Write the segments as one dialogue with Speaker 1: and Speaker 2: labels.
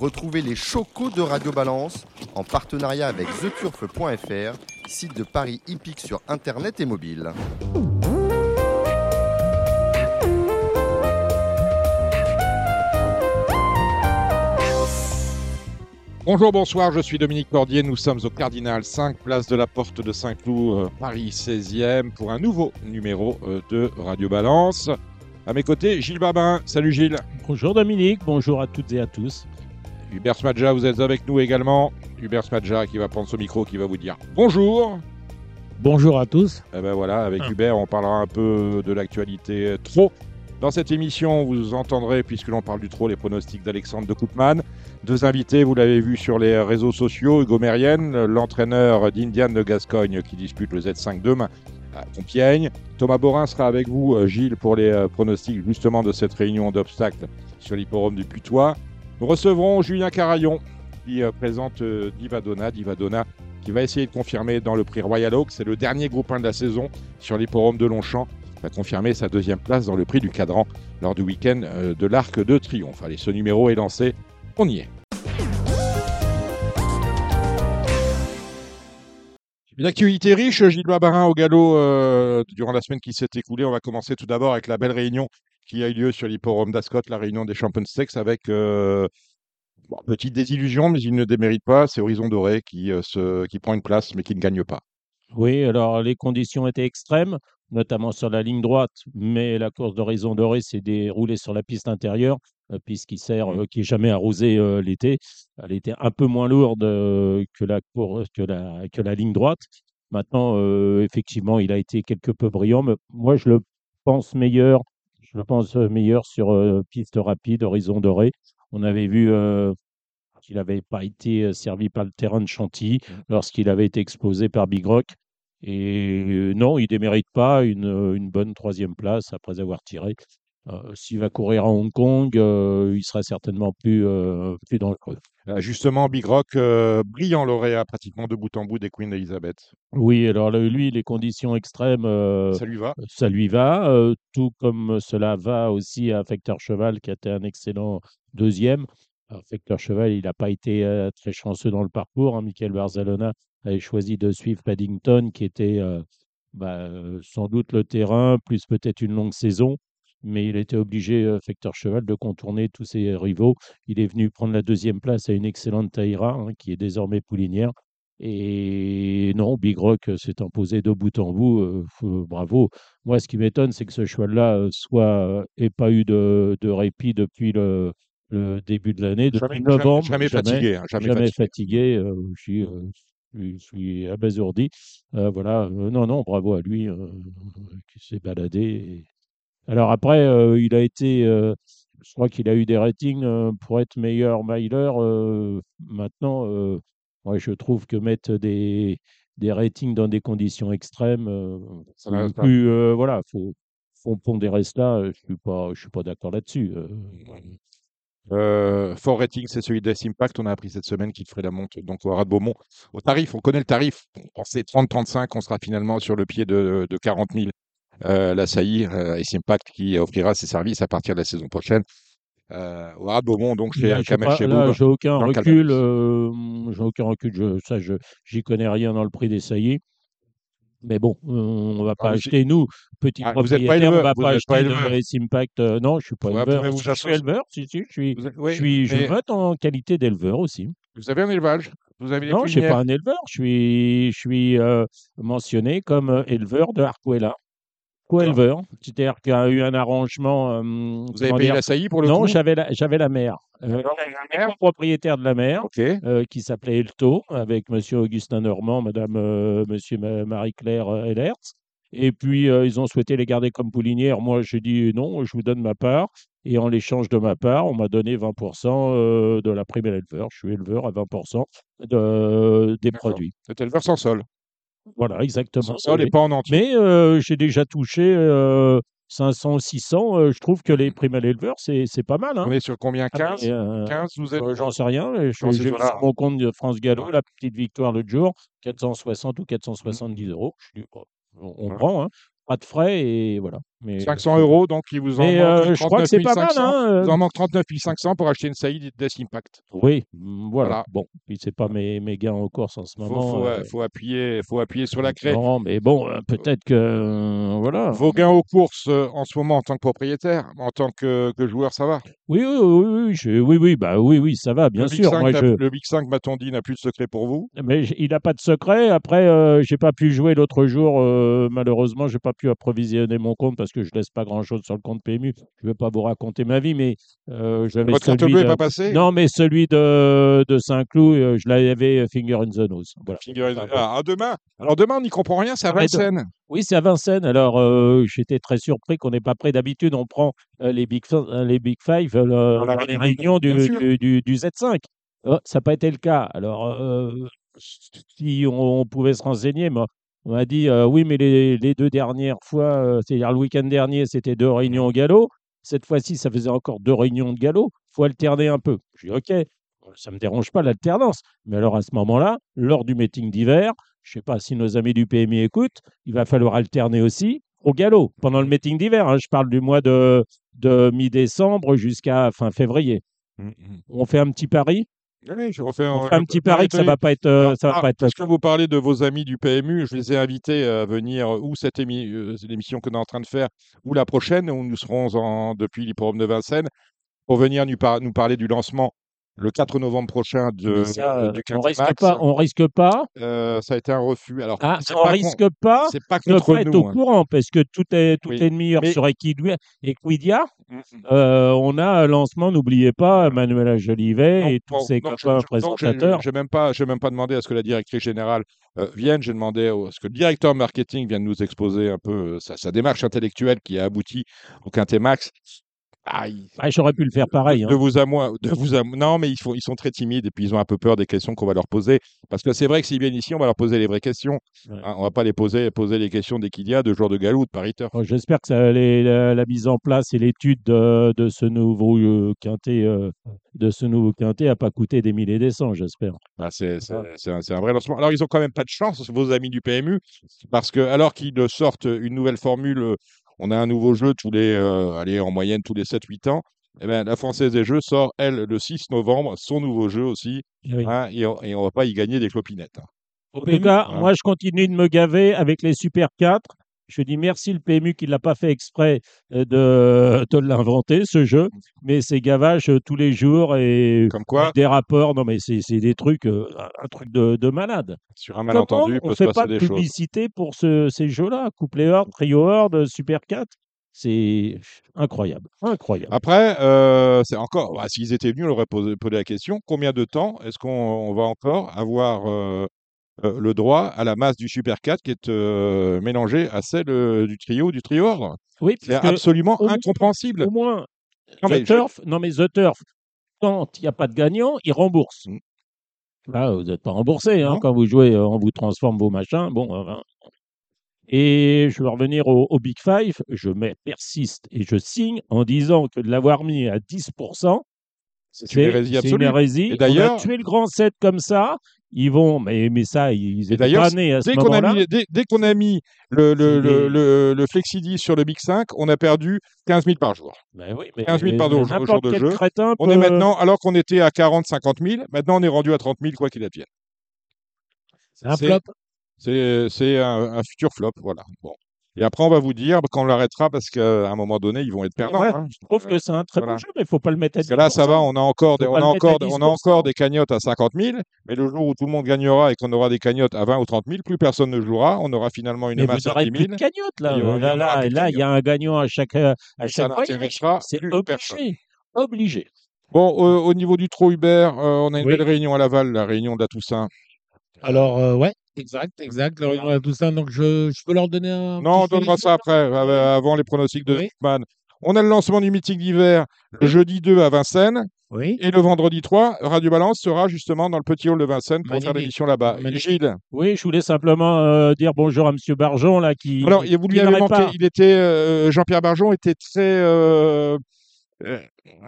Speaker 1: Retrouvez les chocos de Radio Balance en partenariat avec theturf.fr, site de Paris hippique sur internet et mobile.
Speaker 2: Bonjour, bonsoir, je suis Dominique Cordier, nous sommes au Cardinal 5, place de la Porte de Saint-Cloud, euh, Paris 16e, pour un nouveau numéro euh, de Radio Balance. À mes côtés, Gilles Babin. Salut Gilles.
Speaker 3: Bonjour Dominique, bonjour à toutes et à tous.
Speaker 2: Hubert Smadja, vous êtes avec nous également. Hubert Smadja qui va prendre son micro, qui va vous dire bonjour.
Speaker 3: Bonjour à tous.
Speaker 2: Et ben voilà, avec Hubert, on parlera un peu de l'actualité trop. Dans cette émission, vous entendrez, puisque l'on parle du trop, les pronostics d'Alexandre de Koopman. Deux invités, vous l'avez vu sur les réseaux sociaux, Hugo Mérienne, l'entraîneur d'Indiane de Gascogne qui dispute le Z5 demain à Compiègne. Thomas Borin sera avec vous, euh, Gilles, pour les euh, pronostics justement de cette réunion d'obstacles sur l'hipporome du Putois. Nous recevrons Julien Carayon qui euh, présente Divadona. Divadona qui va essayer de confirmer dans le prix Royal Oak. C'est le dernier groupe 1 de la saison sur l'hipporome de Longchamp. Va confirmer sa deuxième place dans le prix du cadran lors du week-end de l'Arc de Triomphe. Allez, ce numéro est lancé. On y est. Une riche, Gilles au galop euh, durant la semaine qui s'est écoulée. On va commencer tout d'abord avec la belle réunion qui a eu lieu sur l'hipporome d'Ascot, la réunion des Champions Stakes, avec euh, petite désillusion, mais il ne démérite pas. C'est Horizon Doré qui, euh, se, qui prend une place, mais qui ne gagne pas.
Speaker 3: Oui, alors les conditions étaient extrêmes, notamment sur la ligne droite, mais la course d'Horizon Doré s'est déroulée sur la piste intérieure. Euh, puisqu'il sert, mmh. euh, qui est jamais arrosé euh, l'été. Elle était un peu moins lourde que, la, que, la, que la ligne droite. Maintenant, effectivement, il a été quelque peu brillant, mais moi, je le pense meilleur. Je pense meilleur sur piste rapide, horizon doré. On avait vu qu'il n'avait pas été servi par le terrain de Chantilly mmh. lorsqu'il avait été exposé par Big Rock. Et non, il ne démérite pas une, une, bonne troisième place après avoir tiré. Euh, s'il va courir à Hong Kong, euh, il sera certainement plus, euh, plus dans le creux.
Speaker 2: Justement, Big Rock, brillant lauréat pratiquement de bout en bout des Queen Elizabeth.
Speaker 3: Oui, alors lui, les conditions extrêmes,
Speaker 2: ça lui va?
Speaker 3: Ça lui va, tout comme cela va aussi à Facteur Cheval, qui a été un excellent deuxième. Facteur Cheval, il n'a pas été très chanceux dans le parcours. Hein. Michael Barzalona avait choisi de suivre Paddington, qui était bah, sans doute le terrain, plus peut-être une longue saison mais il a été obligé, Facteur Cheval, de contourner tous ses rivaux. Il est venu prendre la deuxième place à une excellente Taïra, hein, qui est désormais poulinière. Et non, Big Rock s'est imposé de bout en bout. bravo. Moi, ce qui m'étonne, c'est que ce cheval-là soit ait pas eu de, répit depuis le, début de l'année, depuis novembre.
Speaker 2: Jamais, fatigué.
Speaker 3: Hein, jamais, fatigué. je, suis, abasourdi. voilà. non, non, bravo à lui qui s'est baladé. Alors après, euh, il a été, euh, je crois qu'il a eu des ratings euh, pour être meilleur miler. maintenant, moi, je trouve que mettre des, des ratings dans des conditions extrêmes, ça plus, voilà, faut, faut pondérer cela. Je suis pas, je suis pas d'accord là-dessus.
Speaker 2: fort rating, c'est celui d'S Impact. On a appris cette semaine qu'il ferait la monte donc au Rat Beaumont. Au tarif, on connaît le tarif. On pensait 30-35, on sera finalement sur le pied de, de 40 000 euh, la SAI euh, et Impact qui offrira ses services à partir de la saison prochaine. Euh, au Beaumont, donc chez
Speaker 3: J'ai aucun recul, j'ai aucun recul, je, ça, je j'y connais rien dans le prix des saillies. Mais bon, on ne va pas acheter, nous, petits ah, propriétaires, on ne va pas acheter de Impact. non, je ne suis pas éleveur. Je suis éleveur, si, si, je, suis, je, suis, je vote en qualité d'éleveur aussi.
Speaker 2: Vous avez un élevage vous avez
Speaker 3: Non, je ne suis pas un éleveur. Je suis, je suis mentionné comme éleveur de Arcuela co-éleveur. C'est-à-dire qu'il y a eu un arrangement.
Speaker 2: Euh, Vous avez payé la saillie pour le
Speaker 3: Non, j'avais la, j'avais la mère. Euh, propriétaire de la mer, euh, qui s'appelait Elto, avec Monsieur Augustin Normand, Madame, euh, Monsieur Marie-Claire Ellert. Et puis, ils ont souhaité les garder comme poulinières. Moi, j'ai dit non, je vous donne ma part. Et en l'échange de ma part, on m'a donné 20% de la prime à l'éleveur. Je suis éleveur à 20% de, des produits.
Speaker 2: C'est éleveur sans sol.
Speaker 3: Voilà, exactement.
Speaker 2: Ça n'est pas en entier.
Speaker 3: Mais euh, j'ai déjà touché 500, euh, 600. Euh, je trouve que les primes à l'éleveur, c'est pas mal. Hein.
Speaker 2: On est sur combien? 15 15
Speaker 3: vous êtes... J'en sais rien. J'ai sur mon compte de France Gallo, la petite victoire l'autre jour, 460 ou 470 euros. Je dis, on, prend, hein. pas de frais et voilà. Mais,
Speaker 2: 500 euros, donc il vous en
Speaker 3: Mais
Speaker 2: manque
Speaker 3: euh, je crois que c'est pas mal.
Speaker 2: 39 500.
Speaker 3: Hein, euh.
Speaker 2: vous en manque 39 500 pour acheter une Saïd Death Impact.
Speaker 3: Oui, mm, voilà.
Speaker 2: Voilà.
Speaker 3: Bon, puis c'est pas mes, mes gains en course en ce
Speaker 2: faut,
Speaker 3: moment.
Speaker 2: faut,
Speaker 3: euh,
Speaker 2: faut appuyer, faut appuyer sur la craie.
Speaker 3: non, mais bon, euh, peut-être que euh, voilà.
Speaker 2: Vos gains aux courses euh, en ce moment en tant que propriétaire, en tant que, que joueur, ça va?
Speaker 3: Oui, oui, oui, oui, je- oui, oui, bah oui, oui, ça va, bien
Speaker 2: le, Big
Speaker 3: sûr.
Speaker 2: 5
Speaker 3: Moi,
Speaker 2: n'a-
Speaker 3: je,
Speaker 2: le Big 5, m'a-t-on dit, n'a plus de secret pour vous?
Speaker 3: mais il n'a pas de secret. Après, euh, j'ai pas pu jouer l'autre jour. euh, malheureusement, j'ai pas pu approvisionner mon compte parce que je laisse pas grand-chose sur le compte PMU. Je vais pas vous raconter ma vie, mais euh, j'avais
Speaker 2: Votre carte bleue n'est pas passée
Speaker 3: Non, mais celui de, de Saint-Cloud, euh, je l'avais euh, finger in the nose. Voilà.
Speaker 2: Finger-
Speaker 3: Enfin,
Speaker 2: Ah, demain. Alors demain, on n'y comprend rien, c'est à
Speaker 3: Ah, de-
Speaker 2: Vincennes.
Speaker 3: Oui, c'est à Vincennes. Alors, euh, j'étais très surpris qu'on n'ait pas pris d'habitude. On prend euh, les, big, les Big Five le-
Speaker 2: la
Speaker 3: les
Speaker 2: réunion,
Speaker 3: réunions du, du, du- du Z5. Oh, ça n'a pas été le cas. Alors, si on, on pouvait se renseigner, mais on m'a dit euh, oui, mais les, les deux dernières fois, euh, c'est-à-dire le week-end dernier, c'était deux réunions au galop. Cette fois-ci, ça faisait encore deux réunions de galop. Il faut alterner un peu. Je dis OK, ça ne me dérange pas l'alternance. Mais alors, à ce moment-là, lors du meeting d'hiver, je ne sais pas si nos amis du PMI écoutent, il va falloir alterner aussi au galop pendant le meeting d'hiver. hein. Je parle du mois de, de mi-décembre jusqu'à fin février.
Speaker 2: Mm, mm.
Speaker 3: On fait un petit pari?
Speaker 2: Allez, je refais un,
Speaker 3: petit pari que ça va pas être, euh, ça va
Speaker 2: ah,
Speaker 3: pas être.
Speaker 2: Parce que vous parlez de vos amis du PMU, je les ai invités à venir ou cette émi- euh, l'émission que nous sommes en train de faire, ou la prochaine, où nous serons en, depuis l'hippodrome de Vincennes, pour venir nous, par- nous parler du lancement le 4 novembre prochain de,
Speaker 3: ça,
Speaker 2: du
Speaker 3: on risque
Speaker 2: Max.
Speaker 3: pas. On risque pas.
Speaker 2: Euh, ça a été un refus. Alors,
Speaker 3: Ah, on
Speaker 2: pas
Speaker 3: risque pas
Speaker 2: c'est pas contre
Speaker 3: pas être
Speaker 2: nous.
Speaker 3: au
Speaker 2: hein.
Speaker 3: courant parce que tout est tout
Speaker 2: Oui.
Speaker 3: est demi-heure
Speaker 2: Mais-
Speaker 3: sur Equidia.
Speaker 2: Mm.
Speaker 3: Euh, on a un lancement, n'oubliez pas, Manuela Jolivet et tous ses copains présentateurs.
Speaker 2: Je n'ai même, pas- j'ai même pas demandé à ce que la directrice générale euh, vienne. J'ai demandé à ce que le directeur marketing vienne nous exposer un peu sa, sa démarche intellectuelle qui a abouti au Quintet Max. Ah,
Speaker 3: Ah, J'aurais pu le faire pareil.
Speaker 2: de,
Speaker 3: hein.
Speaker 2: de vous à moi, de vous à non, mais ils, font, ils sont très timides et puis ils ont un peu peur des questions qu'on va leur poser. Parce que c'est vrai que s'ils viennent ici, on va leur poser les vraies questions.
Speaker 3: Ouais.
Speaker 2: Hein, on va pas les poser, poser les questions d'Equidia, de jour de galop, de Paris Turf.
Speaker 3: Bon, J'espère que ça, les- la, la mise en place et l'étude de, de ce nouveau euh, quintet, euh, de ce nouveau quintet a pas coûté des milliers des cents, j'espère.
Speaker 2: Ah, c'est c'est- un, un vrai lancement. Alors, ils ont quand même pas de chance, vos amis du PMU, parce que alors qu'ils sortent une nouvelle formule, on a un nouveau jeu tous les, euh, allez, en moyenne tous les 7-8 ans. Eh ben, la Française des Jeux sort, elle, le 6 novembre, son nouveau jeu aussi,
Speaker 3: Oui.
Speaker 2: hein, et, on, et on va pas y gagner des clopinettes. hein.
Speaker 3: En tout cas, moi, je continue de me gaver avec les Super 4. Je dis merci le PMU qui ne l'a pas fait exprès euh, de, de l'inventer, ce jeu. Mais c'est gavage euh, tous les jours et
Speaker 2: Comme quoi,
Speaker 3: des rapports. Non, mais c'est c'est des trucs, euh, un truc de, de malade.
Speaker 2: sur un malentendu,
Speaker 3: on ne fait pas de
Speaker 2: choses.
Speaker 3: publicité pour ce- ces jeux-là? Couplet Horde, Trio Horde, Super 4 C'est incroyable. Incroyable.
Speaker 2: Après, euh, c'est encore, bah, s'ils étaient venus, on leur aurait posé, posé la question combien de temps est-ce qu'on on va encore avoir euh, euh, le droit à la masse du Super 4 qui est euh, mélangée à celle euh, du trio, du trio ordre
Speaker 3: Oui,
Speaker 2: C'est absolument
Speaker 3: au moins-
Speaker 2: incompréhensible.
Speaker 3: au moins,
Speaker 2: Non, mais
Speaker 3: The
Speaker 2: je-
Speaker 3: Turf, non mais The Turf, quand il n'y a pas de gagnant, il rembourse.
Speaker 2: Mm.
Speaker 3: Là, vous n'êtes pas remboursé hein, quand vous jouez, euh, on vous transforme vos machins. Bon, hein. et je vais revenir au, au Big Five. Je mets persiste et je signe en disant que de l'avoir mis à 10%,
Speaker 2: C'est une hérésie absolue.
Speaker 3: hérésie.
Speaker 2: Et d'ailleurs-
Speaker 3: tué le grand 7 comme ça. Ils vont, mais, mais ça, ils étaient pas nés à ce
Speaker 2: Dès qu'on a
Speaker 3: moment-là.
Speaker 2: mis, dès, dès qu'on a mis le, le, le, sur le Big 5, on a perdu 15 000 par jour.
Speaker 3: Ben oui, mais
Speaker 2: 15 000 par jour, au jour de jeu.
Speaker 3: crétin
Speaker 2: On est
Speaker 3: peut-
Speaker 2: maintenant, alors qu'on était à 40, 50 000, maintenant on est rendu à 30 000, quoi qu'il advienne.
Speaker 4: C'est un flop.
Speaker 2: C'est c'est un, un futur flop, voilà. Bon. Et après, on va vous dire quand on l'arrêtera parce qu'à un moment donné, ils vont être perdants.
Speaker 3: Ouais,
Speaker 2: hein.
Speaker 3: Je trouve que c'est un très
Speaker 2: Voilà.
Speaker 3: bon jeu, mais il ne faut pas le mettre à
Speaker 2: Parce que là, ça va,
Speaker 3: 10%.
Speaker 2: on a encore des, on a encore, on a
Speaker 3: 10%.
Speaker 2: encore des cagnottes à 50 000, mais le jour où tout le monde gagnera et qu'on aura des cagnottes à 20 ou 30 000, plus personne ne jouera. On aura finalement une
Speaker 3: Mais
Speaker 2: masse
Speaker 3: vous
Speaker 2: à
Speaker 3: n'aurez
Speaker 2: 10
Speaker 3: plus
Speaker 2: 000.
Speaker 3: de cagnotte, là.
Speaker 2: Il y aura- il y
Speaker 3: là, là,
Speaker 2: plus
Speaker 3: là, il y a un gagnant à chaque, euh, à
Speaker 2: Et ça
Speaker 3: chaque fois.
Speaker 2: n'intéressera
Speaker 3: C'est
Speaker 2: plus personne.
Speaker 3: obligé. Obligé.
Speaker 2: Bon, euh, au niveau du trot Hubert, euh, on a une
Speaker 4: Oui.
Speaker 2: belle réunion à Laval, la réunion de la Toussaint.
Speaker 4: Alors, euh, ouais, exact, exact. Tout ça. Donc, je, je peux leur donner un.
Speaker 2: Non, on donnera ça après, avant les pronostics de
Speaker 4: Oui.
Speaker 2: On a le lancement du meeting d'hiver le jeudi 2 à Vincennes.
Speaker 4: Oui.
Speaker 2: Et le vendredi 3, Radio Balance sera justement dans le petit hall de Vincennes pour faire
Speaker 4: Magnifique.
Speaker 2: l'émission là-bas. Gilles,
Speaker 3: Oui, je voulais simplement euh, dire bonjour à M. Barjon, là, qui.
Speaker 2: alors il- vous lui avez manqué,
Speaker 3: pas-
Speaker 2: il était, euh, Jean-Pierre Barjon était très, euh, euh,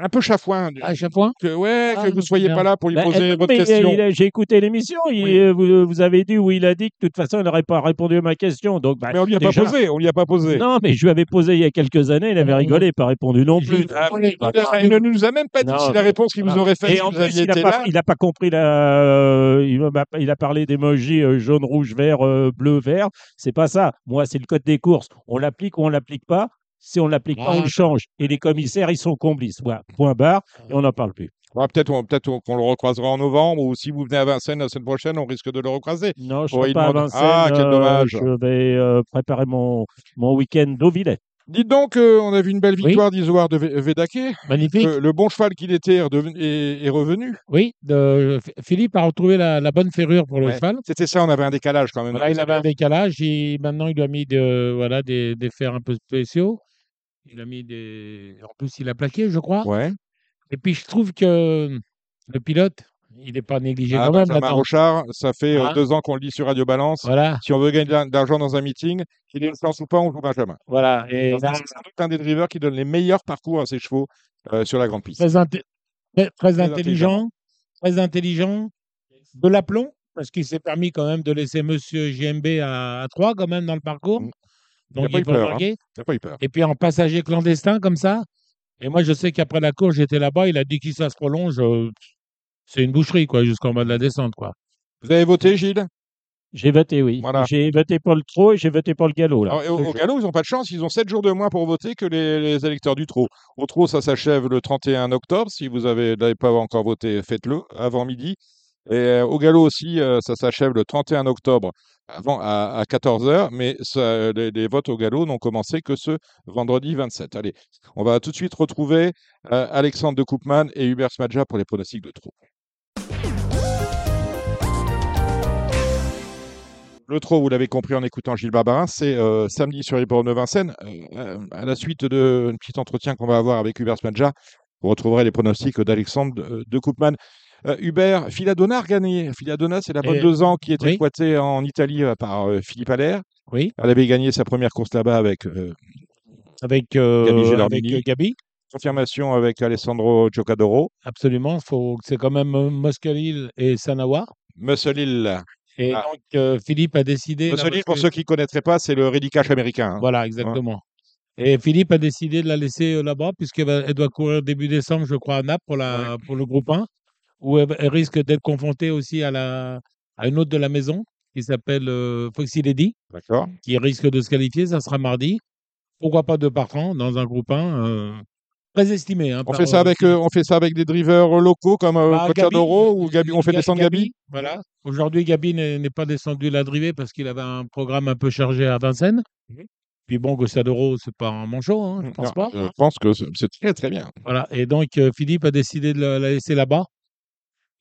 Speaker 2: un peu chafouin.
Speaker 4: À chaque fois
Speaker 2: Que, ouais,
Speaker 4: Ah,
Speaker 2: que vous soyez
Speaker 4: bien.
Speaker 2: pas là pour lui
Speaker 3: Bah,
Speaker 2: poser
Speaker 3: euh,
Speaker 2: votre
Speaker 3: mais a-
Speaker 2: question.
Speaker 3: a- J'ai écouté l'émission. il-
Speaker 2: Oui.
Speaker 3: euh, Vous, vous avez dit où il a dit que de toute façon, il n'aurait pas répondu à ma question. Donc, bah,
Speaker 2: Mais on lui a pas
Speaker 3: déjà-
Speaker 2: posé, on lui a pas posé.
Speaker 3: Non, mais je lui avais posé il y a quelques années. Il avait
Speaker 4: Non,
Speaker 3: rigolé, pas répondu non plus.
Speaker 2: Ah, il a- ne nous a même pas dit
Speaker 3: Non,
Speaker 2: si la réponse qu'il vous aurait faite si
Speaker 3: en
Speaker 2: vous
Speaker 3: plus,
Speaker 2: aviez
Speaker 3: il n'a
Speaker 2: été
Speaker 3: pas,
Speaker 2: là.
Speaker 3: il a pas compris la. euh, il m'a il a parlé d'emoji euh, jaune, rouge, vert, euh, bleu, vert. C'est pas ça. Moi, c'est le code des courses. On l'applique ou on l'applique pas. Si on l'applique pas, on le change. Et les commissaires, ils sont complices. Voilà. Point barre. Et on n'en parle plus.
Speaker 2: Peut-être on- qu'on le recroisera en novembre ou si vous venez à Vincennes la semaine prochaine, on risque de le recroiser.
Speaker 3: Non, je
Speaker 2: Oh,
Speaker 3: ne
Speaker 2: il
Speaker 3: pas à Vincennes.
Speaker 2: Ah, quel
Speaker 3: euh,
Speaker 2: dommage.
Speaker 3: Je vais euh, préparer mon, mon week-end au Villette.
Speaker 2: Dites donc, euh, on a vu une belle
Speaker 4: Oui.
Speaker 2: victoire d'Isoard de Vé- Védaké.
Speaker 4: Magnifique.
Speaker 2: Le, le bon cheval qu'il était est, est- revenu.
Speaker 4: Oui, de- Philippe a retrouvé la, la bonne ferrure pour le
Speaker 2: Ouais.
Speaker 4: cheval.
Speaker 2: C'était ça, on avait un décalage quand même.
Speaker 4: Voilà, il avait un décalage. Et maintenant, il lui a mis de, voilà, des, des fers un peu spéciaux. Il a mis des. En plus, il a plaqué, je crois.
Speaker 2: Ouais.
Speaker 4: Et puis, je trouve que le pilote, il n'est pas négligé
Speaker 2: Ah,
Speaker 4: quand même
Speaker 2: Benjamin. Rochard, ça fait euh,
Speaker 4: Hein
Speaker 2: deux ans qu'on le lit sur Radio Balance.
Speaker 4: Voilà,
Speaker 2: Si on veut gagner de l'argent dans un meeting, qu'il ait une chance ou pas, on joue Benjamin.
Speaker 4: voilà. Et
Speaker 2: C'est sans doute un des drivers qui donne les meilleurs parcours à ses chevaux euh, sur la grande piste.
Speaker 4: très, inté- très, très
Speaker 2: intelligent.
Speaker 4: très intelligent, de l'aplomb, parce qu'il s'est permis quand même de laisser Monsieur JMB à, à 3 quand même dans le parcours.
Speaker 2: Mm.
Speaker 4: Donc
Speaker 2: Il a pas eu
Speaker 4: il faut
Speaker 2: peur, hein. pas eu peur.
Speaker 4: Et puis en passager clandestin comme ça. Et moi, je sais qu'après la course, j'étais là-bas, il a dit qu'il ça se prolonge. euh, c'est une boucherie, quoi, jusqu'en bas de la descente, quoi.
Speaker 2: Vous avez voté, Gilles?
Speaker 3: J'ai voté, oui.
Speaker 2: Voilà.
Speaker 3: J'ai voté pour le trot et j'ai voté pour le galop. Là.
Speaker 2: Alors, au, au galop, ils n'ont pas de chance. Ils ont 7 jours de moins pour voter que les, les électeurs du trot. Au trot, ça s'achève le 31 octobre. Si vous avez- n'avez pas encore voté, faites-le avant midi. Et euh, au galop aussi, euh, ça s'achève le 31 octobre avant, à, 14h. Mais ça, les, les votes au galop n'ont commencé que ce vendredi 27. Allez, on va tout de suite retrouver euh, Alexandre de Koopman et Hubert Smadja pour les pronostics de trot. Le trot, vous l'avez compris en écoutant Gilles Barbarin, c'est euh, samedi sur l'hippodrome de Vincennes. Euh, euh, à la suite d'un petit entretien qu'on va avoir avec Hubert Smadja, vous retrouverez les pronostics d'Alexandre de, de Koopman. Euh, Hubert, Filadona a gagné. Filadona, c'est la bonne deux ans qui est
Speaker 4: oui.
Speaker 2: exploitée en Italie euh, par euh, Philippe Allaire.
Speaker 4: Oui,
Speaker 2: Elle avait gagné sa première course là-bas avec euh,
Speaker 4: avec, euh,
Speaker 2: Gabi
Speaker 4: avec
Speaker 2: Gelardini.
Speaker 4: euh, Gabi.
Speaker 2: confirmation avec Alessandro Giocadoro.
Speaker 4: Absolument, c'est quand même euh, Moscalil et Sanawa.
Speaker 2: Muscle Hill.
Speaker 4: Et
Speaker 2: Ah.
Speaker 4: donc, euh, Philippe a décidé. parce
Speaker 2: pour
Speaker 4: que-
Speaker 2: ceux qui ne connaîtraient pas, c'est le Ready Cash américain. hein.
Speaker 4: Voilà, exactement. Et Philippe a décidé de la laisser euh, là-bas, puisqu'elle doit courir début décembre, je crois, à Naples pour, la, pour le groupe 1, où elle, elle risque d'être confrontée aussi à, la, à une autre de la maison, qui s'appelle euh, Foxy Lady, qui risque de se qualifier. Ça sera mardi. Pourquoi pas deux partant dans un groupe 1 euh, Très estimé. hein,
Speaker 2: On
Speaker 4: par,
Speaker 2: fait, ça
Speaker 4: euh,
Speaker 2: avec, euh, on fait ça avec des drivers locaux comme euh,
Speaker 4: bah,
Speaker 2: Cochadoro ou Gabi. On fait descendre Gabi?
Speaker 4: Voilà. Aujourd'hui, Gabi n'est pas descendu la driver parce qu'il avait un programme un peu chargé à Vincennes.
Speaker 2: Mhm.
Speaker 4: Puis bon, Gossadoro, c'est pas un manchot, hein, je pense
Speaker 2: Non,
Speaker 4: pas.
Speaker 2: Je pense que c'est très très bien.
Speaker 4: Voilà. Et donc, euh, Philippe a décidé de la, la laisser là-bas.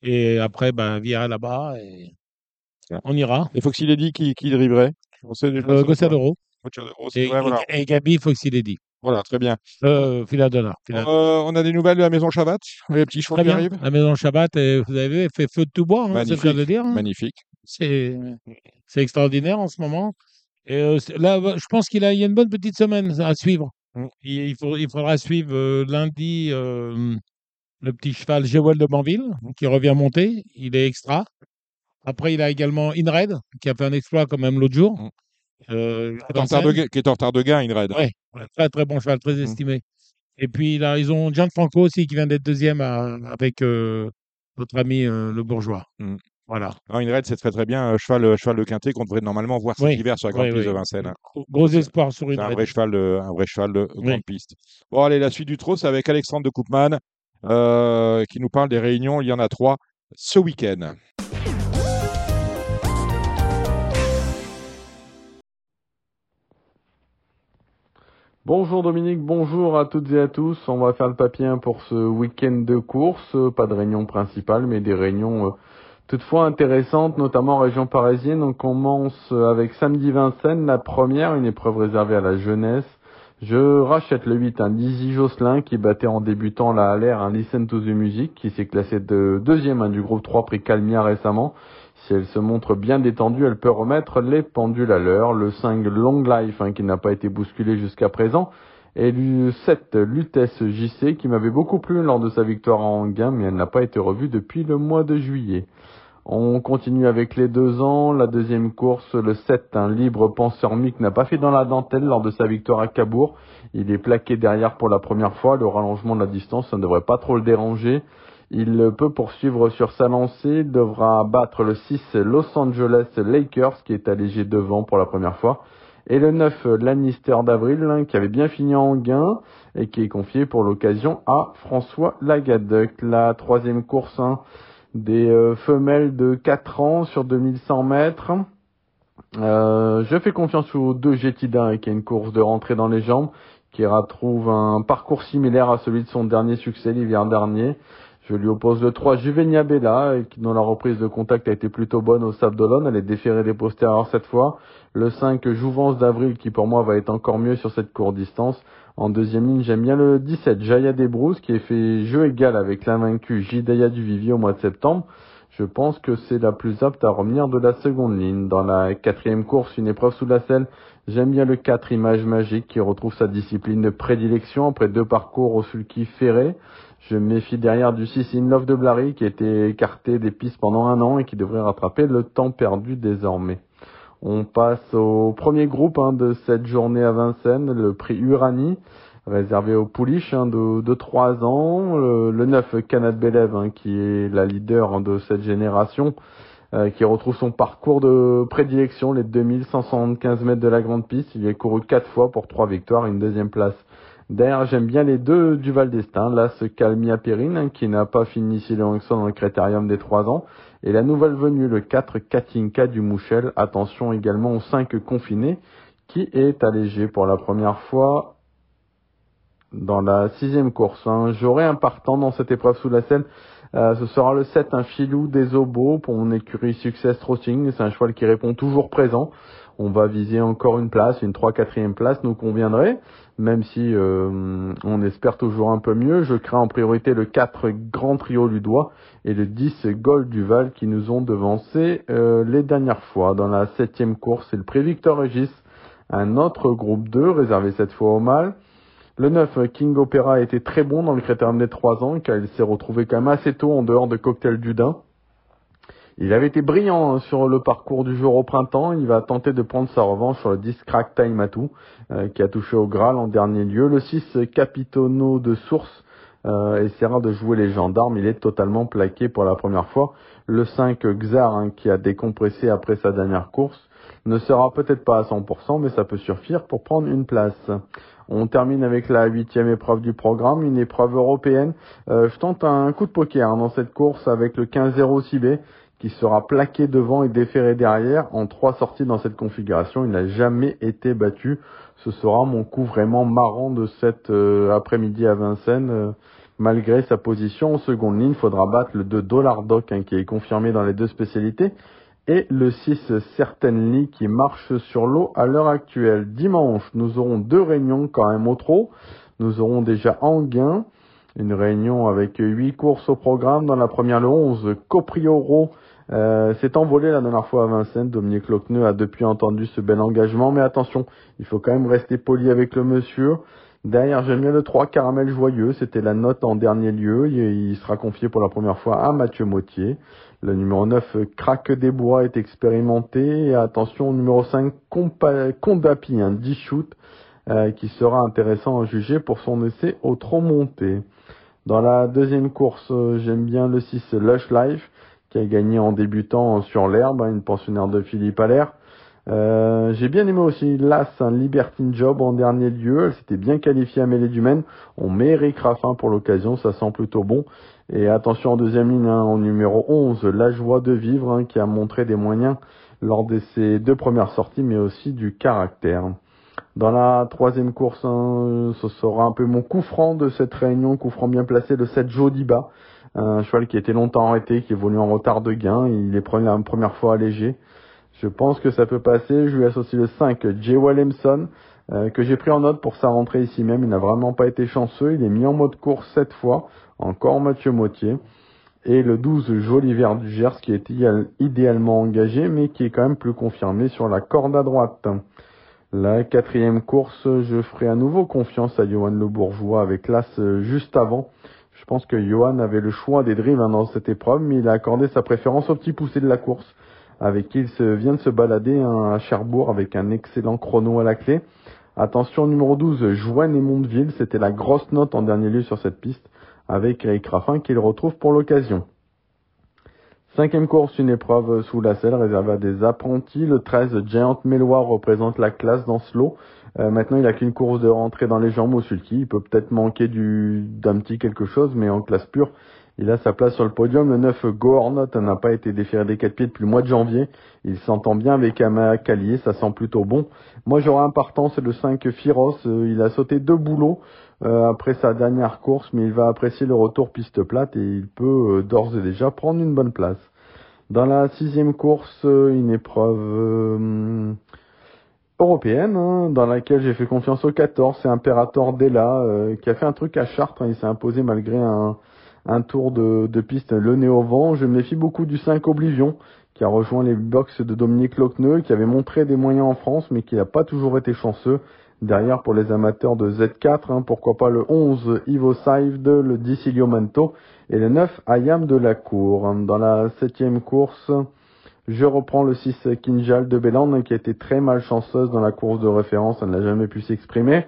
Speaker 4: Et après, ben, Vira là-bas et on ira.
Speaker 2: Et Foxy Lady qui, qui driverait? On sait déjà
Speaker 4: Euh, Gossadoro. Et,
Speaker 2: ouais, voilà.
Speaker 4: et, Gabi, Foxy Lady.
Speaker 2: Voilà, très bien.
Speaker 4: Euh. Philadona.
Speaker 2: Euh, on a des nouvelles de la maison Chabat Les petits chevaux
Speaker 4: Très
Speaker 2: qui arrivent
Speaker 4: La maison Shabbat, et vous avez fait feu de tout bois, hein, c'est le cas de dire. hein.
Speaker 2: Magnifique.
Speaker 4: C'est extraordinaire en ce moment. Et euh, là, je pense qu'il y a une bonne petite semaine à suivre.
Speaker 2: Mm.
Speaker 4: Il, il faut- il faudra suivre euh, lundi euh, le petit cheval Jewel de Banville qui revient monter. Il est extra. Après, il a également Inred qui a fait un exploit quand même l'autre jour.
Speaker 2: Mm.
Speaker 4: Euh,
Speaker 2: Qui est en retard de qui est en retard de gain, Inred.
Speaker 4: Ouais, très très bon cheval, très
Speaker 2: Mm.
Speaker 4: estimé. Et puis là, ils ont Gianfranco aussi qui vient d'être deuxième à- avec euh, notre ami euh, le bourgeois.
Speaker 2: Mm.
Speaker 4: Voilà.
Speaker 2: Inred, c'est très très bien. euh, cheval, cheval de quintet qu'on devrait normalement voir cet
Speaker 4: Oui,
Speaker 2: hiver sur la grande
Speaker 4: oui,
Speaker 2: piste
Speaker 4: oui.
Speaker 2: de Vincennes. hein.
Speaker 4: Gros- espoir sur une
Speaker 2: un vrai cheval de, un vrai cheval de grande
Speaker 4: Oui.
Speaker 2: piste. Bon, allez, la suite du trot, c'est avec Alexandre de Koopman qui nous parle des réunions. Il y en a trois ce week-end.
Speaker 5: Bonjour Dominique, bonjour à toutes et à tous. On va faire le papier pour ce week-end de course. Pas de réunion principale, mais des réunions euh, toutefois intéressantes, notamment en région parisienne. On commence avec samedi Vincennes, la première, une épreuve réservée à la jeunesse. Je rachète le 8, un Dizzy Josselin qui battait en débutant la Haller un Listen to the Music qui s'est classé de deuxième du groupe 3 prix Calmia récemment. Si elle se montre bien détendue, elle peut remettre les pendules à l'heure. Le 5 Long Life, hein, qui n'a pas été bousculé jusqu'à présent, Et le 7, Lutèce JC, qui m'avait beaucoup plu lors de sa victoire en Anguin, mais elle n'a pas été revue depuis le mois de juillet. On continue avec les deux ans. La deuxième course, le 7, un libre penseur Mick n'a pas fait dans la dentelle lors de sa victoire à Cabourg. Il est plaqué derrière pour la première fois. Le rallongement de la distance, ça ne devrait pas trop le déranger. Il peut poursuivre sur sa lancée, devra battre le 6 Los Angeles Lakers qui est allégé devant pour la première fois. Et le 9 Lannister d'Avril hein, qui avait bien fini en gain et qui est confié pour l'occasion à François Lagadec. La troisième course, hein, des euh, femelles de 4 ans sur 2100 mètres. Euh, je fais confiance aux deux Jetida qui a une course de rentrée dans les jambes, qui retrouve un parcours similaire à celui de son dernier succès l'hiver dernier. Je lui oppose le 3 Juvenia Bella, dont la reprise de contact a été plutôt bonne au Sable d'Olonne. Elle est déférée des postérieurs cette fois. Le 5 Jouvence d'Avril, qui pour moi va être encore mieux sur cette courte distance. En deuxième ligne, j'aime bien le 17, Jaya Desbrousses, qui a fait jeu égal avec l'invaincu Jidaya du Vivier au mois de septembre. Je pense que c'est la plus apte à revenir de la seconde ligne. Dans la quatrième course, une épreuve sous la selle, j'aime bien le 4, Image Magique, qui retrouve sa discipline de prédilection après deux parcours au sulky ferré. Je méfie derrière du 6 In Love de Blary, qui a été écarté des pistes pendant un an et qui devrait rattraper le temps perdu désormais. On passe au premier groupe hein, de cette journée à Vincennes, le prix Uranie, réservé aux pouliches hein, de, de 3 ans. Le, 9 Canad Belev, hein, qui est la leader de cette génération, euh, qui retrouve son parcours de prédilection, les 2175 mètres de la grande piste. Il est couru 4 fois pour 3 victoires et une deuxième place. D'ailleurs, j'aime bien les deux du Val d'Estaing. Là, ce Calmia Perrine, qui n'a pas fini si ça dans le critérium des 3 ans. Et la nouvelle venue, le 4 Katinka du Mouchel. Attention également au 5 confiné, qui est allégé pour la première fois dans la sixième course. Hein. J'aurai un partant dans cette épreuve sous la selle. Euh, ce sera le 7, un filou des obos pour mon écurie Success Trotting. C'est un cheval qui répond toujours présent. On va viser encore une place, une 3-4e place nous conviendrait même si euh, on espère toujours un peu mieux. Je crains en priorité le 4 Grand Trio du Doigt et le 10 Gold Duval qui nous ont devancé euh, les dernières fois. Dans la septième course, c'est le prix Victor Regis, un autre groupe 2 réservé cette fois au mâle. Le 9 King Opera a été très bon dans le critérium des 3 ans car il s'est retrouvé quand même assez tôt en dehors de Cocktail du Dain. Il avait été brillant sur le parcours du jour au printemps. Il va tenter de prendre sa revanche sur le 10 Crack Time euh, qui a touché au Graal en dernier lieu. Le 6 Capitono de Source euh, essaiera de jouer les gendarmes. Il est totalement plaqué pour la première fois. Le 5 Xar, hein, qui a décompressé après sa dernière course, ne sera peut-être pas à 100%, mais ça peut suffire pour prendre une place. On termine avec la huitième épreuve du programme, une épreuve européenne. Euh, je tente un coup de poker hein, dans cette course avec le 15-0 CB qui sera plaqué devant et déféré derrière en trois sorties dans cette configuration. Il n'a jamais été battu. Ce sera mon coup vraiment marrant de cet euh, après-midi à Vincennes. Euh, malgré sa position en seconde ligne, il faudra battre le 2 Dollar Doc hein, qui est confirmé dans les deux spécialités et le 6 Certainly qui marche sur l'eau à l'heure actuelle. Dimanche, nous aurons deux réunions quand même au trop. Nous aurons déjà Anguin, une réunion avec huit courses au programme. Dans la première, le 11, Coprioro euh, s'est envolé la dernière fois à Vincennes. Dominique Locneux a depuis entendu ce bel engagement, mais attention, il faut quand même rester poli avec le monsieur. Derrière, j'aime bien le 3, Caramel Joyeux. C'était la note en dernier lieu. Il sera confié pour la première fois à Mathieu Mautier. Le numéro 9, Craque des Bois, est expérimenté. Et attention, numéro 5, Condapi, un 10 shoot, euh, qui sera intéressant à juger pour son essai au trop monté. Dans la deuxième course, euh, j'aime bien le 6, Lush Life qui a gagné en débutant sur l'herbe, hein, une pensionnaire de Philippe Allaire. Euh, j'ai bien aimé aussi Las, un Libertine Job en dernier lieu. Elle s'était bien qualifiée à mêlée du Maine. On met Eric Raffin pour l'occasion, ça sent plutôt bon. Et attention en deuxième ligne, hein, en numéro 11, La Joie de Vivre, hein, qui a montré des moyens lors de ses deux premières sorties, mais aussi du caractère. Dans la troisième course, ce sera un peu mon coup franc de cette réunion, coup franc bien placé, le 7 Jodiba, un cheval qui été longtemps arrêté, qui est venu en retard de gain. Il est la première fois allégé. Je pense que ça peut passer. Je lui associe le 5, Jay Williamson, euh, que j'ai pris en note pour sa rentrée ici même. Il n'a vraiment pas été chanceux. Il est mis en mode course cette fois. Encore Mathieu Mautier. Et le 12, Joliver du Gers, qui est idéalement engagé, mais qui est quand même plus confirmé sur la corde à droite. La quatrième course, je ferai à nouveau confiance à Johan Le Bourgeois avec l'As juste avant. Je pense que Johan avait le choix des drives hein, dans cette épreuve, mais il a accordé sa préférence au petit poussé de la course, avec qui il vient de se balader hein, à Cherbourg avec un excellent chrono à la clé. Attention numéro 12, Joanne et Mondeville, c'était la grosse note en dernier lieu sur cette piste, avec Eric Raffin qu'il retrouve pour l'occasion. Cinquième course, une épreuve sous la selle réservée à des apprentis. Le 13, Giant Méloir représente la classe dans ce lot. Euh, maintenant, il a qu'une course de rentrée dans les jambes au sulky. Il peut peut-être manquer du, d'un petit quelque chose, mais en classe pure, il a sa place sur le podium. Le 9, Gohornot n'a pas été déféré des quatre pieds depuis le mois de janvier. Il s'entend bien avec Ama Calier, ça sent plutôt bon. Moi, j'aurais un partant, c'est le 5, Firos. Euh, il a sauté deux boulots euh, après sa dernière course, mais il va apprécier le retour piste plate et il peut d'ores et déjà prendre une bonne place. Dans la sixième course, une épreuve européenne, hein, dans laquelle j'ai fait confiance au 14, c'est Imperator Della, euh, qui a fait un truc à Chartres, hein, il s'est imposé malgré un, un tour de, de, piste le nez au vent. Je me méfie beaucoup du 5 Oblivion, qui a rejoint les box de Dominique Locneux, qui avait montré des moyens en France, mais qui n'a pas toujours été chanceux. Derrière, pour les amateurs de Z4, hein, pourquoi pas le 11 Ivo Saivde, le 10 Ilio Manto, et le 9 Ayam de la Cour. Dans la septième course, je reprends le 6 Kinjal de Béland qui a été très malchanceuse dans la course de référence, elle n'a jamais pu s'exprimer.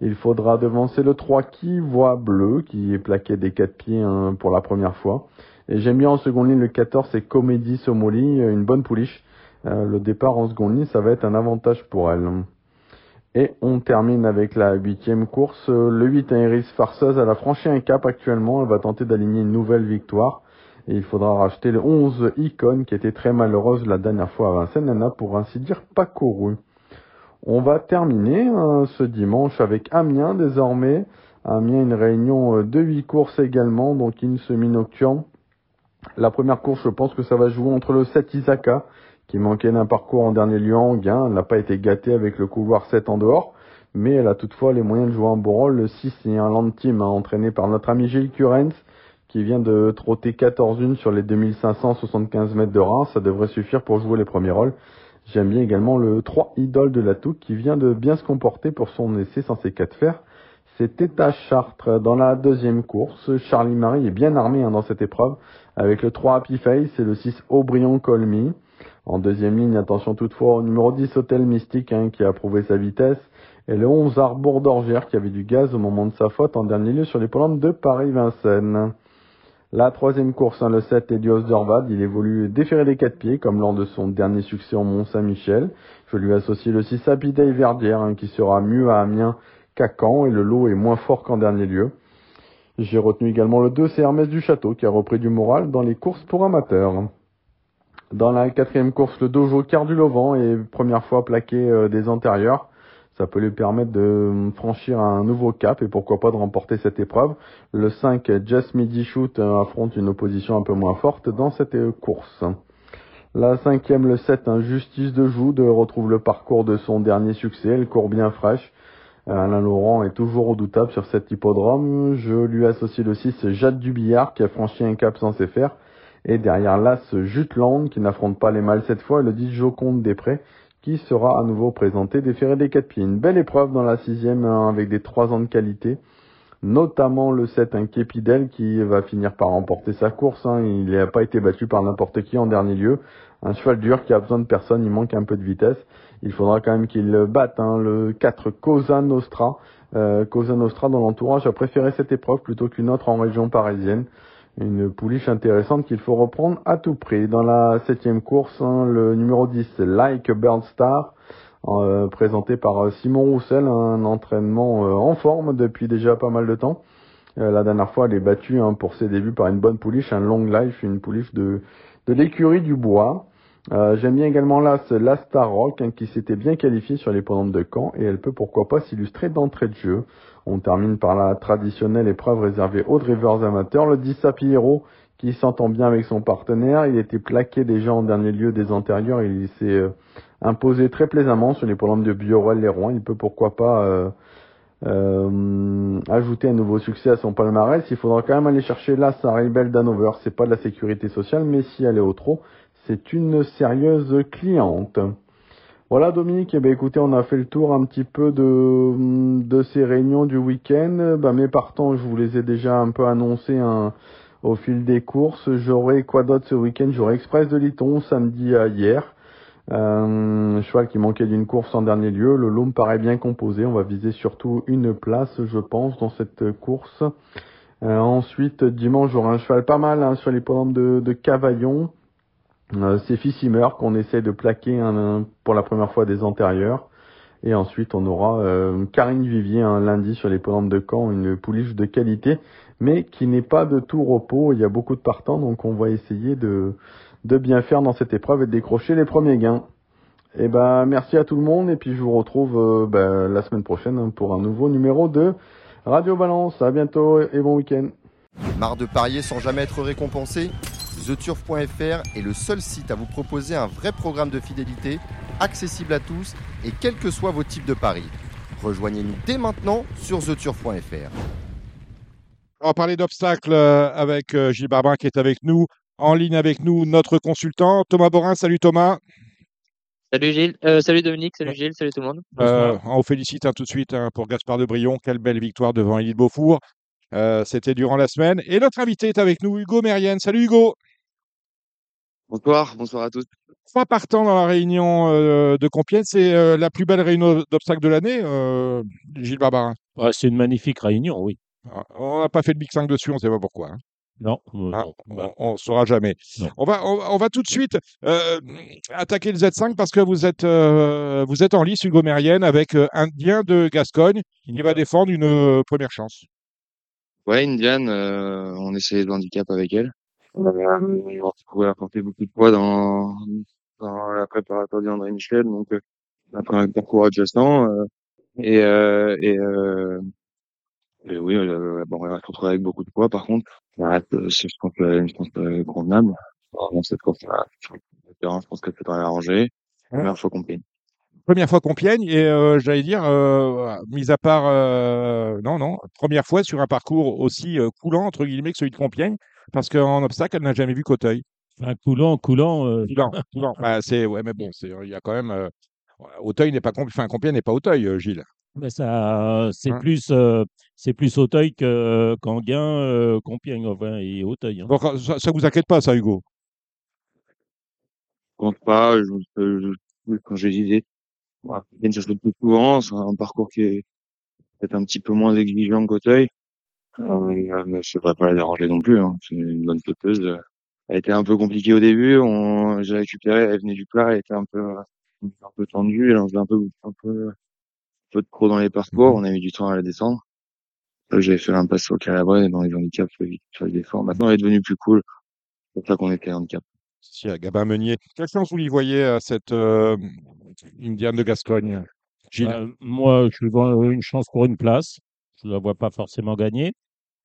Speaker 5: Il faudra devancer le 3 qui voit bleu, qui est plaqué des 4 pieds hein, pour la première fois. Et j'aime bien en seconde ligne le 14, c'est Comédie Somoli, une bonne pouliche. Euh, le départ en seconde ligne, ça va être un avantage pour elle. Et on termine avec la huitième course. Le 8, Iris Farceuse, elle a franchi un cap actuellement. Elle va tenter d'aligner une nouvelle victoire. Et il faudra racheter le 11 Icon qui était très malheureuse la dernière fois à Vincennes. Elle n'a pour ainsi dire pas couru. On va terminer hein, ce dimanche avec Amiens désormais. Amiens, une réunion euh, de 8 courses également, donc une semi-nocturne. La première course, je pense que ça va jouer entre le 7 Isaka, qui manquait d'un parcours en dernier lieu en gain. Elle n'a pas été gâtée avec le couloir 7 en dehors, mais elle a toutefois les moyens de jouer un bon rôle. Le 6 est un land team hein, entraîné par notre ami Gilles Curens, qui vient de trotter 14 1 sur les 2575 mètres de Reims. Ça devrait suffire pour jouer les premiers rôles. J'aime bien également le 3 Idole de la Touque qui vient de bien se comporter pour son essai ses 4 fers. C'était à Chartres dans la deuxième course. Charlie Marie est bien armé hein, dans cette épreuve avec le 3 Happy Face et le 6 Aubryon Colmy. En deuxième ligne, attention toutefois au numéro 10 Hôtel Mystique hein, qui a prouvé sa vitesse et le 11 Arbour d'Orgère qui avait du gaz au moment de sa faute en dernier lieu sur les polantes de Paris-Vincennes. La troisième course, hein, le 7, Elios Dorvad, il évolue déféré des quatre pieds, comme lors de son dernier succès au Mont-Saint-Michel. Je lui associe le 6 Happy Verdière, hein, qui sera mieux à Amiens qu'à Caen, et le lot est moins fort qu'en dernier lieu. J'ai retenu également le 2, c'est Hermès du Château, qui a repris du moral dans les courses pour amateurs. Dans la quatrième course, le Dojo Cardulovan est première fois plaqué euh, des antérieurs ça peut lui permettre de franchir un nouveau cap et pourquoi pas de remporter cette épreuve. Le 5, Just Midi Shoot euh, affronte une opposition un peu moins forte dans cette euh, course. La cinquième, le 7, Justice de Joude retrouve le parcours de son dernier succès, elle court bien fraîche. Alain Laurent est toujours redoutable sur cet hippodrome. Je lui associe le 6, Jade Dubillard qui a franchi un cap sans faire. Et derrière l'As Jutland qui n'affronte pas les mâles cette fois, le 10 Joconde Després qui sera à nouveau présenté déféré des quatre pieds. Une belle épreuve dans la sixième hein, avec des trois ans de qualité, notamment le 7 un Képidel qui va finir par remporter sa course. Hein. Il n'a pas été battu par n'importe qui en dernier lieu. Un cheval dur qui a besoin de personne, il manque un peu de vitesse. Il faudra quand même qu'il batte hein, le 4 Cosa Nostra. Euh, Cosa Nostra dans l'entourage a préféré cette épreuve plutôt qu'une autre en région parisienne une pouliche intéressante qu'il faut reprendre à tout prix. Dans la septième course, hein, le numéro 10, Like Bird Star, euh, présenté par euh, Simon Roussel, un entraînement euh, en forme depuis déjà pas mal de temps. la dernière fois, elle est battue hein, pour ses débuts par une bonne pouliche, un long life, une pouliche de, de l'écurie du bois. J'aime bien également là la Star Rock hein, qui s'était bien qualifiée sur les pendantes de Caen et elle peut pourquoi pas s'illustrer d'entrée de jeu. On termine par la traditionnelle épreuve réservée aux drivers amateurs, le 10 Sapiero, qui s'entend bien avec son partenaire. Il était plaqué déjà en dernier lieu des antérieurs. Il s'est euh, imposé très plaisamment sur les programmes de Biorel les Rouen. Il peut pourquoi pas euh, euh, ajouter un nouveau succès à son palmarès. Il faudra quand même aller chercher là sa Rebel d'Hanover. C'est pas de la sécurité sociale, mais si elle est au trop, c'est une sérieuse cliente. Voilà Dominique, eh ben, écoutez, on a fait le tour un petit peu de, de ces réunions du week-end. Ben, mes partants, je vous les ai déjà un peu annoncés hein, au fil des courses. J'aurai quoi d'autre ce week-end? J'aurai Express de Liton samedi à hier. Euh, cheval qui manquait d'une course en dernier lieu. Le lot me paraît bien composé. On va viser surtout une place, je pense, dans cette course. Euh, ensuite, dimanche, j'aurai un cheval pas mal hein, sur les de, de Cavaillon. Euh, c'est Fissimer qu'on essaie de plaquer pour la première fois des antérieurs. Et ensuite, on aura euh, Karine Vivier un lundi sur les podiums de Caen, une pouliche de qualité, mais qui n'est pas de tout repos. Il y a beaucoup de partants, donc on va essayer de, de bien faire dans cette épreuve et de décrocher les premiers gains. Et eh ben, merci à tout le monde, et puis je vous retrouve euh, ben, la semaine prochaine pour un nouveau numéro de Radio Balance. À bientôt et bon week-end.
Speaker 1: Marre de parier sans jamais être récompensé? TheTurf.fr est le seul site à vous proposer un vrai programme de fidélité, accessible à tous et quels que soient vos types de paris. Rejoignez-nous dès maintenant sur TheTurf.fr.
Speaker 2: On va parler d'obstacles euh, avec euh, Gilles Barbin qui est avec nous, en ligne avec nous, notre consultant. Thomas Borin, salut Thomas.
Speaker 6: Salut Gilles, euh, salut Dominique, salut Gilles, salut tout le monde.
Speaker 2: on vous félicite hein, tout de suite hein, pour Gaspard de Brion. Quelle belle victoire devant Élie Beaufour. C'était durant la semaine. Et notre invité est avec nous, Hugo Mérienne. Salut Hugo.
Speaker 7: Bonsoir, bonsoir à tous.
Speaker 2: Trois partants dans la réunion euh, de Compiègne, c'est euh, la plus belle réunion d'obstacles de l'année, euh, Gilles Barbarin.
Speaker 3: c'est une magnifique réunion, oui.
Speaker 2: Ah, on n'a pas fait de Big 5 dessus, on ne sait pas pourquoi. Hein.
Speaker 3: Non,
Speaker 2: ah, on ne saura jamais. On va, on, va tout de suite attaquer le Z5 parce que vous êtes, vous êtes en lice, Hugo Mérienne, avec Indien de Gascogne qui va défendre une première chance.
Speaker 7: Ouais, Indiane, on essayait de handicap avec elle. On pouvait apporter beaucoup de poids dans, dans la préparation d'André Michel, donc euh, après un parcours adjacent. Euh, et, euh, et, euh, et oui, euh, bon, on va se retrouver avec beaucoup de poids. Par contre, reste, je pense, une chance convenable. Dans cette course-là, je pense que ça devrait arranger. Première fois qu'on.
Speaker 2: Première fois Compiègne et euh, j'allais dire, euh, mis à part, euh, non, non, première fois sur un parcours aussi coulant entre guillemets que celui de Compiègne. Parce qu'en obstacle, elle n'a jamais vu qu'Auteuil.
Speaker 3: Un coulant, coulant. Euh...
Speaker 2: Coulant, coulant. Bah, c'est, ouais, mais bon, il y a quand même. Euh, Auteuil n'est pas enfin, Compiègne n'est pas Auteuil, euh, Gilles.
Speaker 3: Mais ça, c'est hein? plus, euh, c'est plus Auteuil que, qu'Anguin, euh, Compiègne enfin, et Auteuil. Hein.
Speaker 2: Donc, ça, ça vous inquiète pas, ça, Hugo?
Speaker 7: Je compte pas. Je, je, quand je disais, Ça se fait plus souvent. C'est un parcours qui est peut-être un petit peu moins exigeant qu'Auteuil. Euh, mais je devrais pas la déranger non plus. Hein. C'est une bonne sauteuse. Elle était un peu compliquée au début. On... J'ai récupéré, elle venait du plat, elle était un peu, un peu tendue. Elle en faisait un peu, un peu, un peu de pro dans les parcours. On a mis du temps à la descendre. J'avais fait l'impasse au Calabre dans les handicaps, sur les défends. Maintenant, elle est devenue plus cool. C'est pour ça qu'on était handicap.
Speaker 2: Si, à Gabin Meunier. Quelle chance vous y voyez à cette euh, Indiane de Gascogne
Speaker 3: Gilles? Bah, Moi, je vois une chance pour une place. Je ne la vois pas forcément gagner.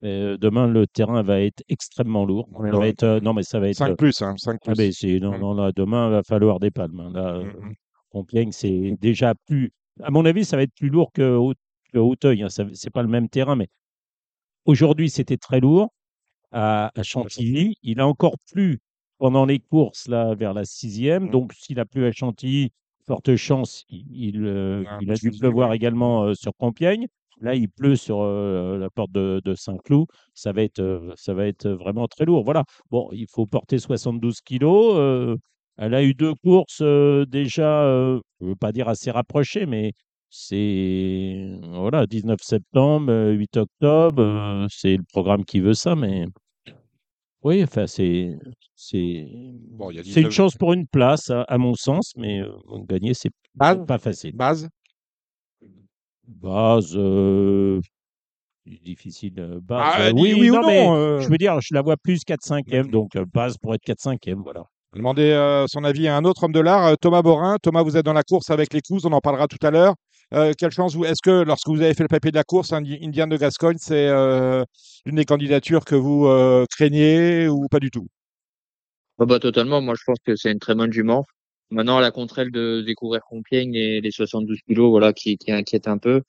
Speaker 3: Euh, demain, le terrain va être extrêmement lourd. être, euh, non, mais ça va être.
Speaker 2: 5 plus, hein, 5
Speaker 3: ah, plus. Ah, non, mmh. non, là, demain, il va falloir des palmes. Hein. Là, mmh, mmh. Compiègne, c'est déjà plus. À mon avis, ça va être plus lourd que, Hauteuil. Hein. Ce n'est pas le même terrain, mais aujourd'hui, c'était très lourd. À, Chantilly, il a encore plu pendant les courses là vers la sixième. Donc, s'il a plu à Chantilly, forte chance, il, euh, ah, il, a dû pleuvoir également sur Compiègne. Là, il pleut sur la porte de, Saint-Cloud. Ça va être, ça va être vraiment très lourd. Voilà. Bon, il faut porter 72 kilos. elle a eu deux courses déjà, je ne veux pas dire assez rapprochées, mais c'est voilà, 19 septembre, 8 octobre, c'est le programme qui veut ça, mais oui, enfin c'est c'est bon, c'est une chance pour une place à, mon sens, mais gagner c'est pas facile.
Speaker 2: Base?
Speaker 3: Base, euh, difficile. Euh, base,
Speaker 2: ah, euh, oui, oui, non, mais
Speaker 3: je veux dire, je la vois plus 4-5e, donc base pour être 4-5e, voilà.
Speaker 2: Demander son avis à un autre homme de l'art, Thomas Borin. Thomas, vous êtes dans la course avec les coups, on en parlera tout à l'heure. Quelle chance vous Est-ce que lorsque vous avez fait le papier de la course, Indian de Gascogne, c'est une des candidatures que vous craignez ou pas du tout?
Speaker 6: Ah bah, Totalement. Moi, je pense que c'est une très bonne jument. Maintenant, la contre elle de découvrir Compiègne et les 72 kilos, voilà, qui, qui inquiète un peu.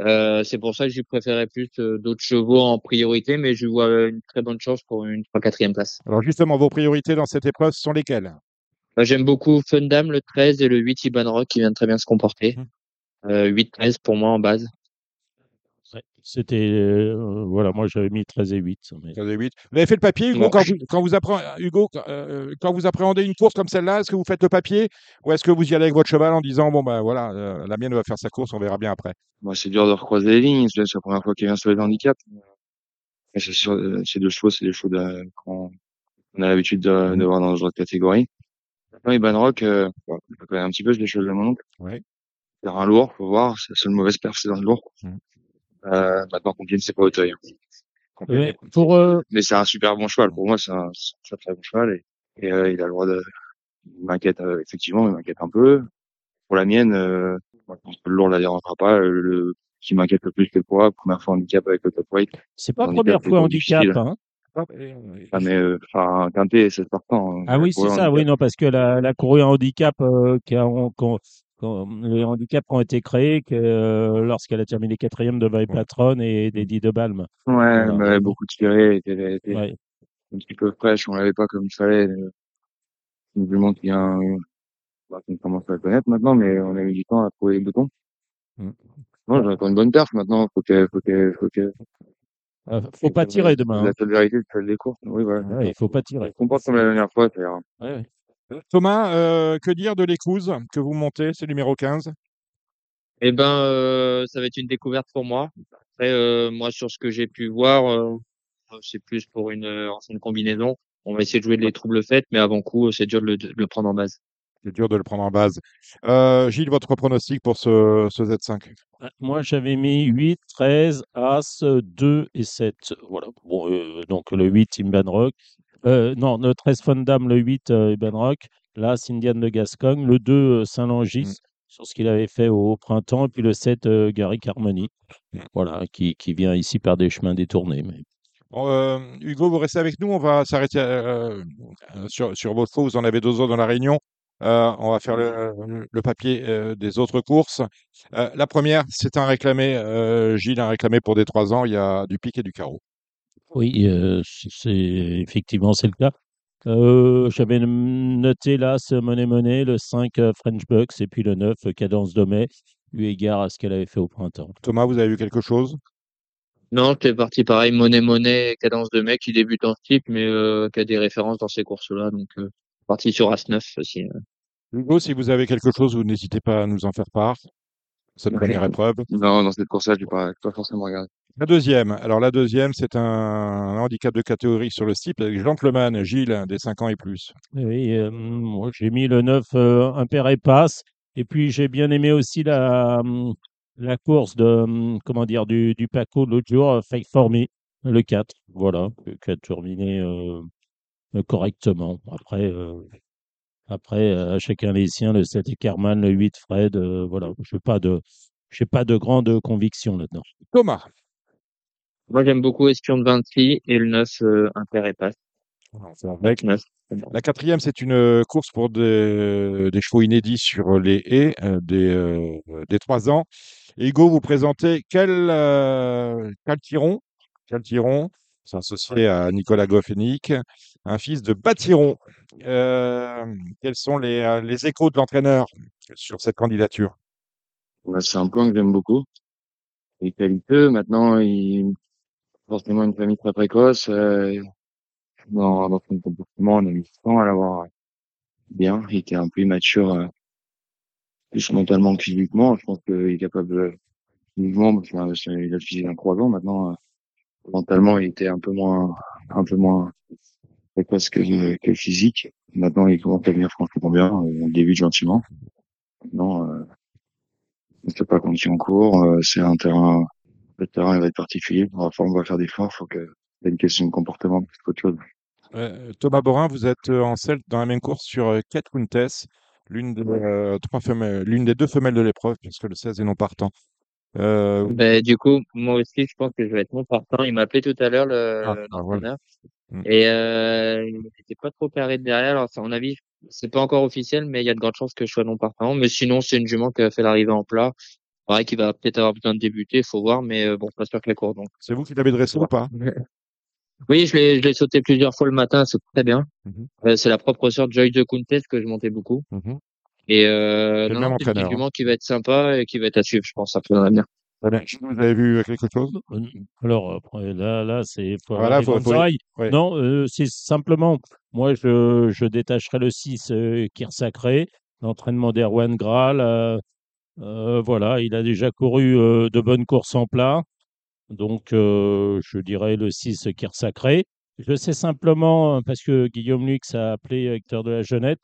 Speaker 6: Euh, c'est pour ça que j'ai préféré plus euh, d'autres chevaux en priorité, mais je vois une très bonne chance pour une 3 4 place.
Speaker 2: Alors justement, vos priorités dans cette épreuve sont lesquelles?
Speaker 6: Bah, J'aime beaucoup Fundam, le 13 et le 8 Iban Rock qui viennent très bien se comporter. Euh, 8-13 pour moi en base.
Speaker 3: Ouais, C'était. euh, voilà, moi j'avais mis 13 et 8. mais-
Speaker 2: 13 et 8. Vous avez fait le papier, Hugo,
Speaker 6: Non.
Speaker 2: quand vous, quand vous Hugo, quand, euh, quand vous appréhendez une course comme celle-là, est-ce que vous faites le papier ou est-ce que vous y allez avec votre cheval en disant bon ben voilà, euh, la mienne va faire sa course, on verra bien après?
Speaker 7: Moi, c'est dur de recroiser les lignes. C'est la première fois qu'il vient sur les handicaps. C'est sûr, euh, ces deux chevaux, c'est des chevaux de, qu'on on a l'habitude de, de voir dans ce genre de catégorie. Maintenant, Iban Rock, euh, bon, je le connais un petit peu, je l'ai choisi de mon oncle.
Speaker 2: Ouais.
Speaker 7: C'est un lourd, faut voir. C'est la seule mauvaise perf, c'est dans le lourd.
Speaker 2: Mhm.
Speaker 7: Euh, maintenant, Compiègne, c'est pas Auteuil.
Speaker 3: Ouais, pour, euh,
Speaker 7: Mais c'est un super bon cheval. Pour moi, c'est un, c'est un très bon cheval. Et, et euh, il a le droit de... Il m'inquiète, euh, effectivement, il m'inquiète un peu. Pour la mienne, euh, moi, je pense que le lourd la dérangera pas. Le, le- qui m'inquiète le plus que le poids, première fois handicap avec le top weight.
Speaker 3: c'est pas première fois handicap.
Speaker 7: difficile.
Speaker 3: Hein.
Speaker 7: Ah, mais, euh, enfin, quintet, c'est partant.
Speaker 3: Ah oui, c'est ça, oui, non, parce que la, la courue en handicap, euh, qui a- on- qu'on- qu'on- les handicaps qui ont été créés, que, euh, lorsqu'elle a terminé quatrième devant les patronnes et d'Eddie de Balme.
Speaker 7: Ouais, elle m'avait beaucoup tiré, était, elle était
Speaker 3: Ouais.
Speaker 7: un petit peu fraîche, on l'avait pas comme il fallait. euh, Du monde qui euh, bah, qu'on commence à la connaître maintenant, mais on a mis du temps à trouver les boutons.
Speaker 3: Mm.
Speaker 7: Non, encore une bonne perf maintenant, faut que, faut que, faut que,
Speaker 3: Euh, faut pas tirer demain.
Speaker 7: La
Speaker 3: hein.
Speaker 7: seule vérité, c'est celle des courses. Oui, voilà.
Speaker 3: Ouais, il faut pas tirer.
Speaker 7: Elle se comporte comme la dernière fois, c'est
Speaker 3: Ouais, ouais.
Speaker 2: Thomas, euh, que dire de l'écouse que vous montez, c'est numéro 15
Speaker 6: Eh ben, euh, ça va être une découverte pour moi. Après, euh, moi, sur ce que j'ai pu voir, euh, c'est plus pour une ancienne combinaison. On va essayer de jouer les troubles faits, mais avant coup, c'est dur de le, de le prendre en base.
Speaker 2: C'est dur de le prendre en base. Euh, Gilles, votre pronostic pour ce, ce Z5
Speaker 3: Ah, Moi, j'avais mis 8, 13, As, 2 et 7. Voilà. Bon, euh, donc le 8, Imban Rock. Euh, non, le 13 Fondam, le 8, euh, Imban Rock. L'As, Indian de Gascogne. Le 2, euh, Saint-Langis,
Speaker 2: Mm.
Speaker 3: sur ce qu'il avait fait au printemps. Et puis le 7, euh, Gary Harmony.
Speaker 2: Mm.
Speaker 3: Voilà, qui, qui vient ici par des chemins détournés. Mais...
Speaker 2: Euh, Hugo, vous restez avec nous. On va s'arrêter euh, euh, sur, sur vos chevaux. Vous en avez deux autres dans la réunion. Euh, on va faire le, le papier euh, des autres courses. Euh, la première, c'est un réclamé. euh, Gilles a réclamé pour des trois ans. Il y a du pic et du carreau.
Speaker 3: Oui, euh, c- c'est effectivement c'est le cas. Euh, J'avais noté là ce Money Money, le 5 euh, French Bucks et puis le 9 euh, Cadence de mai, eu égard à ce qu'elle avait fait au printemps.
Speaker 2: Thomas, vous avez vu quelque chose?
Speaker 6: Non, j'étais parti pareil, monnaie, monnaie, cadence de mec qui débute en type, mais euh, qui a des références dans ces courses-là. Donc, euh, parti sur As-9 aussi. euh.
Speaker 2: Hugo, si vous avez quelque chose, vous n'hésitez pas à nous en faire part. Cette
Speaker 6: Ouais.
Speaker 2: première épreuve.
Speaker 7: Non, dans cette course-là, je n'ai pas, j'ai pas forcément regardé.
Speaker 2: La deuxième. Alors la deuxième, c'est un handicap de catégorie sur le slip avec Gentleman, Gilles, des 5 ans et plus.
Speaker 3: Oui, euh, moi j'ai mis le 9 euh, Impair et passe. Et puis j'ai bien aimé aussi la, hum, la course de, hum, comment dire, du, du Paco l'autre jour, euh, Fake for Me, le 4. Voilà, qui a terminé euh, correctement. Après, après à chacun les siens, le 7 et Carman, le 8 Fred. voilà, je n'ai pas de. J'ai pas de grande conviction là-dedans.
Speaker 2: Thomas.
Speaker 6: Moi, j'aime beaucoup Espion de Vinci et le 9 euh, et passe.
Speaker 2: Avec.
Speaker 6: 9.
Speaker 2: La quatrième, c'est une euh, course pour des, des chevaux inédits sur les haies euh, des, euh, des 3 ans. Et Hugo, vous présentez quel, euh, Caltiron, Caltiron, c'est associé à Nicolas Goffenic, un fils de Batiron. Euh, quels sont les, euh, les échos de l'entraîneur sur cette candidature?
Speaker 7: Bah, c'est un point que j'aime beaucoup. Il est qualiteux. Maintenant, il forcément une famille très précoce. Euh, dans, dans son comportement, on a mis temps à l'avoir bien. Il était un peu immature, euh, plus mentalement que physiquement. Je pense qu'il est capable physiquement, parce qu'il a le physique d'un croisant. Maintenant, euh, mentalement, il était un peu moins, un peu moins précoce que, que physique. Maintenant, il commence à venir franchement bien. Euh, On débute gentiment. Maintenant, euh, sais pas conditions en cours. Euh, c'est un terrain, le terrain il va être particulier. On va, on va faire des efforts. Faut que, c'est une question de comportement plus qu'autre chose.
Speaker 2: Euh, Thomas Borin, vous êtes euh, en selle dans la même course sur Kate Wintess, l'une des, euh, trois femelles, l'une des deux femelles de l'épreuve, puisque le 16 est non partant. Euh,
Speaker 6: Ben, du coup, moi aussi, je pense que je vais être mon partant. Il m'a appelé tout à l'heure, le,
Speaker 2: Ah, ah,
Speaker 6: l'entraîneur.
Speaker 2: Mm.
Speaker 6: Et euh, il n'était pas trop carré de derrière. Alors, à mon avis, c'est pas encore officiel, mais il y a de grandes chances que je sois non partant. Mais sinon, c'est une jument qui a fait l'arrivée en plat. Pareil, qui va peut-être avoir besoin de débuter, faut voir, mais euh, bon, pas sûr que la course. Donc,
Speaker 2: c'est vous qui l'avez dressé ou pas?
Speaker 6: Oui, je l'ai, je l'ai sauté plusieurs fois le matin, c'est très bien.
Speaker 2: Mhm.
Speaker 6: Euh, c'est la propre sœur de Joy de Contest que je montais beaucoup.
Speaker 2: Mhm.
Speaker 6: Et euh,
Speaker 2: C'est
Speaker 6: non,
Speaker 2: même
Speaker 6: non, c'est une
Speaker 2: entraîneur,
Speaker 6: jument qui va être sympa et qui va être à suivre, je pense, fonctionnera bien.
Speaker 2: Très bien. Vous avez vu quelque chose?
Speaker 3: Euh, Alors, après, là, là c'est faut avoir
Speaker 2: Voilà, faut- faut- ouais.
Speaker 3: Non, euh, c'est simplement, moi, je, je détacherai le 6 euh, qui est sacré, l'entraînement d'Erwan Graal. euh, euh, voilà, il a déjà couru euh, de bonnes courses en plat. Donc, euh, je dirais le 6 qui est sacré. Je sais simplement, parce que Guillaume Lux a appelé Hector de la Jeunette,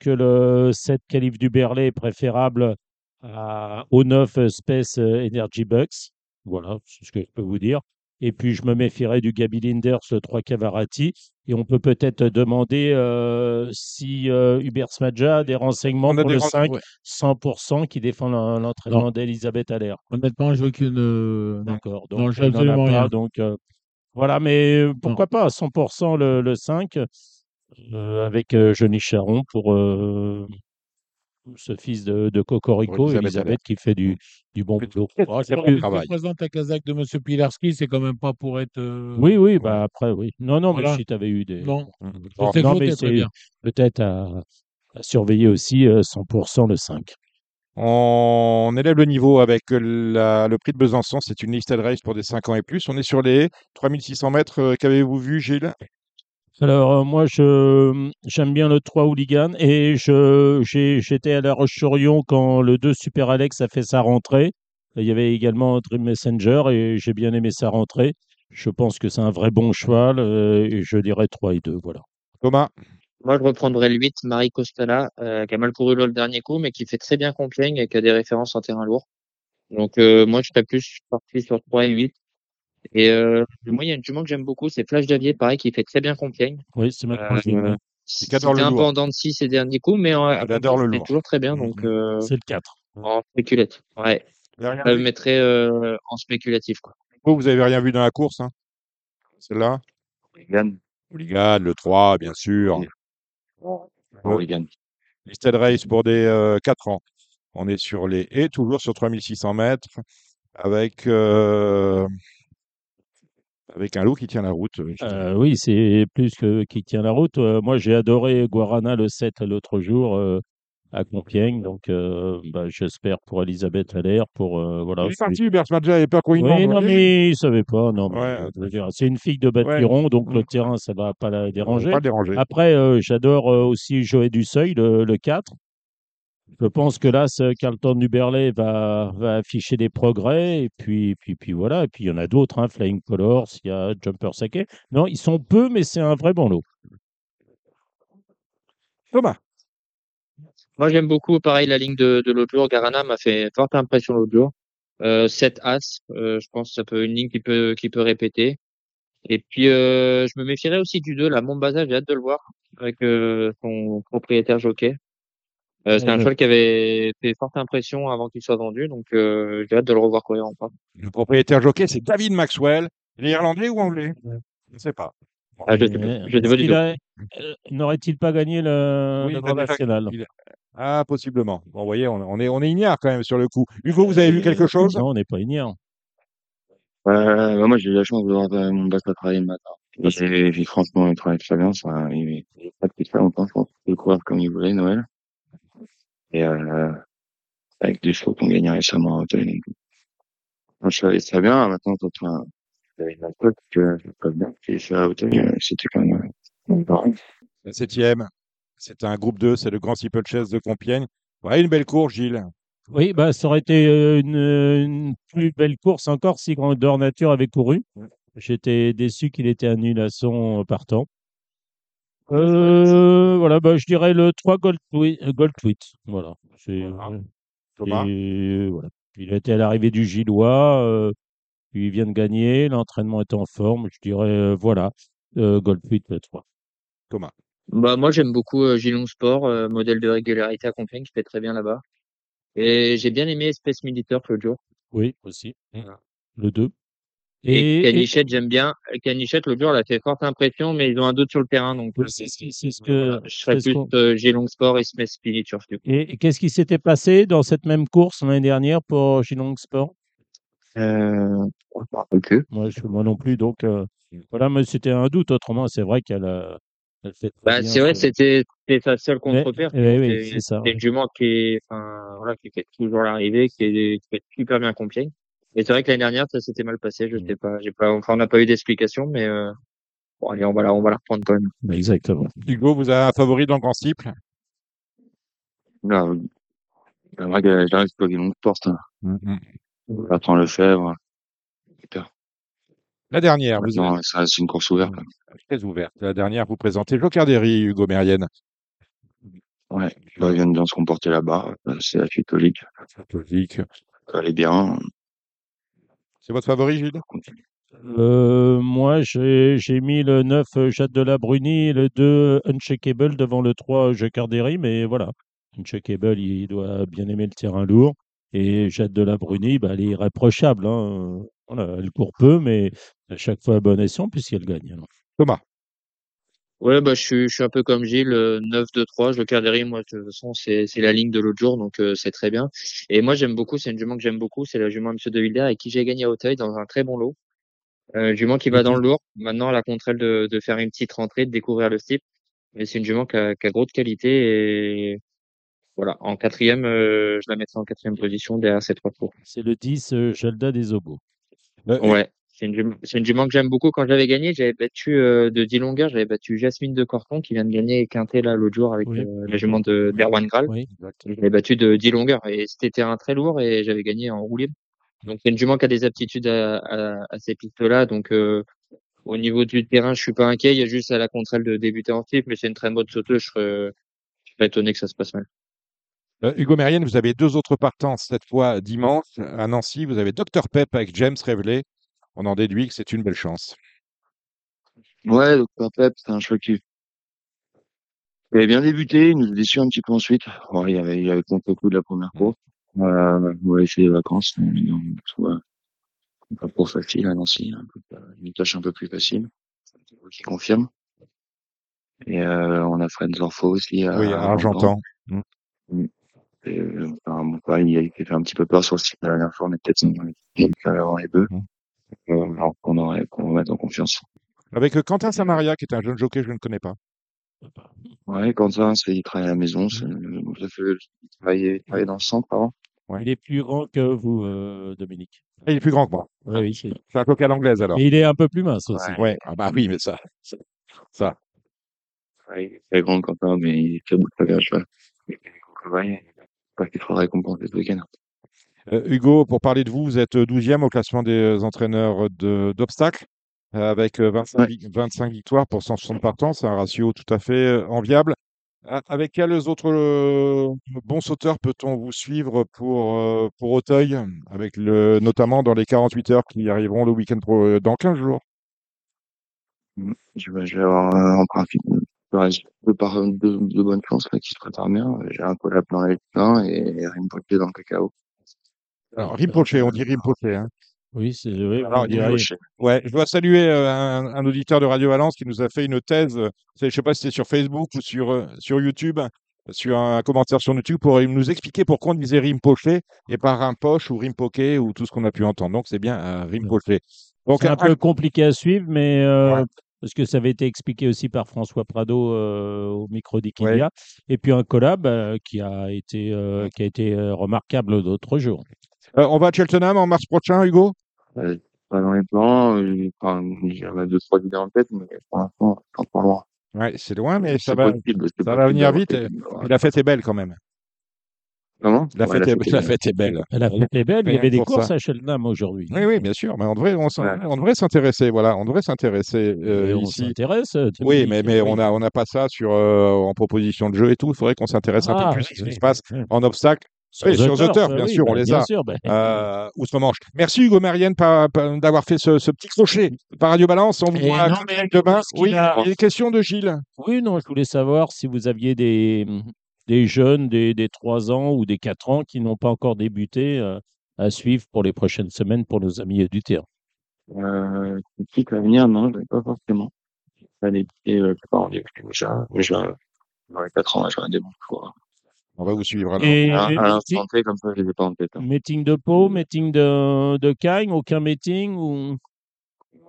Speaker 3: que le 7 calife du Berlay est préférable à, au 9 Space Energy Bucks. Voilà, c'est ce que je peux vous dire. Et puis, je me méfierais du Gabi Linders, le 3 Cavarati. Et on peut peut-être demander euh, si euh, Hubert Smadja a des renseignements
Speaker 2: a
Speaker 3: pour
Speaker 2: des
Speaker 3: le
Speaker 2: ren-
Speaker 3: 5
Speaker 2: ouais.
Speaker 3: 100% qui défend l'en- l'entraînement d'Elisabeth Allaire.
Speaker 4: Honnêtement, je veux qu'une. euh, non.
Speaker 3: D'accord.
Speaker 4: Non,
Speaker 3: Donc, a
Speaker 4: absolument
Speaker 3: pas.
Speaker 4: rien.
Speaker 3: Donc, euh, voilà. Mais euh, pourquoi pas à 100% le, le 5 euh, avec euh, Johnny Charon pour euh, ce fils de, de Cocorico,
Speaker 2: Elisabeth
Speaker 3: Elisabeth, qui fait du, du bon boulot.
Speaker 2: travail.
Speaker 4: Je présente la casaque de M. Pilarski, c'est quand même pas pour être. euh,
Speaker 3: Oui, oui, bah après, oui. Non, non,
Speaker 4: Voilà.
Speaker 3: mais si tu avais eu des.
Speaker 4: Non, sais
Speaker 3: non, mais c'est peut-être à, à surveiller aussi euh, 100% le 5.
Speaker 2: On élève le niveau avec la- le prix de Besançon. C'est une listed race pour des 5 ans et plus. On est sur les 3600 mètres. Euh, Qu'avez-vous vu, Gilles?
Speaker 3: Alors, euh, moi, je, j'aime bien le 3 Hooligan et je, j'ai, j'étais à La Roche-sur-Yon quand le 2 Super Alex a fait sa rentrée. Il y avait également Dream Messenger et j'ai bien aimé sa rentrée. Je pense que c'est un vrai bon cheval euh, et je dirais 3 et 2, voilà.
Speaker 2: Thomas?
Speaker 6: Moi, je reprendrais le 8, Marie Costala, euh, qui a mal couru le dernier coup, mais qui fait très bien Compiègne et qui a des références en terrain lourd. Donc, euh, moi, je serais plus parti sur 3 et 8. Et euh, moi, il y a une jument que j'aime beaucoup, c'est Flash Davier, pareil, qui fait très bien Compiègne.
Speaker 3: Oui, c'est ma
Speaker 6: Euh. C'était
Speaker 2: adore le
Speaker 6: un peu
Speaker 2: lourd.
Speaker 6: en dents de scie ces derniers coups, mais en, à
Speaker 2: Il adore le
Speaker 6: toujours très bien. Donc, euh,
Speaker 3: C'est le 4.
Speaker 6: en spéculette. Ouais.
Speaker 2: Rien
Speaker 6: Je le
Speaker 2: vu
Speaker 6: mettrais euh, en spéculatif, quoi.
Speaker 2: Vous, vous avez rien vu dans la course hein? Celle-là?
Speaker 7: Hooligan.
Speaker 2: Hooligan, le 3, bien sûr.
Speaker 7: Hooligan.
Speaker 2: Listed race pour des euh, 4 ans. On est sur les et toujours sur 3600 mètres avec euh, avec un loup qui tient la route. euh.
Speaker 3: Euh, oui, c'est plus que qui tient la route. Euh, moi, j'ai adoré Guarana le 7 l'autre jour à Compiègne. Donc, euh, bah, j'espère pour Elisabeth Allaire. Pour, euh, voilà,
Speaker 2: Il est
Speaker 3: c'est-
Speaker 2: parti, Hubert Smadja, il peur qu'on lui
Speaker 3: Oui, non, mais il savait pas. Non,
Speaker 2: Ouais,
Speaker 3: c'est une fille de Batiron, donc le terrain, ça va pas la déranger.
Speaker 2: pas.
Speaker 3: Après, euh, j'adore aussi Joël Dusseuil, le, le 4. Je pense que là, ce Carlton du Berlay va, va afficher des progrès. Et puis, puis, puis voilà. Et puis, il y en a d'autres, hein, Flying Colors, il y a Jumper Sake. Non, ils sont peu, mais c'est un vrai bon lot.
Speaker 2: Thomas,
Speaker 6: Moi, j'aime beaucoup, pareil, la ligne de, de l'autre jour. Garana m'a fait forte impression l'autre jour. Euh, 7 As, euh, je pense que ça peut une ligne qui peut, qui peut répéter. Et puis, euh, je me méfierais aussi du 2, la Montbaza, j'ai hâte de le voir avec euh, son propriétaire jockey. Euh, c'est un cheval qui avait fait forte impression avant qu'il soit vendu, donc euh, j'ai hâte de le revoir courir en pas.
Speaker 2: le propriétaire jockey, c'est David Maxwell. Il est irlandais ou anglais? Je ne sais pas.
Speaker 6: Ah, je sais pas,
Speaker 3: a- euh, N'aurait-il pas gagné le,
Speaker 2: Oui,
Speaker 3: le
Speaker 2: a
Speaker 3: Grand National?
Speaker 2: il a- Ah, possiblement. Bon, vous voyez, on, on est, on est ignare quand même sur le coup. Hugo, vous avez vu quelque chose?
Speaker 3: Non, on n'est pas ignare.
Speaker 7: Euh, bah, moi, j'ai eu la chance de voir mon à travailler le matin. Et, franchement, il travaille très bien. Ça, il il est pas depuis très longtemps, je pense. Il peut courir comme il voulait, Noël. Et, euh, avec des chevaux qu'on gagnait récemment à Hauteuil. Donc, je savais très bien. Maintenant, quand un, avec un coach que je peux bien, qui fait à Hauteuil, euh, c'était quand même, euh, pareil.
Speaker 2: La septième, c'est un groupe 2, c'est le Grand Steeplechase de Compiègne. Ouais, une belle course, Gilles.
Speaker 3: Oui, bah, ça aurait été euh, une, une plus belle course encore si Grandeur Nature avait couru. J'étais déçu qu'il était annulation partant. Euh, voilà, bah, je dirais le 3 Gold, Twi- euh, Gold Tweet. Voilà. C'est, euh,
Speaker 2: Thomas?
Speaker 3: et, voilà. Il était à l'arrivée du Gillois. euh, puis il vient de gagner. L'entraînement est en forme. Je dirais, euh, voilà, euh, Gold Tweet, le 3.
Speaker 2: Thomas?
Speaker 6: Bah, moi, j'aime beaucoup euh, Gilon Sport, euh, modèle de régularité à Compiègne, qui fait très bien là-bas. Et j'ai bien aimé Espèce Militaire l'autre jour.
Speaker 3: Oui, aussi. Le 2.
Speaker 6: Et,
Speaker 3: Et, et-
Speaker 6: Canichette, j'aime bien. Canichette, l'autre jour, elle a fait forte impression, mais ils ont un doute sur le terrain, donc euh,
Speaker 3: c'est ce ce que.
Speaker 6: je serais
Speaker 3: ce
Speaker 6: plus euh, Gilon Sport et Smith Militaire. du coup.
Speaker 3: Et qu'est-ce qui s'était passé dans cette même course l'année dernière pour Geelong Sport
Speaker 7: Euh, plus.
Speaker 3: Moi, je, moi non plus. Donc, euh, voilà, mais c'était un doute. Autrement, c'est vrai qu'elle a. Elle fait très
Speaker 6: Bah, c'est vrai,
Speaker 3: ce-
Speaker 6: c'était sa seule contre-perte.
Speaker 3: eh oui,
Speaker 6: C'est-
Speaker 3: c'est ça.
Speaker 6: C'est une jument qui est, enfin, voilà, qui fait toujours l'arrivée, qui est, qui fait super bien Compiègne. Et c'est vrai que l'année dernière, ça s'était mal passé. Je
Speaker 3: Mm.
Speaker 6: sais pas, j'ai pas, enfin, on n'a pas eu d'explication, mais euh, bon, allez, on va la, on va la reprendre quand même.
Speaker 3: Bah, Exactement.
Speaker 2: Hugo, vous avez un favori dans le grand cible
Speaker 7: Là, euh, vrai que j'arrive pas des longues portes. Hein. Bertrand Lefebvre. Super.
Speaker 2: La dernière, vous
Speaker 7: ça, c'est une course ouverte. là.
Speaker 2: êtes très ouverte. La dernière, vous présentez Joker Derry, Hugo Mérienne.
Speaker 7: Ouais. Ils viennent bien se comporter là-bas. Euh, C'est la suite Olique.
Speaker 2: Catholique.
Speaker 7: Ça allait bien.
Speaker 2: C'est votre favori, Gilles
Speaker 3: Euh, moi, j'ai mis le 9 euh, Jade de la Bruni et le 2 Uncheckable devant le 3 Jacarderi, mais voilà. Uncheckable, il doit bien aimer le terrain lourd. Et Jade de la Bruni, bah, elle est irréprochable. hein. Voilà, elle court peu, mais à chaque fois à bon escient, puisqu'elle gagne. alors.
Speaker 2: Thomas?
Speaker 6: Ouais, bah, je suis, je suis un peu comme Gilles, euh, 9-2-3. Je le Carderi, moi, de toute façon, c'est, c'est la ligne de l'autre jour, donc euh, c'est très bien. Et moi, j'aime beaucoup, c'est une jument que j'aime beaucoup, c'est la jument Monsieur de Wilder avec qui j'ai gagné à Hauteuil dans un très bon lot. Euh, jument qui va dans le lourd. Maintenant, elle a contre elle de, de faire une petite rentrée, de découvrir le type. Mais c'est une jument qui a, qui a gros de qualité et voilà. En quatrième, euh, je la mettrai en quatrième position derrière ces trois tours.
Speaker 3: C'est le 10 euh, Jalda des Obos.
Speaker 2: Euh,
Speaker 6: Ouais. C'est une, une jument que j'aime beaucoup. Quand j'avais gagné, j'avais battu euh, de 10 longueurs, j'avais battu Jasmine de Corton qui vient de gagner Quintet là l'autre jour avec
Speaker 3: Oui.
Speaker 6: euh, la jument de d'Erwan Graal.
Speaker 3: Oui.
Speaker 6: Je l'ai battu de 10 longueurs et c'était terrain très lourd et j'avais gagné en roue libre. Donc c'est une jument qui a des aptitudes à, à, à ces pistes-là. Donc euh, au niveau du terrain, je suis pas inquiet. Il y a juste à la contre de débuter en type, mais c'est une très bonne sauteuse. Je serais, je serais étonné que ça se passe mal.
Speaker 2: Euh, Hugo Mérienne, vous avez deux autres partances, cette fois dimanche à Nancy. Vous avez Dr Pep avec James Reveley. On en déduit que c'est une belle chance.
Speaker 7: Ouais, Dr Pep, c'est un choix qui il avait bien débuté, il nous a déçu un petit peu ensuite. Ouais, il avait, il avait compté le coup de la première course. Euh, ouais, c'est les vacances. On dans, soit, pas trop facile à Nancy, un peu, euh, une tâche un peu plus facile. Qui confirme. Et, euh, on a Fred Zorfo aussi à,
Speaker 2: oui, à Argentan.
Speaker 7: Et, euh, enfin, bon, il a fait un petit peu peur sur le site la dernière fois, on est peut-être avant les bœufs.
Speaker 2: Mm.
Speaker 7: Euh, alors qu'on aurait, qu'on va mettre en confiance.
Speaker 2: Avec euh, Quentin Samaria, qui est un jeune jockey que je ne connais pas.
Speaker 7: Ouais, c'est, il travaille à la maison, ça fait, il travaillait dans le centre avant.
Speaker 2: Ouais.
Speaker 3: Il est plus grand que vous, euh, Dominique.
Speaker 2: Ah, il est plus grand que moi.
Speaker 3: Oui. c'est-
Speaker 2: un coquin à l'anglaise alors.
Speaker 3: Et il est un peu plus mince aussi.
Speaker 7: Ouais.
Speaker 2: Ouais. Ah bah oui, mais ça, ça.
Speaker 7: Ouais, il est très grand ça, mais il est très beau de bagage, là. Il est pas qu'il faudrait récompenser ce week-end.
Speaker 2: Euh, Hugo, pour parler de vous, vous êtes 12e au classement des euh, entraîneurs d'obstacles, euh, avec euh, 25,
Speaker 7: Ouais.
Speaker 2: vi- 25 victoires pour 160 partants. C'est un ratio tout à fait euh, enviable. Avec quels autres euh, bons sauteurs peut-on vous suivre pour, euh, pour Auteuil, avec le, notamment dans les 48 heures qui arriveront le week-end pro- euh, dans 15 jours?
Speaker 7: Je vais, je vais avoir un, en principe, ouais, deux, par, deux, deux bonnes chances, qui se préparent bien. J'ai un collab dans les pleins et Rimpoche dans le cacao.
Speaker 2: Alors, Rimpoche, on dit Rimpoche. Hein.
Speaker 3: Oui, c'est oui,
Speaker 2: Alors. Ouais, je dois saluer euh, un, un auditeur de Radio Valence qui nous a fait une thèse, euh, je sais pas si c'est sur Facebook ou sur, euh, sur YouTube, sur un commentaire sur YouTube pour nous expliquer pourquoi on disait Rimpoche et pas Rimpoche ou Rimpoké ou tout ce qu'on a pu entendre. Donc c'est bien euh, Rimpoche. Donc
Speaker 3: C'est un
Speaker 2: un-
Speaker 3: peu compliqué à suivre, mais euh,
Speaker 2: Ouais.
Speaker 3: parce que ça avait été expliqué aussi par François Prado euh, au micro d'Ikilia. Et puis un collab euh, qui a été, euh, qui a été euh, remarquable d'autres jours.
Speaker 2: Euh, on va à Cheltenham en mars prochain, Hugo?
Speaker 7: Euh, pas dans les plans, euh, enfin, j'en ai deux, trois idées en tête, mais pour l'instant, c'est encore loin.
Speaker 2: Ouais, c'est loin, mais ça va.
Speaker 7: possible,
Speaker 2: ça va venir vite, Et la fête est belle quand même.
Speaker 7: Comment?
Speaker 2: La,
Speaker 7: Ouais,
Speaker 2: fête, est,
Speaker 7: est
Speaker 2: la
Speaker 7: belle.
Speaker 2: fête est belle.
Speaker 3: La fête est belle, il y avait des courses
Speaker 2: ça.
Speaker 3: à Cheltenham aujourd'hui.
Speaker 2: Oui, oui, bien sûr, mais on devrait, on, s'en-
Speaker 7: Ouais.
Speaker 2: on devrait s'intéresser. Voilà, on devrait s'intéresser euh,
Speaker 3: Et on
Speaker 2: ici.
Speaker 3: s'intéresse.
Speaker 2: Oui, mais, mais
Speaker 3: oui.
Speaker 2: on a on n'a pas ça sur euh, en proposition de jeu et tout. Il faudrait qu'on s'intéresse un
Speaker 3: Ah,
Speaker 2: peu plus à ce qui
Speaker 3: oui.
Speaker 2: se passe en obstacle.
Speaker 3: Sur
Speaker 2: Oui, sur
Speaker 3: The
Speaker 2: The Turf, bien
Speaker 3: oui,
Speaker 2: sûr, on
Speaker 3: bah,
Speaker 2: les a.
Speaker 3: sûr, bah,
Speaker 2: Euh, outre-Manche. Merci Hugo Marienne d'avoir fait ce, ce petit crochet par Radio Balance. On vous
Speaker 3: Et
Speaker 2: voit demain.
Speaker 3: qu'il
Speaker 2: Oui,
Speaker 3: a
Speaker 2: il y a des questions de Gilles.
Speaker 3: Oui, non, je voulais savoir si vous aviez des, des jeunes, des, des 3 ans ou des 4 ans qui n'ont pas encore débuté euh, à suivre pour les prochaines semaines pour nos amis du terrain.
Speaker 7: Euh, petite à venir, non, je pas forcément. Des petits, euh, pas en début déjà. Mais j'ai, dans les quatre ans, j'aurais des bons choix.
Speaker 2: On va vous suivre alors.
Speaker 3: Et,
Speaker 7: À, à l'instant
Speaker 3: meeting,
Speaker 7: T, comme ça, je les ai pas en tête. hein.
Speaker 3: meeting de Pau, meeting de, de Cagnes, aucun meeting ou...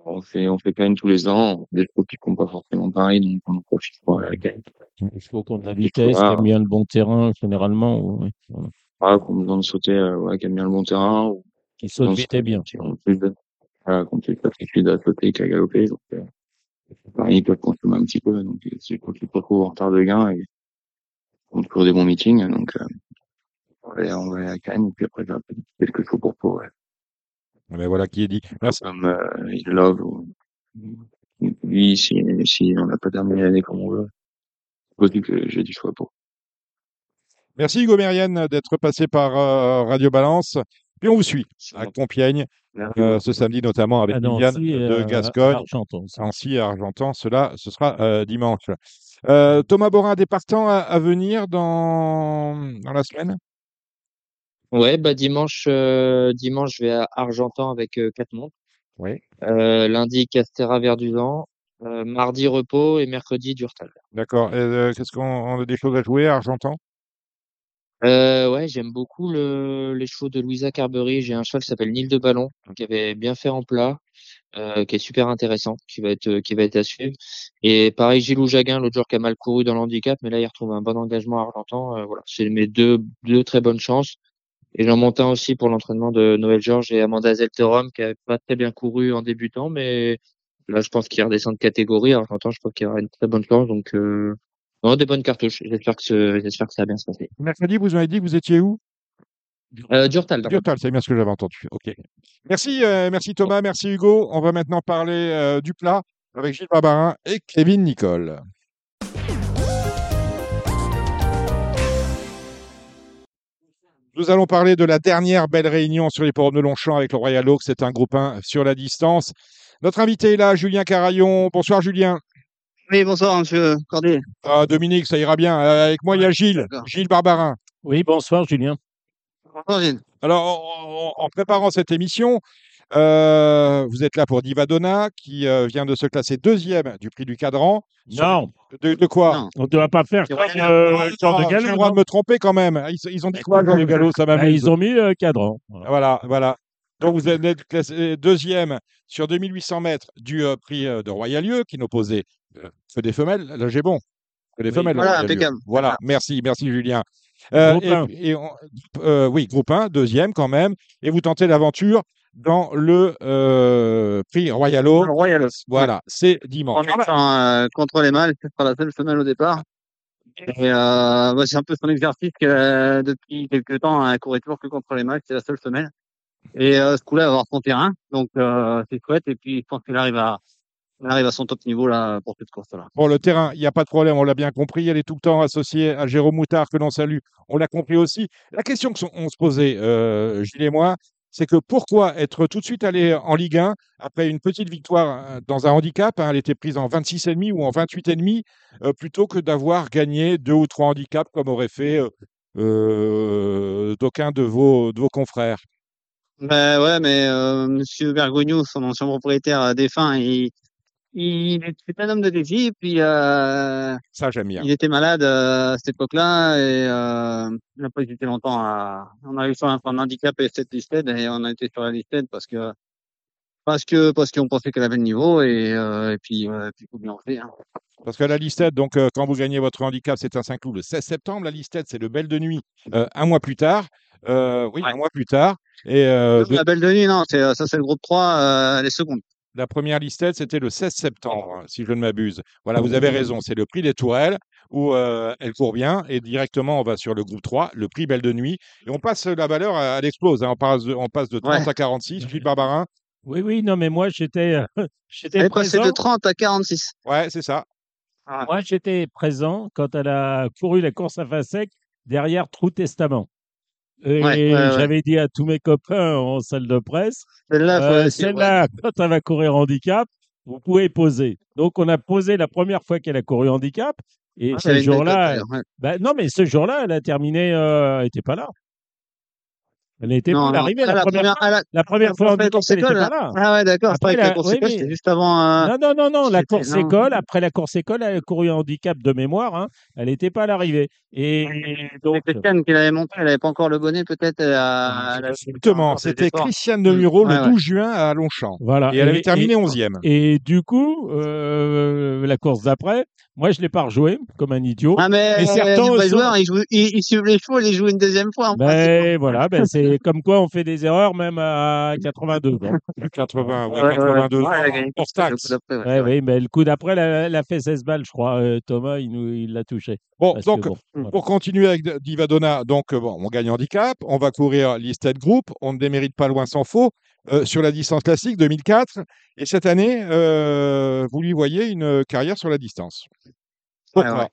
Speaker 7: On fait, on fait quand même tous les ans des choses qui font pas forcément pareil, donc on en profite pour aller à Cannes.
Speaker 3: Il faut qu'on ait la vitesse, qui aime bien le bon terrain, généralement. ou- ouais, voilà.
Speaker 7: Voilà, qu'on besoin de sauter, euh, ouais, aime bien le bon terrain, ou
Speaker 3: Qui saute
Speaker 7: qu'on
Speaker 3: vite et bien.
Speaker 7: ont plus de, voilà, qu'on plus d'aptitude à sauter qu'à galoper, donc, euh, pareil, ils peuvent consommer un petit peu, donc, euh, c'est quand ils se retrouvent en retard de gain et on trouve des bons meetings, donc, euh, on va aller, on va aller à Cannes, et puis après, j'ai quelque chose pour pour, ouais.
Speaker 2: Mais voilà qui est dit. Merci.
Speaker 7: Comme, euh, il love, ou, lui, si, si on n'a pas terminé l'année comme on veut, possible que j'ai du choix pour.
Speaker 2: Merci Hugo Mérienne d'être passé par euh, Radio Balance. Puis on vous suit à Compiègne. Euh, ce samedi notamment avec de
Speaker 3: euh, à
Speaker 2: Gascogne.
Speaker 3: Argenton.
Speaker 2: Nancy à Argentan, cela, ce sera euh, dimanche. Euh, Thomas Borin, des partants à, à venir dans, dans la semaine?
Speaker 6: Ouais, bah dimanche, euh, dimanche, je vais à Argentan avec euh, quatre montres.
Speaker 2: Oui.
Speaker 6: Euh, lundi, Castera Verduzan. Euh, mardi, repos et mercredi, Durtal.
Speaker 2: D'accord. Euh, Qu'est-ce qu'on on a des choses à jouer à Argentan?
Speaker 6: Euh, ouais, j'aime beaucoup le, les chevaux de Louisa Carberry. J'ai un cheval qui s'appelle Nil de Ballon, qui avait bien fait en plat, euh, qui est super intéressant, qui va être, qui va être à suivre. Et pareil, Gilles Jaguin, l'autre jour qui a mal couru dans l'handicap, mais là, il retrouve un bon engagement à Argentan. Euh, voilà, c'est mes deux, deux très bonnes chances. Et j'en monte aussi pour l'entraînement de Noël Georges et Amanda Zelterom, qui a pas très bien couru en débutant, mais là, je pense qu'il redescend de catégorie. Argentan, je crois qu'il y aura une très bonne chance. Donc, euh, non, des bonnes cartouches. J'espère que, ce- j'espère que ça va bien se passer.
Speaker 2: Mercredi, vous m'avez dit que vous étiez où?
Speaker 6: Euh, Durtal.
Speaker 2: Durtal, c'est bien ce que j'avais entendu. Ok. Merci, euh, merci Thomas, merci Hugo. On va maintenant parler euh, du plat avec Gilles Barbarin et Kevin Nicole. Nous allons parler de la dernière belle réunion sur les ports de Longchamp avec le Royal Oak. C'est un groupe 1 sur la distance. Notre invité est là, Julien Carayon. Bonsoir Julien.
Speaker 8: Oui, bonsoir, monsieur Cordier.
Speaker 2: Ah, Dominique, ça ira bien. Euh, avec moi, il y a Gilles. Gilles Barbarin.
Speaker 3: Oui, bonsoir Julien.
Speaker 8: Bonsoir, Gilles.
Speaker 2: Alors, en, préparant cette émission, euh, vous êtes là pour Divadonna, qui euh, vient de se classer deuxième du prix du cadran.
Speaker 3: Non,
Speaker 2: De, de quoi?
Speaker 8: Non.
Speaker 3: on ne doit pas faire comme euh,
Speaker 2: Ah,
Speaker 3: Jean de
Speaker 2: J'ai
Speaker 3: Gallo.
Speaker 2: le droit de me tromper quand même. Ils, ils ont dit quoi, Jean de Gallo Ça
Speaker 3: Ah,
Speaker 2: m'amuse.
Speaker 3: ils ont mis cadran. Voilà.
Speaker 2: Voilà, voilà. Donc, vous êtes classé deuxième sur 2800 mètres du euh, prix euh, de Royalieu, qui n'opposait que des femelles. Là, j'ai bon. Que des
Speaker 3: Oui,
Speaker 2: femelles.
Speaker 8: voilà,
Speaker 2: Royalieu.
Speaker 8: impeccable.
Speaker 2: Voilà, merci, merci Julien. Euh,
Speaker 3: Groupe
Speaker 2: et-
Speaker 3: un.
Speaker 2: et on- euh, oui, groupe 1, deuxième quand même. Et vous tentez l'aventure dans le euh, prix Royalo.
Speaker 8: Le Royal Oak.
Speaker 2: Voilà, c'est
Speaker 8: En
Speaker 2: dimanche.
Speaker 8: étant euh, contre les mâles, ce sera la seule femelle au départ. Et euh, bah, c'est un peu son exercice que euh, depuis quelques temps, elle courait toujours que contre les mâles, c'est la seule femelle. Et euh, ce coup-là, elle va avoir son terrain, donc euh, c'est chouette. Et puis je pense qu'elle arrive à, elle arrive à son top niveau là pour cette course-là.
Speaker 2: Bon, le terrain, il n'y a pas de problème, on l'a bien compris. Elle est tout le temps associée à Jérôme Moutard, que l'on salue. On l'a compris aussi. La question qu'on se posait, euh, Gilles et moi, c'est que pourquoi être tout de suite allé en Ligue 1 après une petite victoire euh, dans un handicap hein, Elle était prise en 26,5 ou en 28,5 euh, plutôt que d'avoir gagné deux ou trois handicaps comme aurait fait euh, d'aucuns de vos, de vos confrères.
Speaker 8: Ben ouais, mais euh, Monsieur Bergogneau, son ancien propriétaire défunt, il, il est un homme de défi. Et puis euh,
Speaker 2: Ça, j'aime bien.
Speaker 8: Il était malade euh, à cette époque-là et euh, il n'a pas hésité longtemps à. On a eu sur un, un handicap et cette listed et on a été sur la listed parce que parce que parce qu'on pensait qu'elle avait le niveau et, euh, et puis euh, puis faut bien hein.
Speaker 2: Parce que la listette, donc, euh, quand vous gagnez votre handicap, c'est un Saint-Cloud le 16 septembre. La listette, c'est le Belle de Nuit euh, un mois plus tard. Euh, oui,
Speaker 8: Ouais.
Speaker 2: un mois plus tard. Et euh, de-
Speaker 8: La belle de nuit, non, c'est ça c'est le groupe 3, euh, les secondes.
Speaker 2: La première listette, c'était le 16 septembre, hein, si je ne m'abuse. Voilà, vous avez raison. C'est le prix des Tourelles où euh, elle court bien. Et directement, on va sur le groupe 3, le prix Belle de Nuit. Et on passe la valeur à, à l'explose. hein. On, passe de, on passe de 30
Speaker 8: Ouais.
Speaker 2: à 46. Gilles Barbarin.
Speaker 3: Oui, oui, non, mais moi j'étais euh, j'étais
Speaker 8: Elle est passée
Speaker 3: présent.
Speaker 8: de 30 à 46.
Speaker 2: Ouais, c'est ça.
Speaker 3: Moi j'étais présent quand elle a couru la course à fin sec derrière Trou Testament. Et
Speaker 8: Ouais, ouais, ouais.
Speaker 3: j'avais dit à tous mes copains en salle de presse,
Speaker 8: Celle-là,
Speaker 3: euh, quand elle va courir handicap, vous pouvez poser. Donc on a posé la première fois qu'elle a couru handicap. Et
Speaker 8: Ah,
Speaker 3: ce jour-là, bah, non, mais ce jour-là, elle a terminé, euh, elle n'était pas là. Elle n'était
Speaker 8: Non,
Speaker 3: pas
Speaker 8: non,
Speaker 3: l'arrivée
Speaker 8: à
Speaker 3: la,
Speaker 8: la
Speaker 3: première fois.
Speaker 8: à la,
Speaker 3: La première fois en
Speaker 8: la
Speaker 3: course,
Speaker 8: école.
Speaker 3: pas là.
Speaker 8: Ah ouais, d'accord.
Speaker 3: Après
Speaker 8: la course
Speaker 3: oui,
Speaker 8: école,
Speaker 3: mais
Speaker 8: c'était juste avant. euh,
Speaker 3: non, non, non, non, la course
Speaker 8: non.
Speaker 3: école, après la course école, elle a couru en handicap de mémoire, hein, elle n'était pas à l'arrivée. Et donc,
Speaker 8: Christiane qui l'avait monté, elle avait pas encore le bonnet, peut-être. Elle a, elle a fait
Speaker 2: Exactement, c'était. Christiane de Muro
Speaker 8: Ouais,
Speaker 2: le
Speaker 8: ouais.
Speaker 2: 12 juin à Longchamp.
Speaker 3: voilà.
Speaker 2: Et elle avait terminé 11e.
Speaker 3: Et du coup, euh, la course d'après, moi, je l'ai pas rejoué comme un idiot.
Speaker 8: Ah, mais
Speaker 3: Et certains
Speaker 8: les
Speaker 3: sont-
Speaker 8: joueurs, ils, jouent, ils, ils suivent les chevaux, ils les jouent une deuxième fois. en.
Speaker 3: Ben voilà, ben c'est comme quoi on fait des erreurs même à 82. bon.
Speaker 2: 80, ouais,
Speaker 8: Ouais, ouais,
Speaker 2: 82
Speaker 8: ouais,
Speaker 2: hors taxe.
Speaker 3: oui, mais le coup d'après, elle a, fait 16 balles, je crois. Euh, Thomas, il nous, il l'a touché.
Speaker 2: Bon,
Speaker 3: Parce
Speaker 2: donc,
Speaker 3: bon, voilà.
Speaker 2: pour continuer avec Divadonna, donc, euh, bon, on gagne handicap, on va courir listed group, on ne démérite pas loin sans faux, euh, sur la distance classique 2004. Et cette année, euh, vous lui voyez une carrière sur la distance.
Speaker 8: Ouais,
Speaker 2: Pourquoi
Speaker 8: ouais.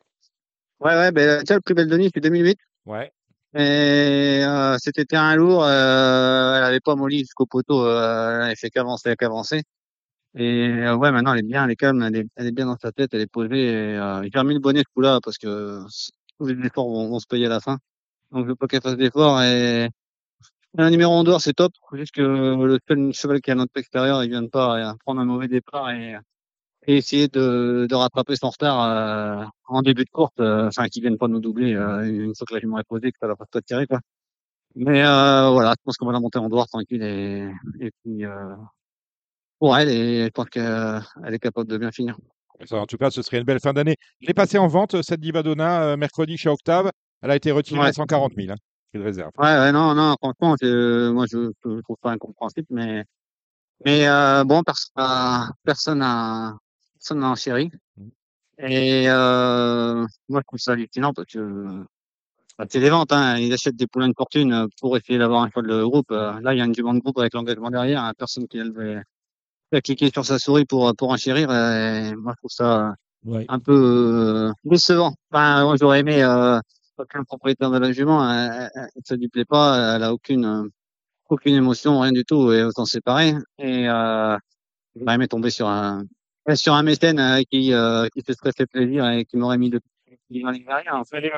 Speaker 8: Ouais, ouais, ben, tiens, le prix Belle de Nice, c'est 2008.
Speaker 2: Ouais.
Speaker 8: Et euh, c'était terrain lourd, euh, elle avait pas molli jusqu'au poteau, euh, elle avait fait qu'avancer, qu'avancer. Et euh, ouais, maintenant elle est bien, elle est calme, elle est, elle est bien dans sa tête, elle est posée. Et, euh, j'ai remis le bonnet ce coup-là parce que tous les efforts vont, vont se payer à la fin. Donc je veux pas qu'elle fasse d'efforts. Et un numéro en dehors, c'est top. Juste que le seul cheval qui à notre extérieur, il vienne pas euh, prendre un mauvais départ et, et essayer de, de rattraper son retard euh, en début de course, euh, enfin qu'ils viennent pas nous doubler euh, une fois que la jument est posée, que ça la fasse pas tirer quoi. Mais euh, voilà, je pense qu'on va la monter en dehors tranquille et, et puis euh, pour elle et je pense qu'elle est capable de bien finir.
Speaker 2: Ça, en tout cas, ce serait une belle fin d'année. Je l'ai passée en vente, cette Divadonna, euh, mercredi chez Octave. Elle a été retirée
Speaker 8: Ouais.
Speaker 2: à 140 000. Hein, de réserve.
Speaker 8: Ouais, ouais, non, non, franchement, moi je, je trouve ça incompréhensible, mais mais euh, bon, personne n'a personne n'a personne n'a enchéri. Et euh, moi je trouve ça hallucinant parce que bah, c'est des ventes, hein, ils achètent des poulains de fortune euh, pour essayer d'avoir un cheval de groupe. Euh, Là, il y a une demande de groupe avec l'engagement derrière, hein, personne qui a, a cliqué sur sa souris pour pour enchérir. Et moi je trouve ça
Speaker 3: Ouais.
Speaker 8: un peu euh, décevant. Enfin, moi j'aurais aimé euh, aucun propriétaire de la jument, elle, elle, elle- ça lui plaît pas, elle a aucune euh, aucune émotion, rien du tout, et autant séparer. Et euh, j'aurais aimé tomber sur un sur un mécène euh, qui euh, qui se serait fait plaisir et qui m'aurait mis de dans les fait,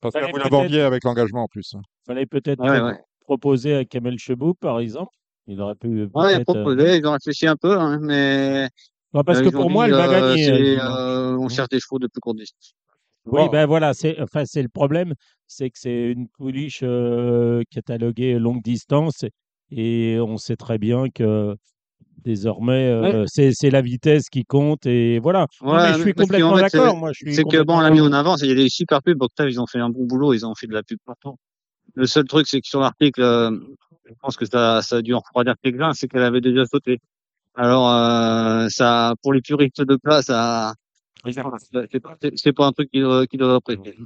Speaker 2: Parce que
Speaker 3: Fallait
Speaker 2: vous la
Speaker 3: peut-être-
Speaker 2: vendiez avec l'engagement en plus. hein.
Speaker 3: fallait peut-être
Speaker 8: Ouais,
Speaker 3: pro-
Speaker 8: ouais.
Speaker 3: proposer à Kamel Chebou, par exemple. Il aurait pu
Speaker 8: Ouais,
Speaker 3: peut-être. euh,
Speaker 8: proposé, ils ont réfléchi un peu, hein, mais
Speaker 3: non, parce
Speaker 8: euh,
Speaker 3: que pour moi, elle va
Speaker 8: euh,
Speaker 3: gagner.
Speaker 8: euh, on cherche des chevaux de plus courte distance.
Speaker 3: Oui, ben voilà, c'est enfin c'est le problème, c'est que c'est une pouliche euh, cataloguée longue distance et on sait très bien que désormais euh, c'est c'est la vitesse qui compte et voilà. Non,
Speaker 8: Ouais,
Speaker 3: mais je suis complètement
Speaker 8: fait, c'est-
Speaker 3: d'accord. Moi, je suis
Speaker 8: C'est que bon, on l'a mis en avant, il y a des super pubs, Octave, ils ont fait un bon boulot, ils ont fait de la pub partout. Le seul truc, c'est que sur l'article, euh, je pense que ça, ça a dû en refroidir quelques-uns, c'est qu'elle avait déjà sauté. Alors, euh, ça, pour les puristes de place, ça, c'est pas, c'est- c'est pas un truc qu'ils doivent apprécier.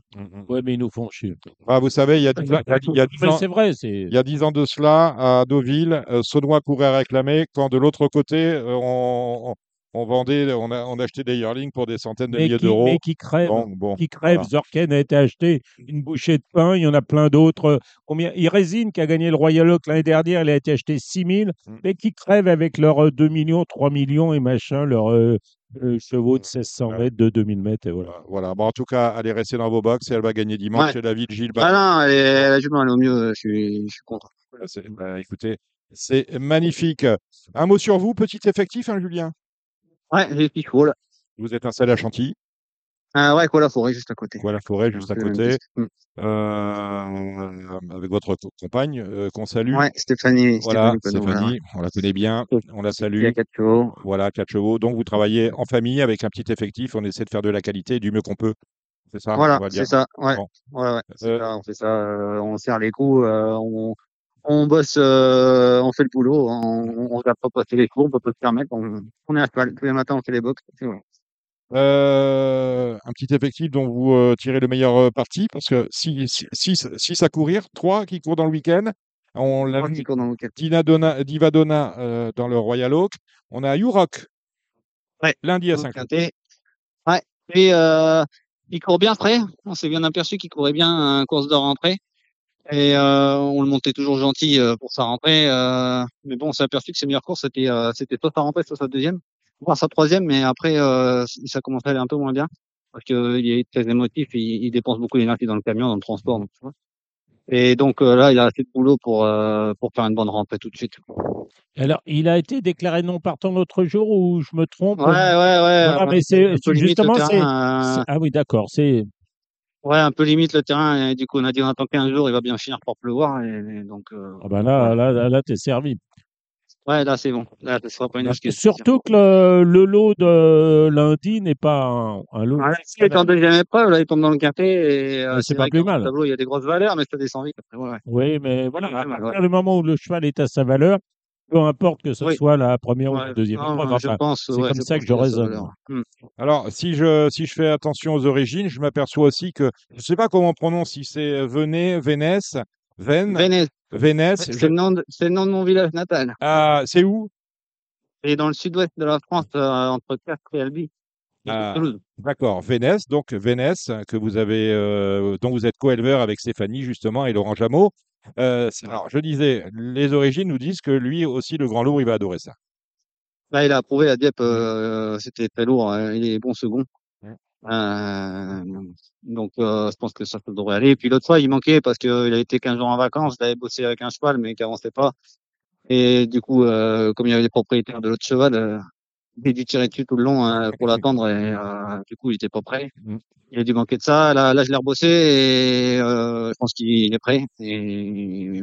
Speaker 3: Ouais, mais ils nous font chier.
Speaker 2: Ah, vous savez, il y a 10 ans, il y a- il y a 10
Speaker 3: Mais
Speaker 2: ans-
Speaker 3: c'est vrai, c'est.
Speaker 2: il y a 10 ans de cela, à Deauville, euh, Saunois courait à réclamer quand de l'autre côté, euh, on, on- vendait, on, a, on achetait des yearlings pour des centaines de
Speaker 3: Mais
Speaker 2: milliers d'euros.
Speaker 3: mais qui crève,
Speaker 2: Donc, bon,
Speaker 3: qui crève.
Speaker 2: voilà.
Speaker 3: Zorken a été acheté une bouchée de pain. Il y en a plein d'autres. Combien? Irésine qui a gagné le Royal Oak l'année dernière, il a été acheté 6 000.
Speaker 2: Mm.
Speaker 3: Mais qui crèvent avec leurs euh, 2 millions, 3 millions et machin, leurs euh, euh, chevaux de 1600
Speaker 2: Ouais.
Speaker 3: mètres, de 2000 mètres. Et voilà.
Speaker 2: Voilà. Bon, en tout cas, allez rester dans vos box et elle va gagner dimanche
Speaker 8: Ouais.
Speaker 2: chez David Gilles.
Speaker 8: Ah non, elle est, la elle est au mieux, je suis, je suis content.
Speaker 2: Bah, c'est- bah, écoutez, c'est magnifique. Un mot sur vous, petit effectif, hein, Julien?
Speaker 8: Ouais, j'ai là.
Speaker 2: Vous êtes installé à Chantilly,
Speaker 8: Ah ouais, quoi, la forêt, juste à côté.
Speaker 2: quoi la forêt, juste à
Speaker 8: euh,
Speaker 2: côté,
Speaker 8: mm.
Speaker 2: euh, avec votre co- compagne euh, qu'on salue.
Speaker 8: Ouais, Stéphanie,
Speaker 2: Voilà,
Speaker 8: Stéphanie
Speaker 2: on la connaît bien, on la salue.
Speaker 8: quatre chevaux.
Speaker 2: Voilà, quatre chevaux. Donc, vous travaillez en famille avec un petit effectif. On essaie de faire de la qualité du mieux qu'on peut. C'est ça
Speaker 8: Voilà, c'est ça. Ouais,
Speaker 2: Bon.
Speaker 8: ouais, ouais.
Speaker 2: Euh,
Speaker 8: ça, on fait ça. on serre les coups. on, on bosse, euh, on fait le boulot. On, on regarde pas passer les cours, on peut pas se permettre. On, on est à cheval. Tous les matins, on fait les box.
Speaker 2: Euh, un petit effectif dont vous euh, tirez le meilleur euh, parti parce que 6 six, six à courir, 3 qui courent dans le week-end. On l'a vu,
Speaker 8: cours dans le week-end.
Speaker 2: Dina Donna, Diva Donna euh, dans le Royal Oak. On a Yurok
Speaker 8: Ouais.
Speaker 2: lundi à
Speaker 8: Donc,
Speaker 2: 5
Speaker 8: quintet. Ouais. Et euh, il court bien frais. On s'est bien aperçu qu'il courait bien un course de rentrée. Et euh, on le montait toujours gentil euh, pour sa rentrée. Euh, mais bon, on s'est aperçu que ses meilleures courses, c'était euh, c'était soit sa rentrée, soit sa deuxième, voire sa troisième. Mais après, euh, ça commençait à aller un peu moins bien. Parce qu'il est très émotif, il, il dépense beaucoup d'énergie dans le camion, dans le transport. Donc, tu vois. Et donc euh, là, il a assez de boulot pour euh, pour faire une bonne rentrée tout de suite.
Speaker 3: Alors, il a été déclaré non partant l'autre jour ou je me trompe?
Speaker 8: Ouais, ouais, ouais.
Speaker 3: Voilà, mais c'est justement
Speaker 8: euh,
Speaker 3: c'est- Ah oui, d'accord. C'est
Speaker 8: Ouais, un peu limite le terrain. Et du coup, on a dit on attend 15 jours, il va bien finir par pleuvoir. Et, et donc, euh,
Speaker 3: ah ben là, là, là, là, t'es servi.
Speaker 8: ouais, là, c'est bon. Là, ce sera pas une excuse.
Speaker 3: Surtout que le, le lot de lundi n'est pas un, un lot.
Speaker 8: Ouais, il est en deuxième épreuve, là, il tombe dans le. Et euh,
Speaker 3: c'est pas plus mal.
Speaker 8: tableau, il y a des grosses valeurs, mais ça descend vite après. Ouais.
Speaker 3: Oui, mais voilà, à partir du moment où le cheval est à sa valeur, peu importe que ce
Speaker 8: Oui.
Speaker 3: soit la première ou la deuxième
Speaker 8: non,
Speaker 3: épreuve.
Speaker 8: je
Speaker 3: Enfin,
Speaker 8: pense,
Speaker 3: c'est
Speaker 8: ouais,
Speaker 3: comme
Speaker 8: je
Speaker 3: ça
Speaker 8: pense
Speaker 3: que je raisonne.
Speaker 8: Hmm.
Speaker 2: Alors, si je, si je fais attention aux origines, je m'aperçois aussi que je ne sais pas comment on prononce, si c'est Venet, Vénès, Ven,
Speaker 8: Vénès,
Speaker 2: Vénès.
Speaker 8: c'est
Speaker 2: je-
Speaker 8: le, nom de- c'est le nom de mon village natal.
Speaker 2: Ah, c'est où?
Speaker 8: Et dans le sud-ouest de la France, euh, entre Castres et Albi.
Speaker 2: Ah. D'accord, Vénès, donc Vénès, que vous avez, euh, dont vous êtes co-éleveur avec Stéphanie justement et Laurent Jameau. Euh, alors, je disais, les origines nous disent que lui aussi, le grand lourd, il va adorer ça.
Speaker 8: Là, il a approuvé la Dieppe, euh, c'était très lourd. euh, il est bon second. Euh, donc, euh, je pense que ça devrait aller. Et puis l'autre fois, il manquait parce qu'il a été 15 jours en vacances. Il avait bossé avec un cheval, mais qui avançait pas. Et du coup, euh, comme il y avait les propriétaires de l'autre cheval, il a dû tirer dessus tout le long euh, pour l'attendre. Et euh, du coup, il était pas prêt.
Speaker 2: Mm.
Speaker 8: Il a dû manquer de ça. Là, là je l'ai rebossé et euh, je pense qu'il est prêt. Et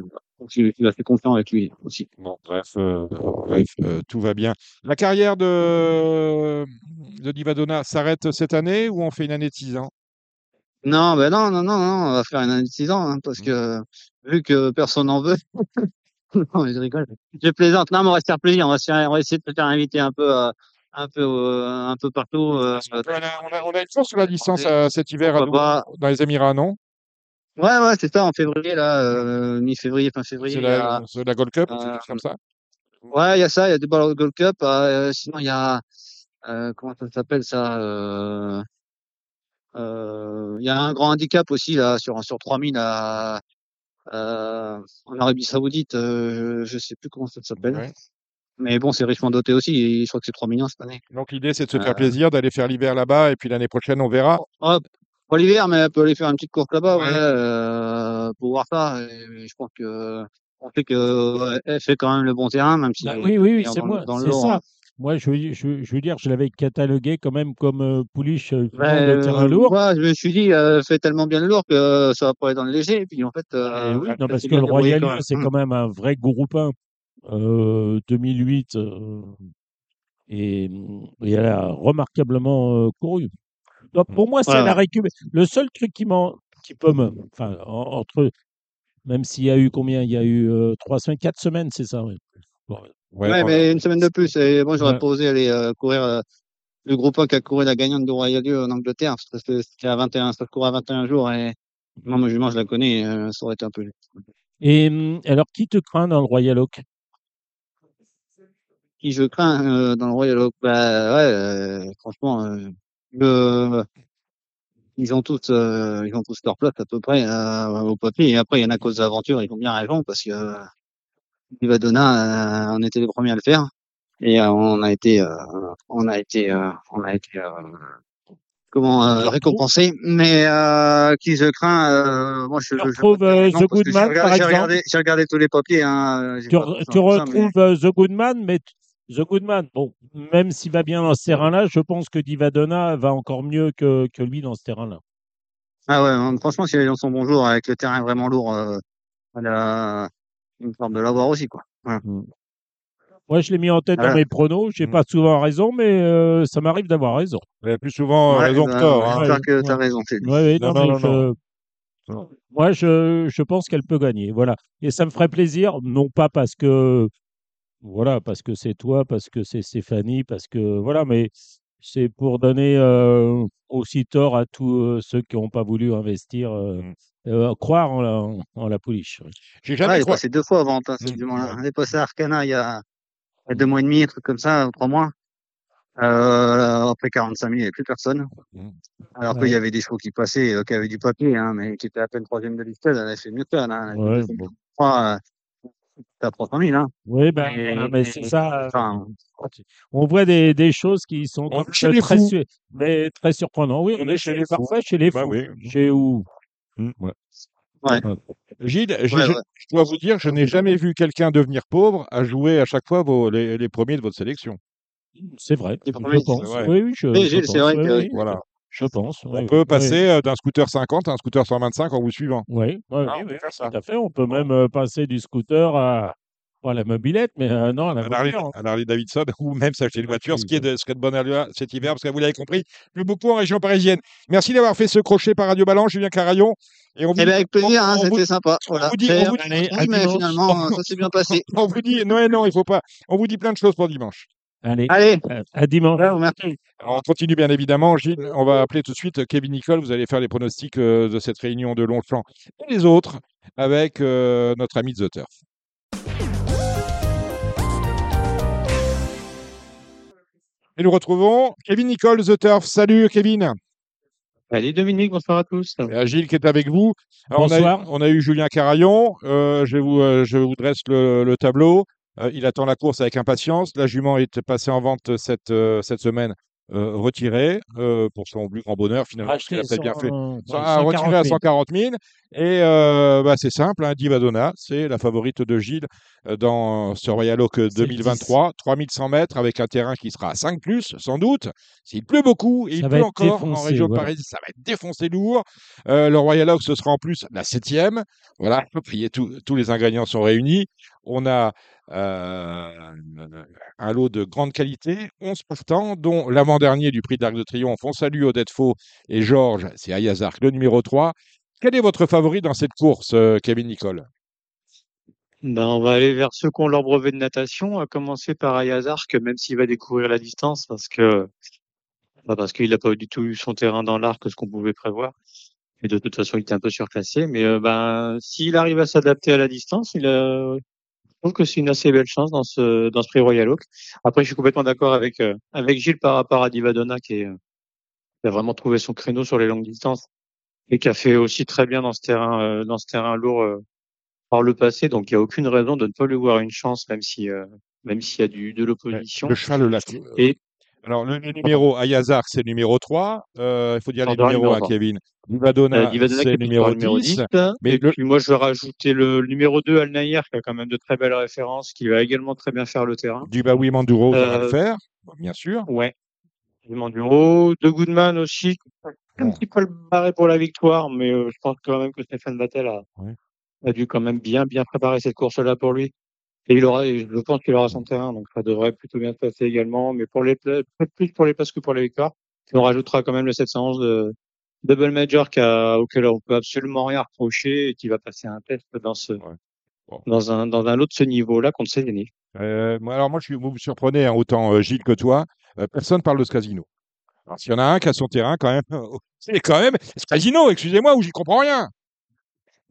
Speaker 8: je suis assez confiant avec lui aussi.
Speaker 2: Bon, bref, euh, bref, tout va bien. La carrière de, de Divadona s'arrête cette année ou on fait une année de 6 ans?
Speaker 8: Non, ben non, non, non, non, on va faire une année de 6 ans, hein, parce que vu que personne n'en veut. non, je rigole. Je plaisante. Non, mais on va se faire plaisir. On va, se faire- on va essayer de se faire inviter un peu, euh, un peu, euh, un peu partout. euh,
Speaker 2: on a, on a- on a une chance sur la licence cet hiver à dans les Émirats, non?
Speaker 8: Ouais, ouais, c'est ça, en février, là, mi-février, fin février.
Speaker 2: C'est la, la Gold Cup, chose comme ça?
Speaker 8: Ouais, il y a ça, il y a des balles Gold Cup. sinon, il y a, comment ça s'appelle ça Il y a un grand handicap aussi là sur sur 3000 à, euh, en Arabie Saoudite. euh, je, sais plus comment ça s'appelle.
Speaker 2: Ouais.
Speaker 8: Mais bon, c'est richement doté aussi. Et je crois que c'est 3 millions cette année.
Speaker 2: Donc l'idée, c'est de se faire
Speaker 8: Euh,
Speaker 2: plaisir, d'aller faire l'hiver là-bas, et puis l'année prochaine, on verra.
Speaker 8: Ouais, pas l'hiver, mais elle peut aller faire une petite course là-bas, ouais, euh, pour voir ça. Et je pense que on sait que elle fait quand même le bon terrain, même si
Speaker 3: Bah oui, oui, c'est moi, c'est ça.
Speaker 8: hein.
Speaker 3: Moi, je veux, je, je veux dire, je l'avais catalogué quand même comme euh, pouliche euh,
Speaker 8: Ben,
Speaker 3: de terrain
Speaker 8: euh,
Speaker 3: lourd.
Speaker 8: moi, je me suis dit, euh, fait tellement bien le lourd que ça va pas aller dans le léger. Et puis en fait, euh,
Speaker 3: oui, non, parce que le Royal c'est
Speaker 8: Hmm.
Speaker 3: quand même un vrai groupe 1. Euh, 2008, euh, et, et elle a remarquablement euh, couru. Donc, pour moi, c'est
Speaker 8: Ouais,
Speaker 3: la
Speaker 8: ouais.
Speaker 3: récup. Le seul truc qui, m'en- qui peut me. Enfin, en- entre. Même s'il y a eu combien? Il y a eu euh, trois semaines, quatre semaines, c'est ça. Bon,
Speaker 2: Ouais,
Speaker 8: mais une semaine de plus. Et moi, j'aurais
Speaker 3: Ouais.
Speaker 8: pas osé aller euh, courir euh, le groupe 1 qui a couru la gagnante du Royal Lieu en Angleterre. Parce que c'était à 21, ça court à 21 jours. Et moi, jument, je la connais. euh, ça aurait été un peu.
Speaker 3: Et hum, alors, qui te craint dans le Royal Oak?
Speaker 8: Qui je crains euh, dans le Royal Oak? Bah ouais, euh, franchement, euh, le- ils ont tous, euh, ils ont tous leur place à peu près euh, au papier. Et après, il y en a cause d'aventure, ils ont bien raison parce que euh, Livadona, euh, on était les premiers à le faire et euh, on a été, euh, on a été, on a été, comment euh, récompensé. Mais euh, qui je crains, euh, moi je,
Speaker 3: Tu
Speaker 8: je,
Speaker 3: retrouves The Goodman,
Speaker 8: regardé,
Speaker 3: par
Speaker 8: j'ai
Speaker 3: exemple
Speaker 8: regardé, j'ai regardé tous les papiers. Hein,
Speaker 3: Tu, re-
Speaker 8: ça, mais-
Speaker 3: retrouves The Goodman, mais The Goodman, bon, même s'il va bien dans ce terrain-là, je pense que Divadona va encore mieux que, que lui dans ce terrain-là.
Speaker 8: Ah ouais, hein, franchement, si elle est dans son bon jour, avec le terrain vraiment lourd, euh, elle a une forme de l'avoir aussi, quoi. Ouais.
Speaker 3: Moi, je l'ai mis en tête dans
Speaker 8: Voilà.
Speaker 3: mes pronos. J'ai
Speaker 2: Mm.
Speaker 3: pas souvent raison, mais euh, ça m'arrive d'avoir raison.
Speaker 2: Il y a plus souvent euh,
Speaker 8: Ouais,
Speaker 2: raison
Speaker 8: bah,
Speaker 2: que tort.
Speaker 8: ouais,
Speaker 2: hein.
Speaker 8: J'espère
Speaker 3: Ouais,
Speaker 8: que t'as
Speaker 3: ouais.
Speaker 8: raison, Phil.
Speaker 3: Ouais, ouais,
Speaker 2: Non,
Speaker 3: non,
Speaker 2: non,
Speaker 3: mais
Speaker 2: non,
Speaker 3: je-
Speaker 2: non.
Speaker 3: Moi, je, je pense qu'elle peut gagner. Voilà. Et ça me ferait plaisir, non pas parce que voilà, parce que c'est toi, parce que c'est Stéphanie, parce que voilà, mais c'est pour donner euh, aussi tort à tous euh, ceux qui n'ont pas voulu investir, euh,
Speaker 2: Mm.
Speaker 3: Euh, croire en la, en la pouliche.
Speaker 2: J'ai
Speaker 8: Ouais,
Speaker 2: jamais
Speaker 8: il est
Speaker 2: croisé.
Speaker 8: passé deux fois avant, hein, ce
Speaker 2: Mm.
Speaker 8: jument-là. Il est passé à Arcana il y a, deux mois et demi, un truc comme ça, trois mois. Euh, après 45 000, il n'y avait plus personne.
Speaker 2: Mm.
Speaker 8: Alors
Speaker 3: Ouais.
Speaker 8: qu'il y avait des chevaux qui passaient, euh, qui avaient du papier, hein, mais qui étaient à peine troisième de liste, elle avait fait mieux que ça,
Speaker 3: Ouais, bon.
Speaker 8: euh, à 300 000, hein.
Speaker 3: Oui, ben,
Speaker 8: Et-
Speaker 3: mais c'est ça. euh,
Speaker 8: Enfin,
Speaker 3: on voit des, des choses qui sont
Speaker 2: On
Speaker 3: très, su- mais très surprenantes. Oui, on,
Speaker 2: On
Speaker 3: est chez les parfaits, chez les
Speaker 2: Bah
Speaker 3: fous.
Speaker 2: oui.
Speaker 3: Chez où?
Speaker 2: Mm, ouais.
Speaker 8: Ouais.
Speaker 2: Gilles,
Speaker 8: Ouais,
Speaker 2: je,
Speaker 8: ouais.
Speaker 2: je dois vous dire, je n'ai jamais vu quelqu'un devenir pauvre à jouer à chaque fois vos, les, les premiers de votre sélection.
Speaker 3: C'est vrai.
Speaker 8: Les
Speaker 3: Je pense.
Speaker 2: c'est vrai.
Speaker 3: Oui, oui, je,
Speaker 8: Oui,
Speaker 3: je
Speaker 8: Gilles, c'est
Speaker 3: pense.
Speaker 8: vrai
Speaker 3: Oui,
Speaker 8: que-
Speaker 3: oui,
Speaker 2: Voilà.
Speaker 3: Je pense.
Speaker 2: On
Speaker 3: oui,
Speaker 2: peut
Speaker 3: oui.
Speaker 2: passer euh, d'un scooter 50 à un scooter 125 en vous suivant.
Speaker 3: Oui, oui,
Speaker 2: Ah,
Speaker 3: oui, tout à fait. On peut même euh, passer du scooter à, pas à la mobilette, mais euh, non, à la voiture.
Speaker 2: un Harley Davidson ou même s'acheter une voiture, ce qui est de, ce qui est de bonne allure cet hiver, parce que vous l'avez compris, plus beaucoup en région parisienne. Merci d'avoir fait ce crochet par Radio Balance, Julien Carayon. Et on vous,
Speaker 8: Eh ben, avec plaisir, hein, c'était sympa.
Speaker 2: on vous dit- on vous dit-
Speaker 8: peu
Speaker 3: allez, à
Speaker 8: mais
Speaker 3: dimanche.
Speaker 8: finalement, ça s'est bien passé.
Speaker 2: on vous dit, non, non, il faut pas. On vous dit plein de choses pour dimanche.
Speaker 3: Allez,
Speaker 8: Allez,
Speaker 3: à, à dimanche.
Speaker 8: ouais, merci.
Speaker 2: Alors, on continue bien évidemment, Gilles. On va appeler tout de suite Kevin Nicole. Vous allez faire les pronostics euh, de cette réunion de Longchamp et les autres avec euh, notre ami The Turf. Et nous retrouvons Kevin Nicole, The Turf. Salut Kevin.
Speaker 9: Allez Dominique, bonsoir à tous.
Speaker 2: Et à Gilles qui est avec vous. Alors, on, a,
Speaker 3: Bonsoir.
Speaker 2: on a eu Julien Carayon. Euh, je, vous, euh, je vous dresse le, le tableau. Euh, il attend la course avec impatience. La jument est passée en vente cette, euh, cette semaine, euh, retirée euh, pour son plus grand bonheur finalement. parce qu'il a peut-être bien fait.
Speaker 3: cent-
Speaker 2: Ça
Speaker 3: ouais,
Speaker 2: a retiré à
Speaker 3: 140 000.
Speaker 2: 140 000. Et euh, bah, c'est simple, hein, Divadonna, c'est la favorite de Gilles dans sur Royal Oak
Speaker 3: C'est le
Speaker 2: 2023. 3100 mètres avec un terrain qui sera à 5 sans doute. S'il pleut beaucoup, et il
Speaker 3: Ça
Speaker 2: pleut encore en
Speaker 3: défoncé,
Speaker 2: région
Speaker 3: voilà.
Speaker 2: parisienne, ça va être défoncé lourd. Le Royal Oak, ce sera en plus la septième. Voilà, tous les ingrédients sont réunis. On a euh, un lot de grande qualité, 11 partants, dont l'avant-dernier du prix d'Arc de Triomphe. On salue Odette Faux et Georges, c'est Ayazark, le numéro 3. Quel est votre favori dans cette course, euh, Kevin Nicole?
Speaker 9: Ben, on va aller vers ceux qui ont leur brevet de natation, à commencer par Ayazark, même s'il va découvrir la distance, parce que bah, parce qu'il n'a pas du tout eu son terrain dans l'arc, ce qu'on pouvait prévoir. Et de toute façon, il était un peu surclassé. Mais euh, ben, s'il arrive à s'adapter à la distance, il a... je trouve que c'est une assez belle chance dans ce dans ce prix Royal Oak. Après, je suis complètement d'accord avec euh, avec Gilles par rapport à Divadonna, qui, est, euh, qui a vraiment trouvé son créneau sur les longues distances et qui a fait aussi très bien dans ce terrain euh, dans ce terrain lourd euh, par le passé. Donc, il n'y a aucune raison de ne pas lui voir une chance, même si euh, même s'il y a du de l'opposition.
Speaker 2: Le cheval, là.
Speaker 9: Et
Speaker 2: Alors, le, le numéro Ayazark, c'est le numéro 3. Euh, il faut dire les
Speaker 9: Pardon,
Speaker 2: numéros à
Speaker 9: trois.
Speaker 2: Kevin.
Speaker 9: Euh,
Speaker 2: Divadonna,
Speaker 9: Divadonna qui
Speaker 2: c'est
Speaker 9: est
Speaker 2: le numéro
Speaker 9: le numéro
Speaker 2: 10.
Speaker 9: 10.
Speaker 2: mais
Speaker 9: et
Speaker 2: le-
Speaker 9: puis moi, je vais rajouter le, numéro 2, Alnaïr, qui a quand même de très belles références, qui va également très bien faire le terrain.
Speaker 2: Du Baoui Manduro, ça va le
Speaker 9: Euh,
Speaker 2: faire, bien sûr.
Speaker 9: Ouais. Du Manduro, de Goodman aussi, qui a un petit peu le barré pour la victoire, mais euh, je pense quand même que Stéphane Vattel a,
Speaker 2: Ouais.
Speaker 9: a dû quand même bien bien préparer cette course-là pour lui. Et il aura, je pense qu'il aura son terrain, donc ça devrait plutôt bien se passer également. Mais pour les plus pour les places que pour les victoires. On rajoutera quand même le 711 de Double Major qui a, auquel on peut absolument rien reprocher et qui va passer un test dans ce,
Speaker 2: Bon.
Speaker 9: dans un, dans un lot de ce niveau-là contre Cézanne.
Speaker 2: Euh, moi, alors moi, je suis, vous me surprenez, hein, autant euh, Gilles que toi. Euh, personne parle de ce casino. Alors, s'il y en a un qui a son terrain, quand même, c'est quand même ce casino, excusez-moi, où j'y comprends rien.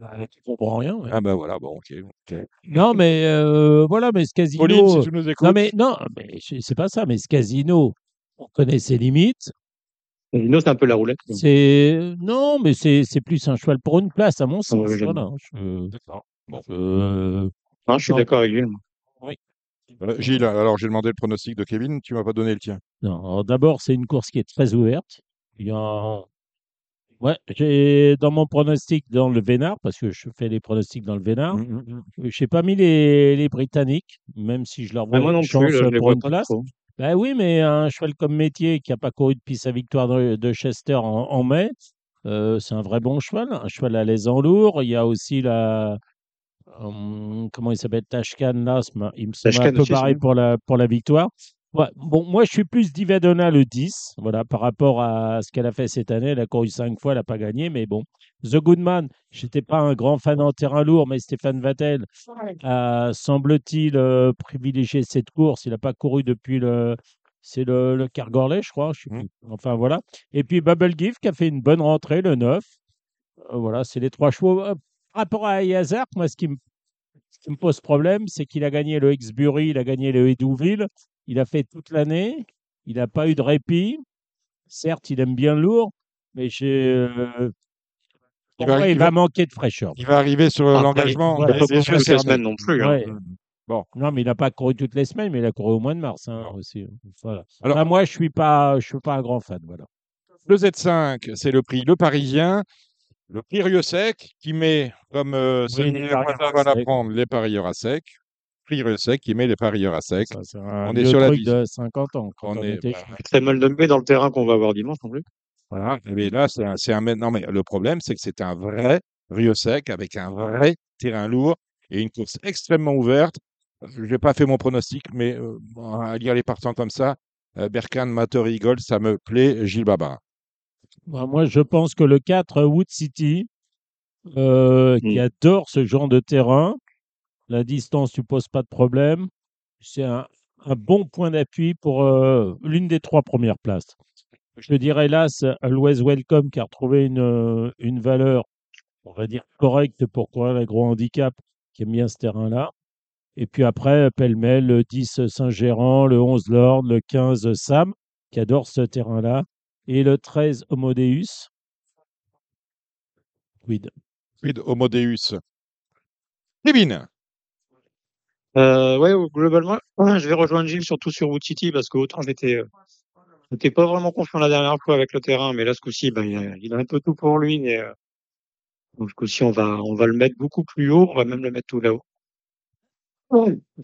Speaker 3: Bah, tu comprends rien. ouais.
Speaker 2: Ah ben voilà, bon, ok. ok.
Speaker 3: Non, mais euh, voilà, mais ce casino.
Speaker 2: Pauline, si
Speaker 3: euh,
Speaker 2: tu nous écoutes.
Speaker 3: non, mais non, mais c'est c'est pas ça. Mais ce casino, on connaît ses limites.
Speaker 9: Cézanne, c'est un peu la roulette.
Speaker 3: C'est non, mais c'est c'est plus un cheval pour une place, à mon sens.
Speaker 9: ouais, j'aime
Speaker 3: voilà. Je-
Speaker 2: D'accord. Bon.
Speaker 3: je-
Speaker 9: Non, je suis
Speaker 3: Non.
Speaker 9: d'accord avec Gilles.
Speaker 2: Euh, Gilles, alors j'ai demandé le pronostic de Kevin, tu m'as pas donné le tien.
Speaker 3: Non, alors d'abord, c'est une course qui est très ouverte. Il y a... Ouais, j'ai dans mon pronostic dans le Vénard, parce que je fais les pronostics dans le Vénard,
Speaker 2: Mm,
Speaker 3: je n'ai pas mis les, les Britanniques, même si je leur vois
Speaker 9: Mais moi
Speaker 3: une chance
Speaker 9: plus, là,
Speaker 3: pour
Speaker 9: vois
Speaker 3: une place. Ben oui, mais un cheval comme Métier qui n'a pas couru depuis sa victoire de, de Chester en, en mai, euh, c'est un vrai bon cheval, un cheval à l'aise en lourd. Il y a aussi la. hum, comment il s'appelle Tashkan, là, il me semble un peu pareil pour la, pour la victoire. Ouais, bon, moi, je suis plus Divadonna le 10, voilà, par rapport à ce qu'elle a fait cette année. Elle a couru cinq fois, elle n'a pas gagné, mais bon. The Goodman, j'étais pas un grand fan en terrain lourd, mais Stéphane Vattel a, semble-t-il, euh, privilégié cette course. Il n'a pas couru depuis le. C'est le, le Kergorlet, je crois. je sais
Speaker 2: Mm.
Speaker 3: plus. Enfin, voilà. Et puis Bubble Gift qui a fait une bonne rentrée, le 9. Euh, voilà, c'est les trois chevaux. Euh, Par rapport à Yazark, moi, ce qui me, ce qui me pose problème, c'est qu'il a gagné le Exbury, il a gagné le Edouville. Il a fait toute l'année. Il n'a pas eu de répit. Certes, il aime bien le lourd, mais j'ai, euh,
Speaker 2: Il va-
Speaker 3: moi, il
Speaker 2: il
Speaker 3: va
Speaker 2: va-
Speaker 3: manquer de fraîcheur.
Speaker 2: Il va arriver sur l'engagement.
Speaker 3: voilà,
Speaker 2: des-
Speaker 9: Pas
Speaker 2: des
Speaker 9: pour
Speaker 2: yeux
Speaker 9: toutes les semaines non plus. hein.
Speaker 2: Bon.
Speaker 3: Non, mais il n'a pas couru toutes les semaines, mais il a couru au mois de mars hein, aussi. Voilà.
Speaker 2: Alors-
Speaker 3: Enfin, moi, je suis pas, je suis pas un grand fan. Voilà.
Speaker 2: Le Z5, c'est le prix Le Parisien. Le prix sec qui met, comme euh,
Speaker 3: Oui, les parieurs à sec.
Speaker 2: l'apprendre, les parieurs à sec. Prix sec qui met les parieurs à sec.
Speaker 3: Ça, c'est un
Speaker 2: On est sur la
Speaker 3: truc
Speaker 2: vision.
Speaker 3: de 50 ans quand
Speaker 2: On
Speaker 3: on,
Speaker 2: est-
Speaker 3: était
Speaker 2: bah.
Speaker 9: Très mal nommé dans le terrain qu'on va avoir dimanche non plus.
Speaker 2: Voilà. Mais là, c'est un. Non, mais le problème, c'est que c'est un vrai Rio sec avec un vrai terrain lourd et une course extrêmement ouverte. Je n'ai pas fait mon pronostic, mais euh, à lire les partants comme ça, euh, Berkane, Mater, Eagle, ça me plaît. Gilles Baba.
Speaker 3: Bah, moi, je pense que le 4 Wood City, euh, qui
Speaker 9: Mm.
Speaker 3: adore ce genre de terrain, la distance ne pose pas de problème. C'est un, un bon point d'appui pour euh, l'une des trois premières places. Je dirais hélas l'Ouest Welcome qui a retrouvé une, euh, une valeur, on va dire, correcte pour courir les gros handicap, qui aime bien ce terrain-là. Et puis après, pêle-mêle, le 10 Saint-Gérand, le 11 Lord, le 15 Sam, qui adore ce terrain-là, et le 13 Homodeus. Quid?
Speaker 2: Quid Homodeus? Kevin.
Speaker 9: Euh, ouais, globalement, je vais rejoindre Gilles surtout sur Wood City parce que autant j'étais, euh, j'étais pas vraiment confiant la dernière fois avec le terrain, mais là ce coup-ci, ben, il, a, il a un peu tout pour lui. Et, euh, donc ce coup-ci, on va, on va le mettre beaucoup plus haut, on va même le mettre tout là-haut.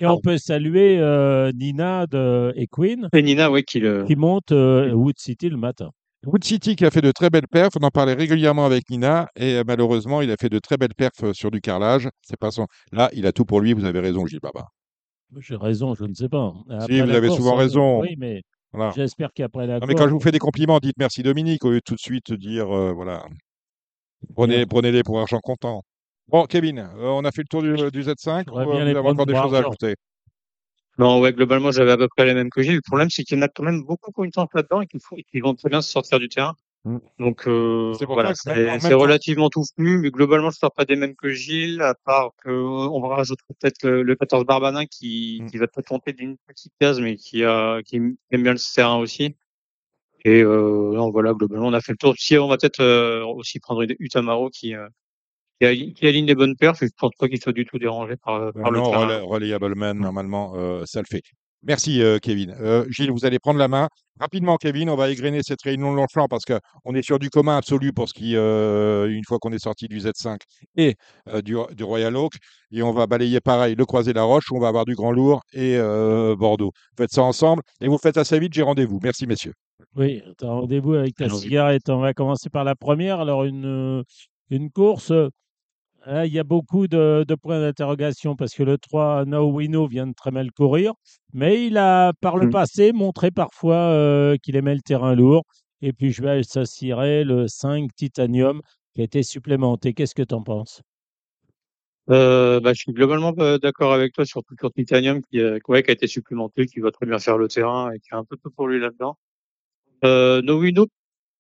Speaker 3: Et on peut saluer euh, Nina de, et Queen
Speaker 9: Et Nina, ouais, qui le.
Speaker 3: qui montent euh, Wood City le matin.
Speaker 2: Wood City qui a fait de très belles perfs, on en parlait régulièrement avec Nina et euh, malheureusement il a fait de très belles perfs euh, sur du carrelage. C'est pas son. Là, il a tout pour lui. Vous avez raison, Gilles Baba.
Speaker 3: J'ai raison, je ne sais pas. Après
Speaker 2: Si, vous avez
Speaker 3: course,
Speaker 2: souvent
Speaker 3: on-
Speaker 2: raison.
Speaker 3: Oui, mais
Speaker 2: Voilà.
Speaker 3: j'espère qu'après la
Speaker 2: Non, mais quand je vous fais des compliments, dites merci Dominique au lieu de tout de suite dire euh, voilà. Prenez, prenez-les pour argent comptant. Bon, Kevin, euh, on a fait le tour du, du Z5 ou
Speaker 3: J'aurais
Speaker 2: euh,
Speaker 3: bien
Speaker 2: vous
Speaker 3: les
Speaker 2: avez
Speaker 3: prendre
Speaker 2: encore des choses à ajouter?
Speaker 9: Non, ouais, globalement, j'avais à peu près les mêmes que Gilles. Le problème, c'est qu'il y en a quand même beaucoup qui ont une chance là-dedans et qui, font- qui vont très bien se sortir du terrain.
Speaker 2: Mm.
Speaker 9: Donc, euh,
Speaker 2: C'est
Speaker 9: voilà, c'est relativement touffu, mais globalement, je ne sors pas des mêmes que Gilles, à part que euh, on va rajouter peut-être le, le 14 Barbanin qui,
Speaker 2: Mm.
Speaker 9: qui va peut-être monter d'une petite case, mais qui, a, qui aime bien le terrain aussi. Et euh, non, voilà, globalement, on a fait le tour. Si on va peut-être euh, aussi prendre une Utamaro qui, euh, qui, aligne les bonnes et je pense pas qu'il soit du tout dérangé par, par le
Speaker 2: non. Relay- normalement, euh, ça le fait. Merci, euh, Kevin. Euh, Gilles, vous allez prendre la main. Rapidement, Kevin, on va égrener cette réunion de Longchamp parce qu'on est sur du commun absolu pour ce qui, euh, une fois qu'on est sorti du Z5 et euh, du, du Royal Oak. Et on va balayer pareil le Croisé-la-Roche, où on va avoir du Grand Lourd et euh, Bordeaux. Faites ça ensemble et vous faites assez vite, j'ai rendez-vous. Merci, messieurs.
Speaker 3: Oui, tu as rendez-vous avec ta cigarette. On va commencer par la première. Alors, une, euh, une course, euh, il y a beaucoup de, de points d'interrogation parce que le 3, No Wino, vient de très mal courir. Mais il a, par le
Speaker 9: Mm.
Speaker 3: passé, montré parfois euh, qu'il aimait le terrain lourd. Et puis, je vais associerai le 5 Titanium qui a été supplémenté. Qu'est-ce que tu en penses?
Speaker 9: Euh, bah, je suis globalement d'accord avec toi sur sur Titanium qui, euh, ouais, qui a été supplémenté, qui va très bien faire le terrain et qui a un peu tout pour lui là-dedans. Euh, Novino,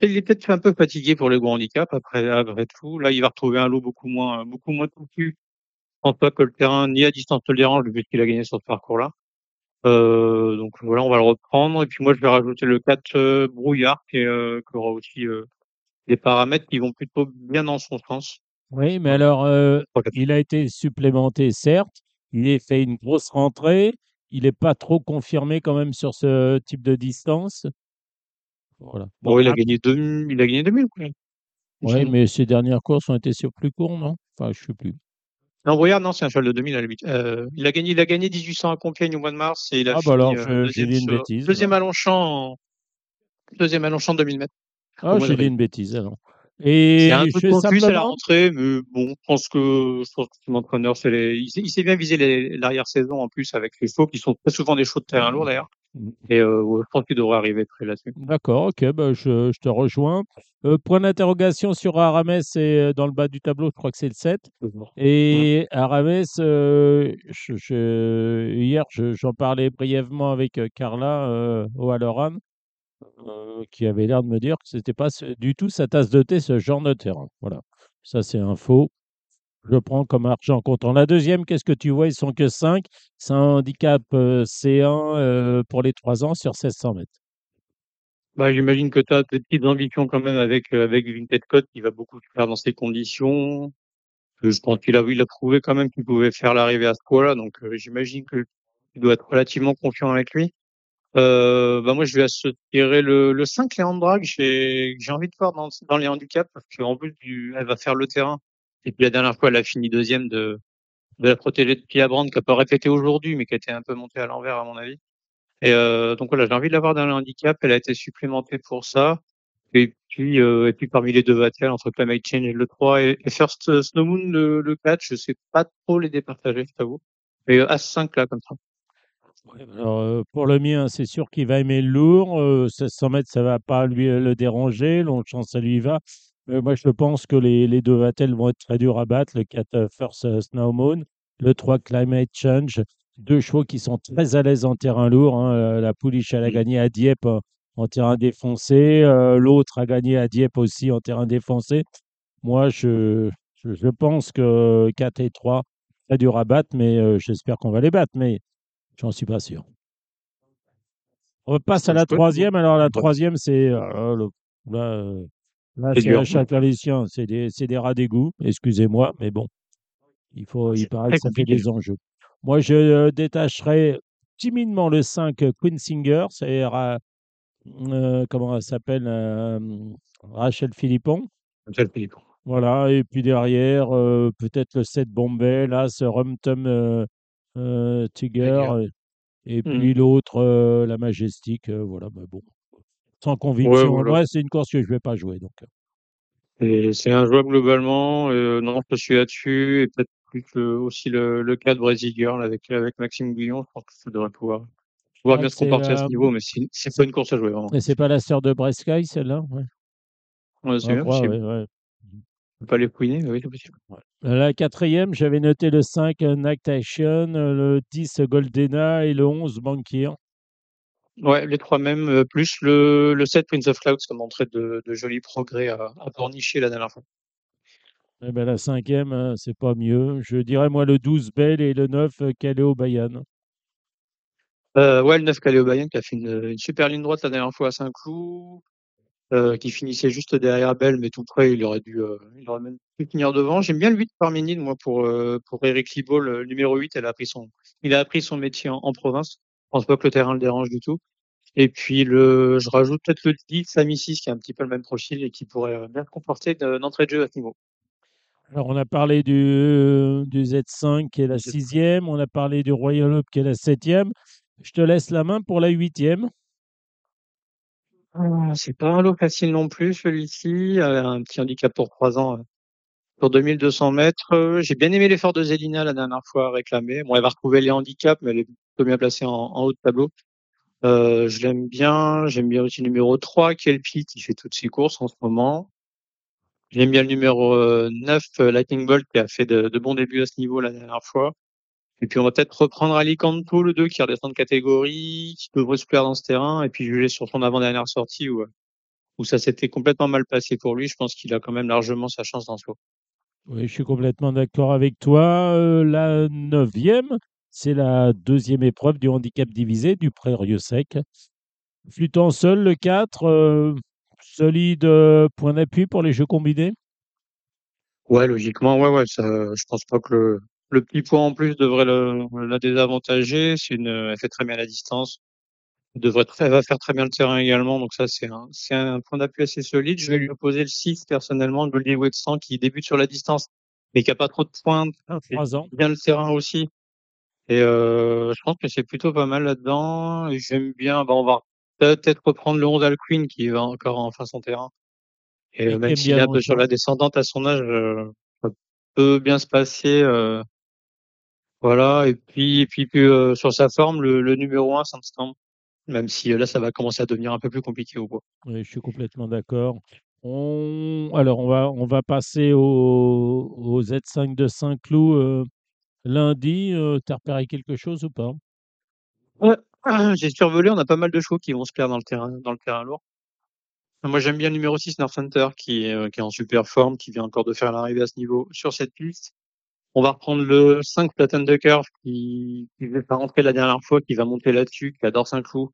Speaker 9: il est peut-être un peu fatigué pour les gros handicaps après, après tout. Là, il va retrouver un lot beaucoup moins, beaucoup moins touffu. Je pense pas que le terrain ni à distance ne le dérange puisqu'il a gagné sur ce parcours-là. Euh, donc voilà, on va le reprendre. Et puis moi, je vais rajouter le 4 euh, brouillard qui, euh, qui aura aussi des paramètres qui vont plutôt bien dans son sens.
Speaker 3: Oui, mais alors, il a été supplémenté, certes. Il a fait une grosse rentrée. Il n'est pas trop confirmé quand même sur ce type de distance. Voilà.
Speaker 9: Bon, il a
Speaker 3: après-
Speaker 9: gagné deux, il a gagné 2000 quoi.
Speaker 3: Oui, mais ses dernières courses ont été sur plus court, non? Enfin, je ne sais plus.
Speaker 9: Non, Brouillard, non, c'est un cheval de 2000 à la. Euh, il a gagné, il a gagné 1800 à Compiègne au mois de mars et il a
Speaker 3: Ah, bah
Speaker 9: fini
Speaker 3: alors,
Speaker 9: euh,
Speaker 3: je- j'ai
Speaker 9: deuxième,
Speaker 3: dit une
Speaker 9: sur-
Speaker 3: bêtise,
Speaker 9: deuxième à Longchamp, en- deuxième à Longchamp 2000 mètres.
Speaker 3: Ah, j'ai dit une bêtise alors. Et
Speaker 9: C'est un peu confus à la rentrée, mais bon, je pense que, je pense que entraîneur, c'est les, il sait bien les- l'arrière-saison en plus avec les chevaux qui sont très souvent des chevaux de terrain lourd d'ailleurs.
Speaker 3: Mm.
Speaker 9: Et euh, je pense qu'il devrait arriver près là-dessus.
Speaker 3: D'accord, ok, bah, je, je te rejoins. Euh, point d'interrogation sur Arames, c'est dans le bas du tableau, je crois que c'est le 7. Et Arames, euh, je- je- hier, je- j'en parlais brièvement avec Carla euh, qui avait l'air de me dire que c'était pas ce- du tout sa tasse de thé, ce genre de terrain. Voilà, ça c'est un faux. Je prends comme argent comptant. La deuxième, qu'est-ce que tu vois? Ils sont que 5. C'est un handicap euh, C1 euh, pour les 3 ans sur 1600 mètres.
Speaker 9: Bah, j'imagine que tu as des petites ambitions quand même avec, euh, avec Vinted Code qui va beaucoup faire dans ces conditions. Je pense qu'il a, il a prouvé quand même qu'il pouvait faire l'arrivée à ce poids-là, donc euh, j'imagine que tu dois être relativement confiant avec lui. Bah moi, je vais associer le, le 5, Léandra, que j'ai, envie de voir dans, les handicaps, parce qu'en plus, elle va faire le terrain. Et puis la dernière fois, elle a fini deuxième de, la protégée de Pia Brand, qui a pas répété aujourd'hui, mais qui a été un peu montée à l'envers, à mon avis. Et euh, donc voilà, j'ai envie de l'avoir dans le handicap. Elle a été supplémentée pour ça. Et puis, euh, et puis parmi les deux battles, entre Climate Change et le 3 et, First Snow Moon, le, le 4, je sais pas trop les départager, je t'avoue. Mais euh, As-5 là, comme ça.
Speaker 3: Euh, pour le mien, c'est sûr qu'il va aimer le lourd. Euh, 1600 mètres, ça va pas lui le déranger. Longue chance, ça lui va. Euh, moi, je pense que les, les deux Vatel vont être très durs à battre. Le 4 euh, First euh, Snow Moon, le 3 Climate Change. Deux chevaux qui sont très à l'aise en terrain lourd. hein. Euh, La Pouliche, elle a gagné à Dieppe en terrain défoncé. Euh, L'autre a gagné à Dieppe aussi en terrain défoncé. Moi, je, je, je pense que 4 et 3, très dur à battre, mais euh, j'espère qu'on va les battre. Mais J'en suis pas sûr. On passe à la troisième. Alors, la troisième, c'est. euh, là, euh,
Speaker 9: C'est
Speaker 3: un château C'est des, c'est des rats d'égout. Excusez-moi, mais bon. Il, faut, il paraît que ça fait des enjeux. Moi, je euh, détacherai timidement le 5 euh, Queen Singer. C'est. Ra- euh, comment elle s'appelle euh, Rachel Philippon.
Speaker 9: Michel Philippon.
Speaker 3: Voilà. Et puis derrière, euh, peut-être le 7 Bombay. Là, ce Rumtum euh, euh, Tiger. Euh, Et
Speaker 9: Mhm.
Speaker 3: puis l'autre, euh, la Majestic. euh, voilà, mais bon. Sans
Speaker 9: Ouais,
Speaker 3: conviction.
Speaker 9: voilà.
Speaker 3: Moi, c'est une course que je vais pas jouer. Donc. euh.
Speaker 9: Et c'est un joueur globalement. Euh, non, je suis là-dessus. Et peut-être plus le- aussi le, le 4 Brésil Girl avec, avec Maxime Guillon. Je pense que ça devrait pouvoir, pouvoir bien se comporter à
Speaker 3: la-
Speaker 9: ce niveau, mais c'est pas une course à jouer, vraiment.
Speaker 3: Mais c'est pas la sœur de Brescaille, celle-là ouais.
Speaker 9: Ouais, c'est bien
Speaker 3: ouais, ouais.
Speaker 9: Pas les fouiner, mais oui, c'est possible.
Speaker 3: La quatrième, j'avais noté le 5 euh, Night Action, le 10 Goldena et le 11 Bankir.
Speaker 9: Ouais, les trois mêmes, euh, plus le, le 7 Prince of Clouds qui a montré de, de jolis progrès à, à Pornichet la dernière fois.
Speaker 3: Eh ben, la cinquième, euh, c'est pas mieux. Je dirais, moi, le 12 Bell et le 9 euh, Kaleo Bayan.
Speaker 9: Euh, ouais, le 9 Calais Bayern qui a fait une, une super ligne droite la dernière fois à Saint-Cloud, euh, qui finissait juste derrière Belle, mais tout près, il aurait dû, il aurait même pu finir devant. J'aime bien le 8 Parménide, moi, pour, pour Eric Libaud, le numéro 8, elle a appris son, il a appris son métier en, en province. Je pense pas que le terrain le dérange du tout. Et puis le, je rajoute peut-être le 10 Samy 6 qui a un petit peu le même profil et qui pourrait euh, bien comporter de- d'entrée de jeu à ce niveau.
Speaker 3: Alors, on a parlé du, euh, du Z5 qui est la sixième. On a parlé du Royal Up qui est la septième. Je te laisse la main pour la huitième.
Speaker 9: Ah, C'est pas un lot facile non plus, celui-ci. Euh, un petit handicap pour trois ans. Sur 2200 mètres, Euh, j'ai bien aimé l'effort de Zelina la dernière fois réclamé. Bon, elle va retrouver les handicaps, mais elle est plutôt bien placée en, haut de tableau. Euh, je l'aime bien. J'aime bien aussi le numéro 3, Kelpi, qui fait toutes ses courses en ce moment. J'aime bien le numéro euh, 9, euh, Lightning Bolt, qui a fait de, bons débuts à ce niveau la dernière fois. Et puis on va peut-être reprendre Alicanto, le 2, qui redescend de catégorie, qui devrait se plaire dans ce terrain, et puis juger sur son avant-dernière sortie où, où ça s'était complètement mal passé pour lui. Je pense qu'il a quand même largement sa chance dans ce lot.
Speaker 3: Oui, je suis complètement d'accord avec toi. Euh, la neuvième, c'est la deuxième épreuve du handicap divisé du Prérieux sec. Flûtant seul, le 4, euh, solide euh, point d'appui pour les jeux combinés?
Speaker 9: Ouais, logiquement, ouais, ouais. Je pense pas que le, petit point en plus devrait la désavantager. Elle fait très bien la distance. Elle devrait très- va faire très bien le terrain également. Donc ça, c'est un, c'est un point d'appui assez solide. Je vais lui opposer le 6 personnellement, Goldie Wexan, qui débute sur la distance, mais qui a pas trop de points. fait
Speaker 3: 3 ans.
Speaker 9: bien le terrain aussi. Et euh, je pense que c'est plutôt pas mal là-dedans. Et j'aime bien. Bah, on va peut-être reprendre le 11 Alcuin qui va encore en fin son terrain. Et
Speaker 3: Et
Speaker 9: euh,
Speaker 3: qui
Speaker 9: même s'il est un peu sur la descendante à son âge, euh, ça peut bien se passer. euh, voilà. Et puis, et puis, puis, euh, sur sa forme, le, le numéro 1, Sandstorm. Même si euh, là, ça va commencer à devenir un peu plus compliqué au bois.
Speaker 3: Oui, je suis complètement d'accord. On... Alors, on va, on va passer au, au Z5 de Saint-Cloud euh, lundi. Euh, T'as repéré quelque chose ou pas?
Speaker 9: Ouais. J'ai survolé, on a pas mal de chevaux qui vont se perdre dans le terrain, dans le terrain lourd. Moi, j'aime bien le numéro 6, North Hunter, qui est, qui est en super forme, qui vient encore de faire l'arrivée à ce niveau sur cette piste. On va reprendre le 5, Platon de Curve, qui, qui faisait pas rentrer la dernière fois, qui va monter là-dessus, qui adore Saint-Cloud.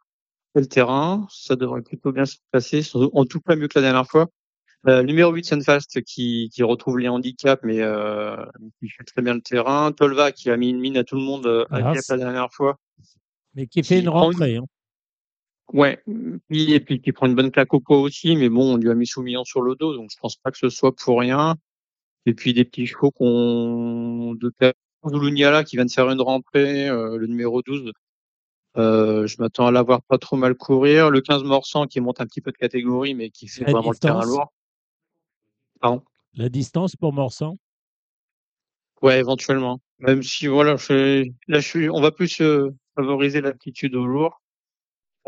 Speaker 9: Et le terrain, ça devrait plutôt bien se passer, en tout cas mieux que la dernière fois. Euh, numéro 8, Sunfast, qui, qui retrouve les handicaps, mais euh, qui fait très bien le terrain. Tolva, qui a mis une mine à tout le monde euh, à
Speaker 3: Ah,
Speaker 9: la dernière fois.
Speaker 3: Mais qui fait
Speaker 9: Qui
Speaker 3: une rentrée. hein.
Speaker 9: Ouais, et puis qui prend une bonne claque au poids aussi, mais bon, on lui a mis Soumillon sur le dos, donc je pense pas que ce soit pour rien. Et puis des petits chevaux qu'on de qui vient de faire une rentrée, euh, le numéro 12. Euh, je m'attends à l'avoir pas trop mal courir. Le 15 Morsan qui monte un petit peu de catégorie, mais qui fait
Speaker 3: La
Speaker 9: vraiment le terrain lourd. Pardon?
Speaker 3: La distance pour Morsan?
Speaker 9: Ouais, éventuellement. Même si voilà, je, là je suis, on va plus euh, favoriser l'aptitude au lourd.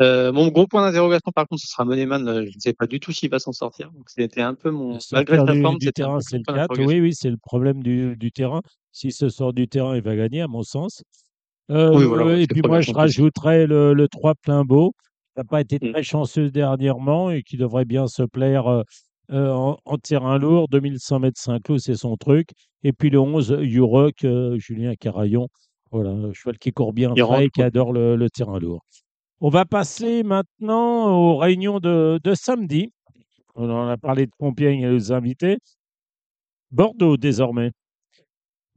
Speaker 9: Euh, mon gros point d'interrogation par contre, ce sera Moneyman. Euh, Je ne sais pas du tout s'il va s'en sortir. Donc c'était un peu mon, malgré sa forme,
Speaker 3: du terrain, c'est le
Speaker 9: point
Speaker 3: 4.
Speaker 9: d'interrogation.
Speaker 3: Oui, oui, c'est le problème du, du terrain. S'il se sort du terrain, il va gagner, à mon sens.
Speaker 9: Oui,
Speaker 3: Euh,
Speaker 9: voilà,
Speaker 3: et puis moi, je rajouterais le, le 3 plein beau, qui n'a pas été
Speaker 9: Mm.
Speaker 3: très chanceux dernièrement et qui devrait bien se plaire en, en terrain lourd. 2100 mètres Saint-Cloud, c'est son truc. Et puis le 11, Yurok, Julien Carayon. Voilà, un cheval qui court bien frais et qui adore le, le terrain lourd. On va passer maintenant aux réunions de, de samedi. On en a parlé de Compiègne et les invités. Bordeaux désormais.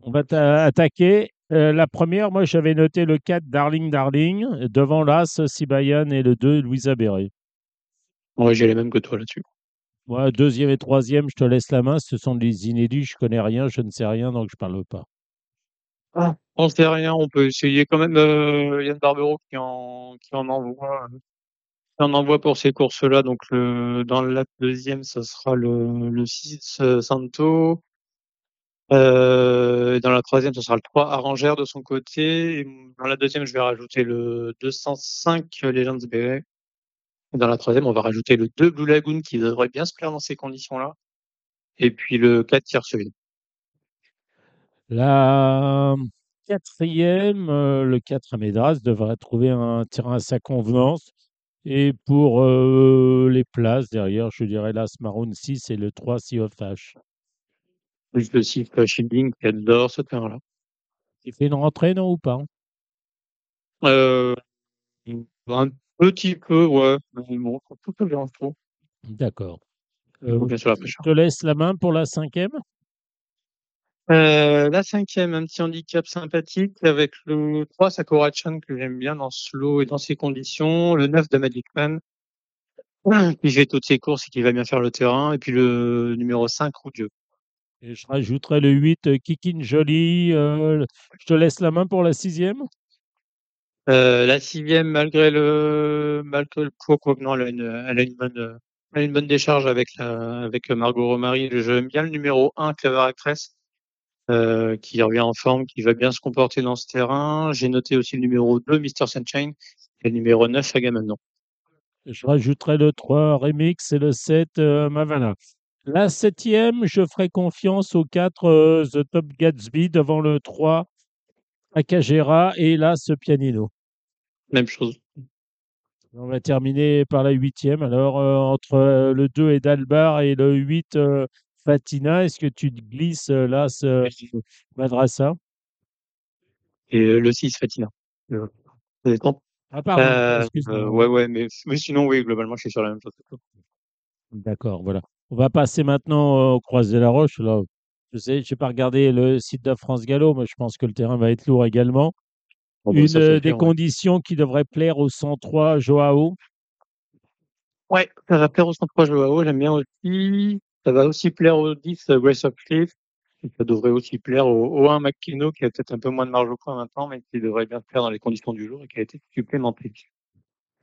Speaker 3: On va t'a- attaquer. Euh, la première, moi j'avais noté le 4 Darling Darling, devant l'As Sibayan et le 2 Louisa Béré.
Speaker 9: Ouais, j'ai les mêmes que toi là-dessus.
Speaker 3: Moi, deuxième et troisième, je te laisse la main. Ce sont des inédits, je connais rien, je ne sais rien, donc je parle pas.
Speaker 9: Ah, on sait rien, on peut essayer quand même. Euh, Yann Barbero qui en, qui en envoie, euh, qui en envoie pour ces courses-là. Donc le, dans la deuxième, ce sera le, le 6 euh, Santo. Euh, dans la troisième, ce sera le 3 Arrangère de son côté. Dans la deuxième, je vais rajouter le 205 Legends BV. Et dans la troisième, on va rajouter le 2 Blue Lagoon qui devrait bien se plaire dans ces conditions-là. Et puis le 4 Tierceville.
Speaker 3: La quatrième, euh, le 4 Amédras, devrait trouver un terrain à sa convenance. Et pour euh, les places derrière, je dirais l'As Maroon 6 et le 3 Sea of H.
Speaker 9: Plus le 6 Shielding qui adore ce terrain-là.
Speaker 3: Il fait une rentrée, non, ou pas?
Speaker 9: Euh, un petit peu, ouais. Mais bon, tout dérange trop.
Speaker 3: D'accord. Euh,
Speaker 9: la
Speaker 3: je te laisse la main pour la cinquième.
Speaker 9: Euh, la cinquième, un petit handicap sympathique avec le 3 Sakurachan que j'aime bien dans ce lot et dans ces conditions. Le 9 de Magic Man qui fait toutes ses courses et qui va bien faire le terrain. Et puis le numéro 5 Roudieux.
Speaker 3: Et je rajouterai le 8 euh, Kikin Jolie. euh, je te laisse la main pour la sixième.
Speaker 9: Euh, la sixième, malgré le, malgré le poids, quoi que non, elle a une, elle a une bonne, elle a une bonne décharge avec la, avec Margot Romary. J'aime bien le numéro 1, Clever Actress, euh, qui revient en forme, qui va bien se comporter dans ce terrain. J'ai noté aussi le numéro 2, Mr. Sunshine, et le numéro 9, Agamemnon.
Speaker 3: Je rajouterai le 3 Remix et le 7 euh, Mavala. La septième, je ferai confiance au 4 euh, The Top Gatsby devant le 3 Akagera et là ce Pianino.
Speaker 9: Même chose.
Speaker 3: On va terminer par la huitième. Alors, euh, entre euh, le 2 et Dalbar et le 8 euh, Fatina, est-ce que tu te glisses euh, là ce Madrasa
Speaker 9: Et euh, le 6, Fatina. Euh, Ça dépend.
Speaker 3: Ah, pardon,
Speaker 9: Euh,
Speaker 3: excuse-moi.
Speaker 9: euh, ouais, ouais, mais, mais sinon, oui, globalement, je suis sur la même chose que toi.
Speaker 3: D'accord, voilà. On va passer maintenant euh, au Croisé la Roche. Là, je sais, je n'ai pas regardé le site de France Gallo, mais je pense que le terrain va être lourd également.
Speaker 9: Bon, bah,
Speaker 3: Une
Speaker 9: ça, c'est
Speaker 3: euh, des
Speaker 9: clair, ouais.
Speaker 3: conditions qui devrait plaire au 103 Joao?
Speaker 9: Ouais, ça va plaire au 103 Joao, j'aime bien aussi. Ça va aussi plaire au 10 euh, Grace of Cliff. Et ça devrait aussi plaire au, au 1 McKinno qui a peut-être un peu moins de marge au point maintenant, mais qui devrait bien se plaire dans les conditions du jour et qui a été supplémenté.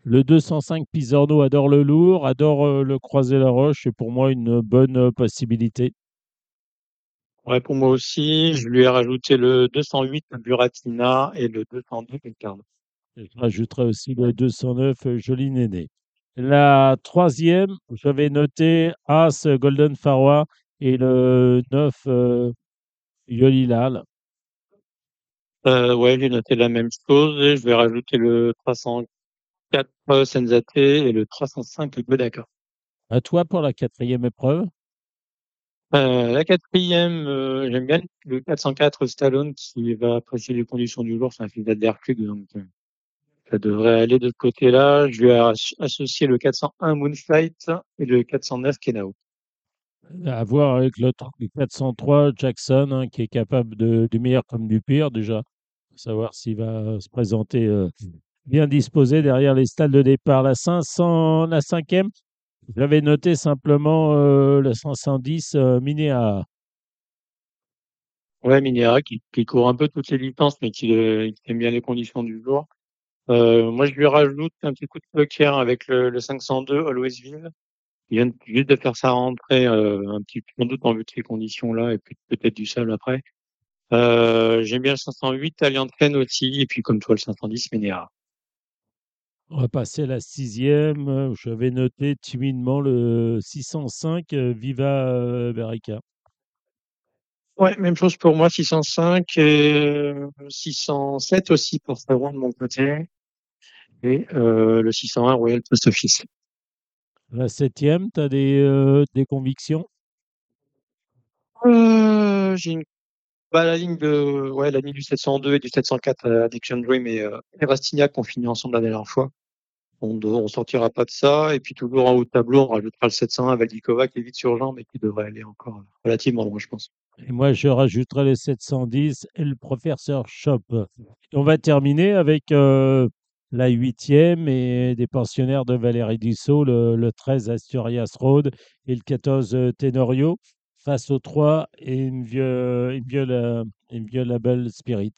Speaker 3: Le 205 Pisorno adore le lourd, adore euh, le Croisé la Roche. C'est pour moi une bonne euh, possibilité.
Speaker 9: Ouais, pour moi aussi, je lui ai rajouté le 208 Buratina et le 202 Picard.
Speaker 3: Et Je rajouterai aussi le 209 euh, Joli Néné. La troisième, j'avais noté As Golden Faroua et le 9 euh, Yolilal.
Speaker 9: Euh, ouais, j'ai noté la même chose et je vais rajouter le 304 euh, Senzate et le 305 Godaka.
Speaker 3: À toi pour la quatrième épreuve.
Speaker 9: Euh, la quatrième, euh, j'aime bien le 404 Stallone qui va apprécier les conditions du jour. C'est un film d'Hercule, donc euh, ça devrait aller de ce côté-là. Je vais as- associer le 401 Moonflight et le 409 Kenao.
Speaker 3: À voir avec le tr- le 403 Jackson, hein, qui est capable de, du meilleur comme du pire déjà. Faut savoir s'il va se présenter euh, bien disposé derrière les stalles de départ. La 500, la cinquième, j'avais noté simplement euh, le 510 euh, Minéa.
Speaker 9: Ouais, Minéa qui, qui court un peu toutes les distances, mais qui, euh, qui aime bien les conditions du jour. Euh, moi, je lui rajoute un petit coup de poker avec le, le 502 Always Vive. Il vient juste de faire sa rentrée, euh, un petit peu sans doute en vue de ces conditions-là, et puis peut-être du sable après. Euh, J'aime bien le 508 Alliant Ken aussi, et puis comme toi le 510 Ménéa.
Speaker 3: On va passer à la sixième. Euh, J'avais noté timidement le 605 euh, Viva euh, Berica.
Speaker 9: Ouais, même chose pour moi, 605 et 607 aussi pour Favron de mon côté. Et euh, le 601 Royal Post Office.
Speaker 3: La septième, tu as des, euh, des convictions?
Speaker 9: Euh, J'ai une bah, la ligne de ouais la ligne du 702 et du 704 euh, Addiction Dream et, euh, et Rastignac ont fini ensemble la dernière fois. On ne sortira pas de ça. Et puis toujours en haut de tableau, on rajoutera le 701 Valdikova qui est vite sur jambe et qui devrait aller encore relativement loin, je pense.
Speaker 3: Et moi, je rajouterai le 710 et le professeur Shop. Et on va terminer avec euh, la huitième et des pensionnaires de Valérie Dussault, le, le 13 Asturias Road et le 14 euh, Tenorio, face aux 3 et une vieux, label Spirit.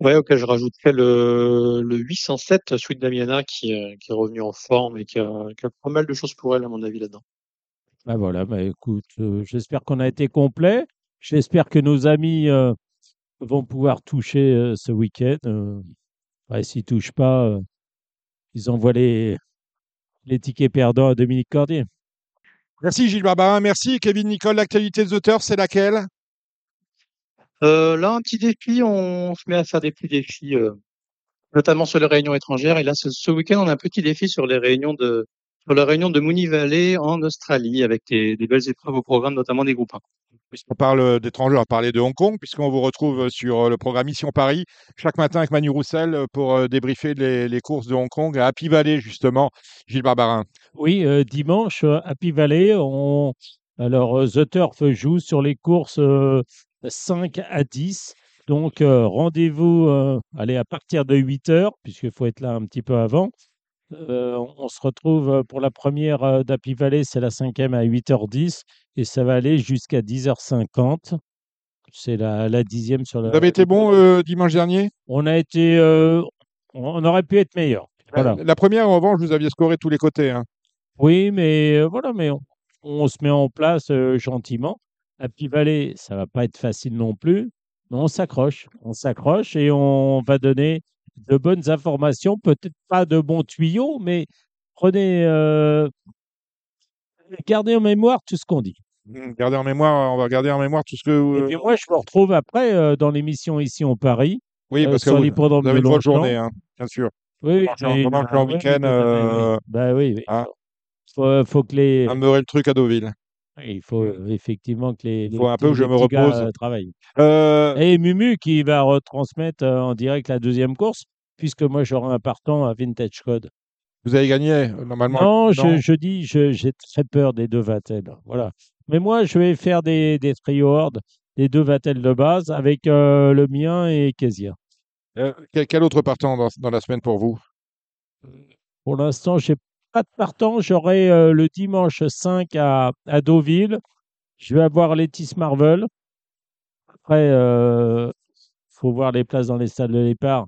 Speaker 9: Ouais, auquel je rajouterais le, le 807 Sweet Damiana qui, euh, qui est revenu en forme et qui a, qui a pas mal de choses pour elle, à mon avis, là-dedans.
Speaker 3: Ah voilà, bah écoute, euh, j'espère qu'on a été complet. J'espère que nos amis euh, vont pouvoir toucher euh, ce week-end. Ouais, S'ils ne touchent pas, euh, ils envoient les, les tickets perdants à Dominique Cordier.
Speaker 2: Merci Gilles Barbarin, merci Kevin Nicole. L'actualité de The Turf, c'est laquelle?
Speaker 9: Euh, là, un petit défi, on se met à faire des petits défis, euh, notamment sur les réunions étrangères. Et là, ce, ce week-end, on a un petit défi sur les réunions de sur la réunion de Mooney Valley en Australie, avec des, des belles épreuves au programme, notamment des groupes 1.
Speaker 2: Puisqu'on parle d'étrangers, on va parler de Hong Kong, puisqu'on vous retrouve sur le programme Mission Paris chaque matin avec Manu Roussel pour euh, débriefer les, les courses de Hong Kong à Happy Valley, justement. Gilles Barbarin.
Speaker 3: Oui, euh, dimanche, euh, Happy Valley, on... alors euh, The Turf joue sur les courses euh, 5 à 10. Donc euh, rendez-vous euh, allez, à partir de 8 heures, puisqu'il faut être là un petit peu avant. Euh, on se retrouve pour la première d'Happy Valley, c'est la cinquième à 8h10 et ça va aller jusqu'à 10h50. C'est la, la dixième sur la.
Speaker 2: Vous avez été bon euh, dimanche dernier?
Speaker 3: On a été, euh, on aurait pu être meilleur. Voilà.
Speaker 2: La première, en revanche, vous aviez scoré de tous les côtés. hein.
Speaker 3: Oui, mais euh, voilà, mais on, on se met en place euh, gentiment. Happy Valley, ça va pas être facile non plus, mais on s'accroche, on s'accroche et on va donner de bonnes informations, peut-être pas de bons tuyaux, mais prenez, euh, gardez en mémoire tout ce qu'on dit.
Speaker 2: Mmh, Gardez en mémoire, on va garder en mémoire tout ce que.
Speaker 3: Et puis moi, je me retrouve après euh, dans l'émission ici en Paris,
Speaker 2: oui,
Speaker 3: euh,
Speaker 2: parce que vous, vous avez une
Speaker 3: Longchamp.
Speaker 2: journée, hein, bien sûr.
Speaker 3: Oui, oui,
Speaker 2: Pendant que-
Speaker 3: ah,
Speaker 2: week-end, euh,
Speaker 3: Bah oui, oui.
Speaker 2: hein.
Speaker 3: Faut, faut que les,
Speaker 2: Ameurer le truc à Deauville.
Speaker 3: Il faut euh, effectivement que les,
Speaker 2: Il
Speaker 3: les
Speaker 2: faut un peu que je me repose.
Speaker 3: euh, travaillent.
Speaker 2: Euh,
Speaker 3: Et Mumu qui va retransmettre en direct la deuxième course, puisque moi j'aurai un partant à Vintage Code.
Speaker 2: vous avez gagné, normalement.
Speaker 3: Non, je, je dis, j'ai très peur des deux Vatel. Voilà. Mais moi, je vais faire des, des trio horde, des deux Vatel de base, avec euh, le mien et Kezia.
Speaker 2: Euh, quel, quel autre partant dans, dans la semaine pour vous?
Speaker 3: Pour l'instant, j'ai pas de partant. J'aurai euh, le dimanche 5 à, à Deauville. Je vais avoir Letis Marvel. Après, il faut voir les places dans les salles de départ,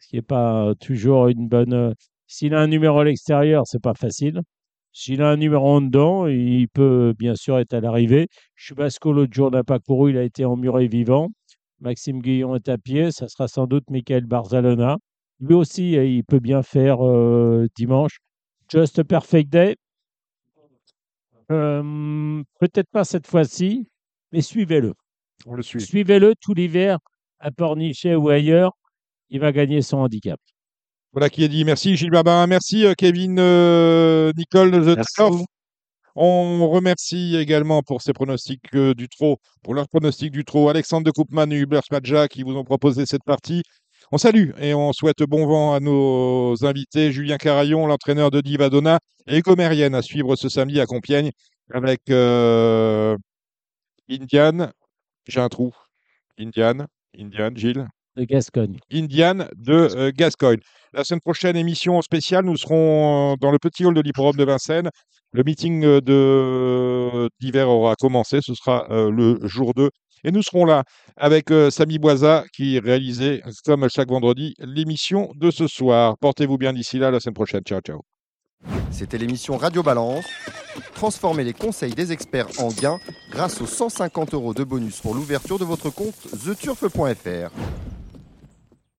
Speaker 3: ce qui n'est pas toujours une bonne. euh, S'il a un numéro à l'extérieur, c'est pas facile. S'il a un numéro en dedans, il peut bien sûr être à l'arrivée. Chubasco, l'autre jour, n'a pas couru, il a été emmuré vivant. Maxime Guillon est à pied, ça sera sans doute Michael Barzalona. Lui aussi, euh, il peut bien faire euh, dimanche. Just a Perfect Day. Euh, Peut-être pas cette fois-ci, mais suivez-le.
Speaker 2: On le suit.
Speaker 3: Suivez-le tout l'hiver à Pornichet ou ailleurs. Il va gagner son handicap.
Speaker 2: Voilà qui est dit. Merci Gilles Barbarin. Merci euh, Kevin euh, Nicole de. On remercie également pour ces pronostics euh, du trot, pour leurs pronostics du trot, Alexandre de Koopman et Hubert Smadja qui vous ont proposé cette partie. On salue et on souhaite bon vent à nos invités, Julien Carayon, l'entraîneur de Divadona, et Hugo Mérienne à suivre ce samedi à Compiègne avec euh, Indiane. J'ai un trou. Indiane, Indiane, Gilles.
Speaker 3: de Gascogne.
Speaker 2: Indian de euh, Gascogne. La semaine prochaine, émission spéciale, nous serons dans le petit hall de l'hippodrome de Vincennes. Le meeting euh, de d'hiver aura commencé, ce sera euh, le jour 2. Et nous serons là avec euh, Samy Boisa qui réalisait, comme chaque vendredi, l'émission de ce soir. Portez-vous bien d'ici là, la semaine prochaine. Ciao, ciao.
Speaker 1: C'était l'émission Radio Balance. Transformez les conseils des experts en gains grâce aux 150 euros de bonus pour l'ouverture de votre compte theturf.fr.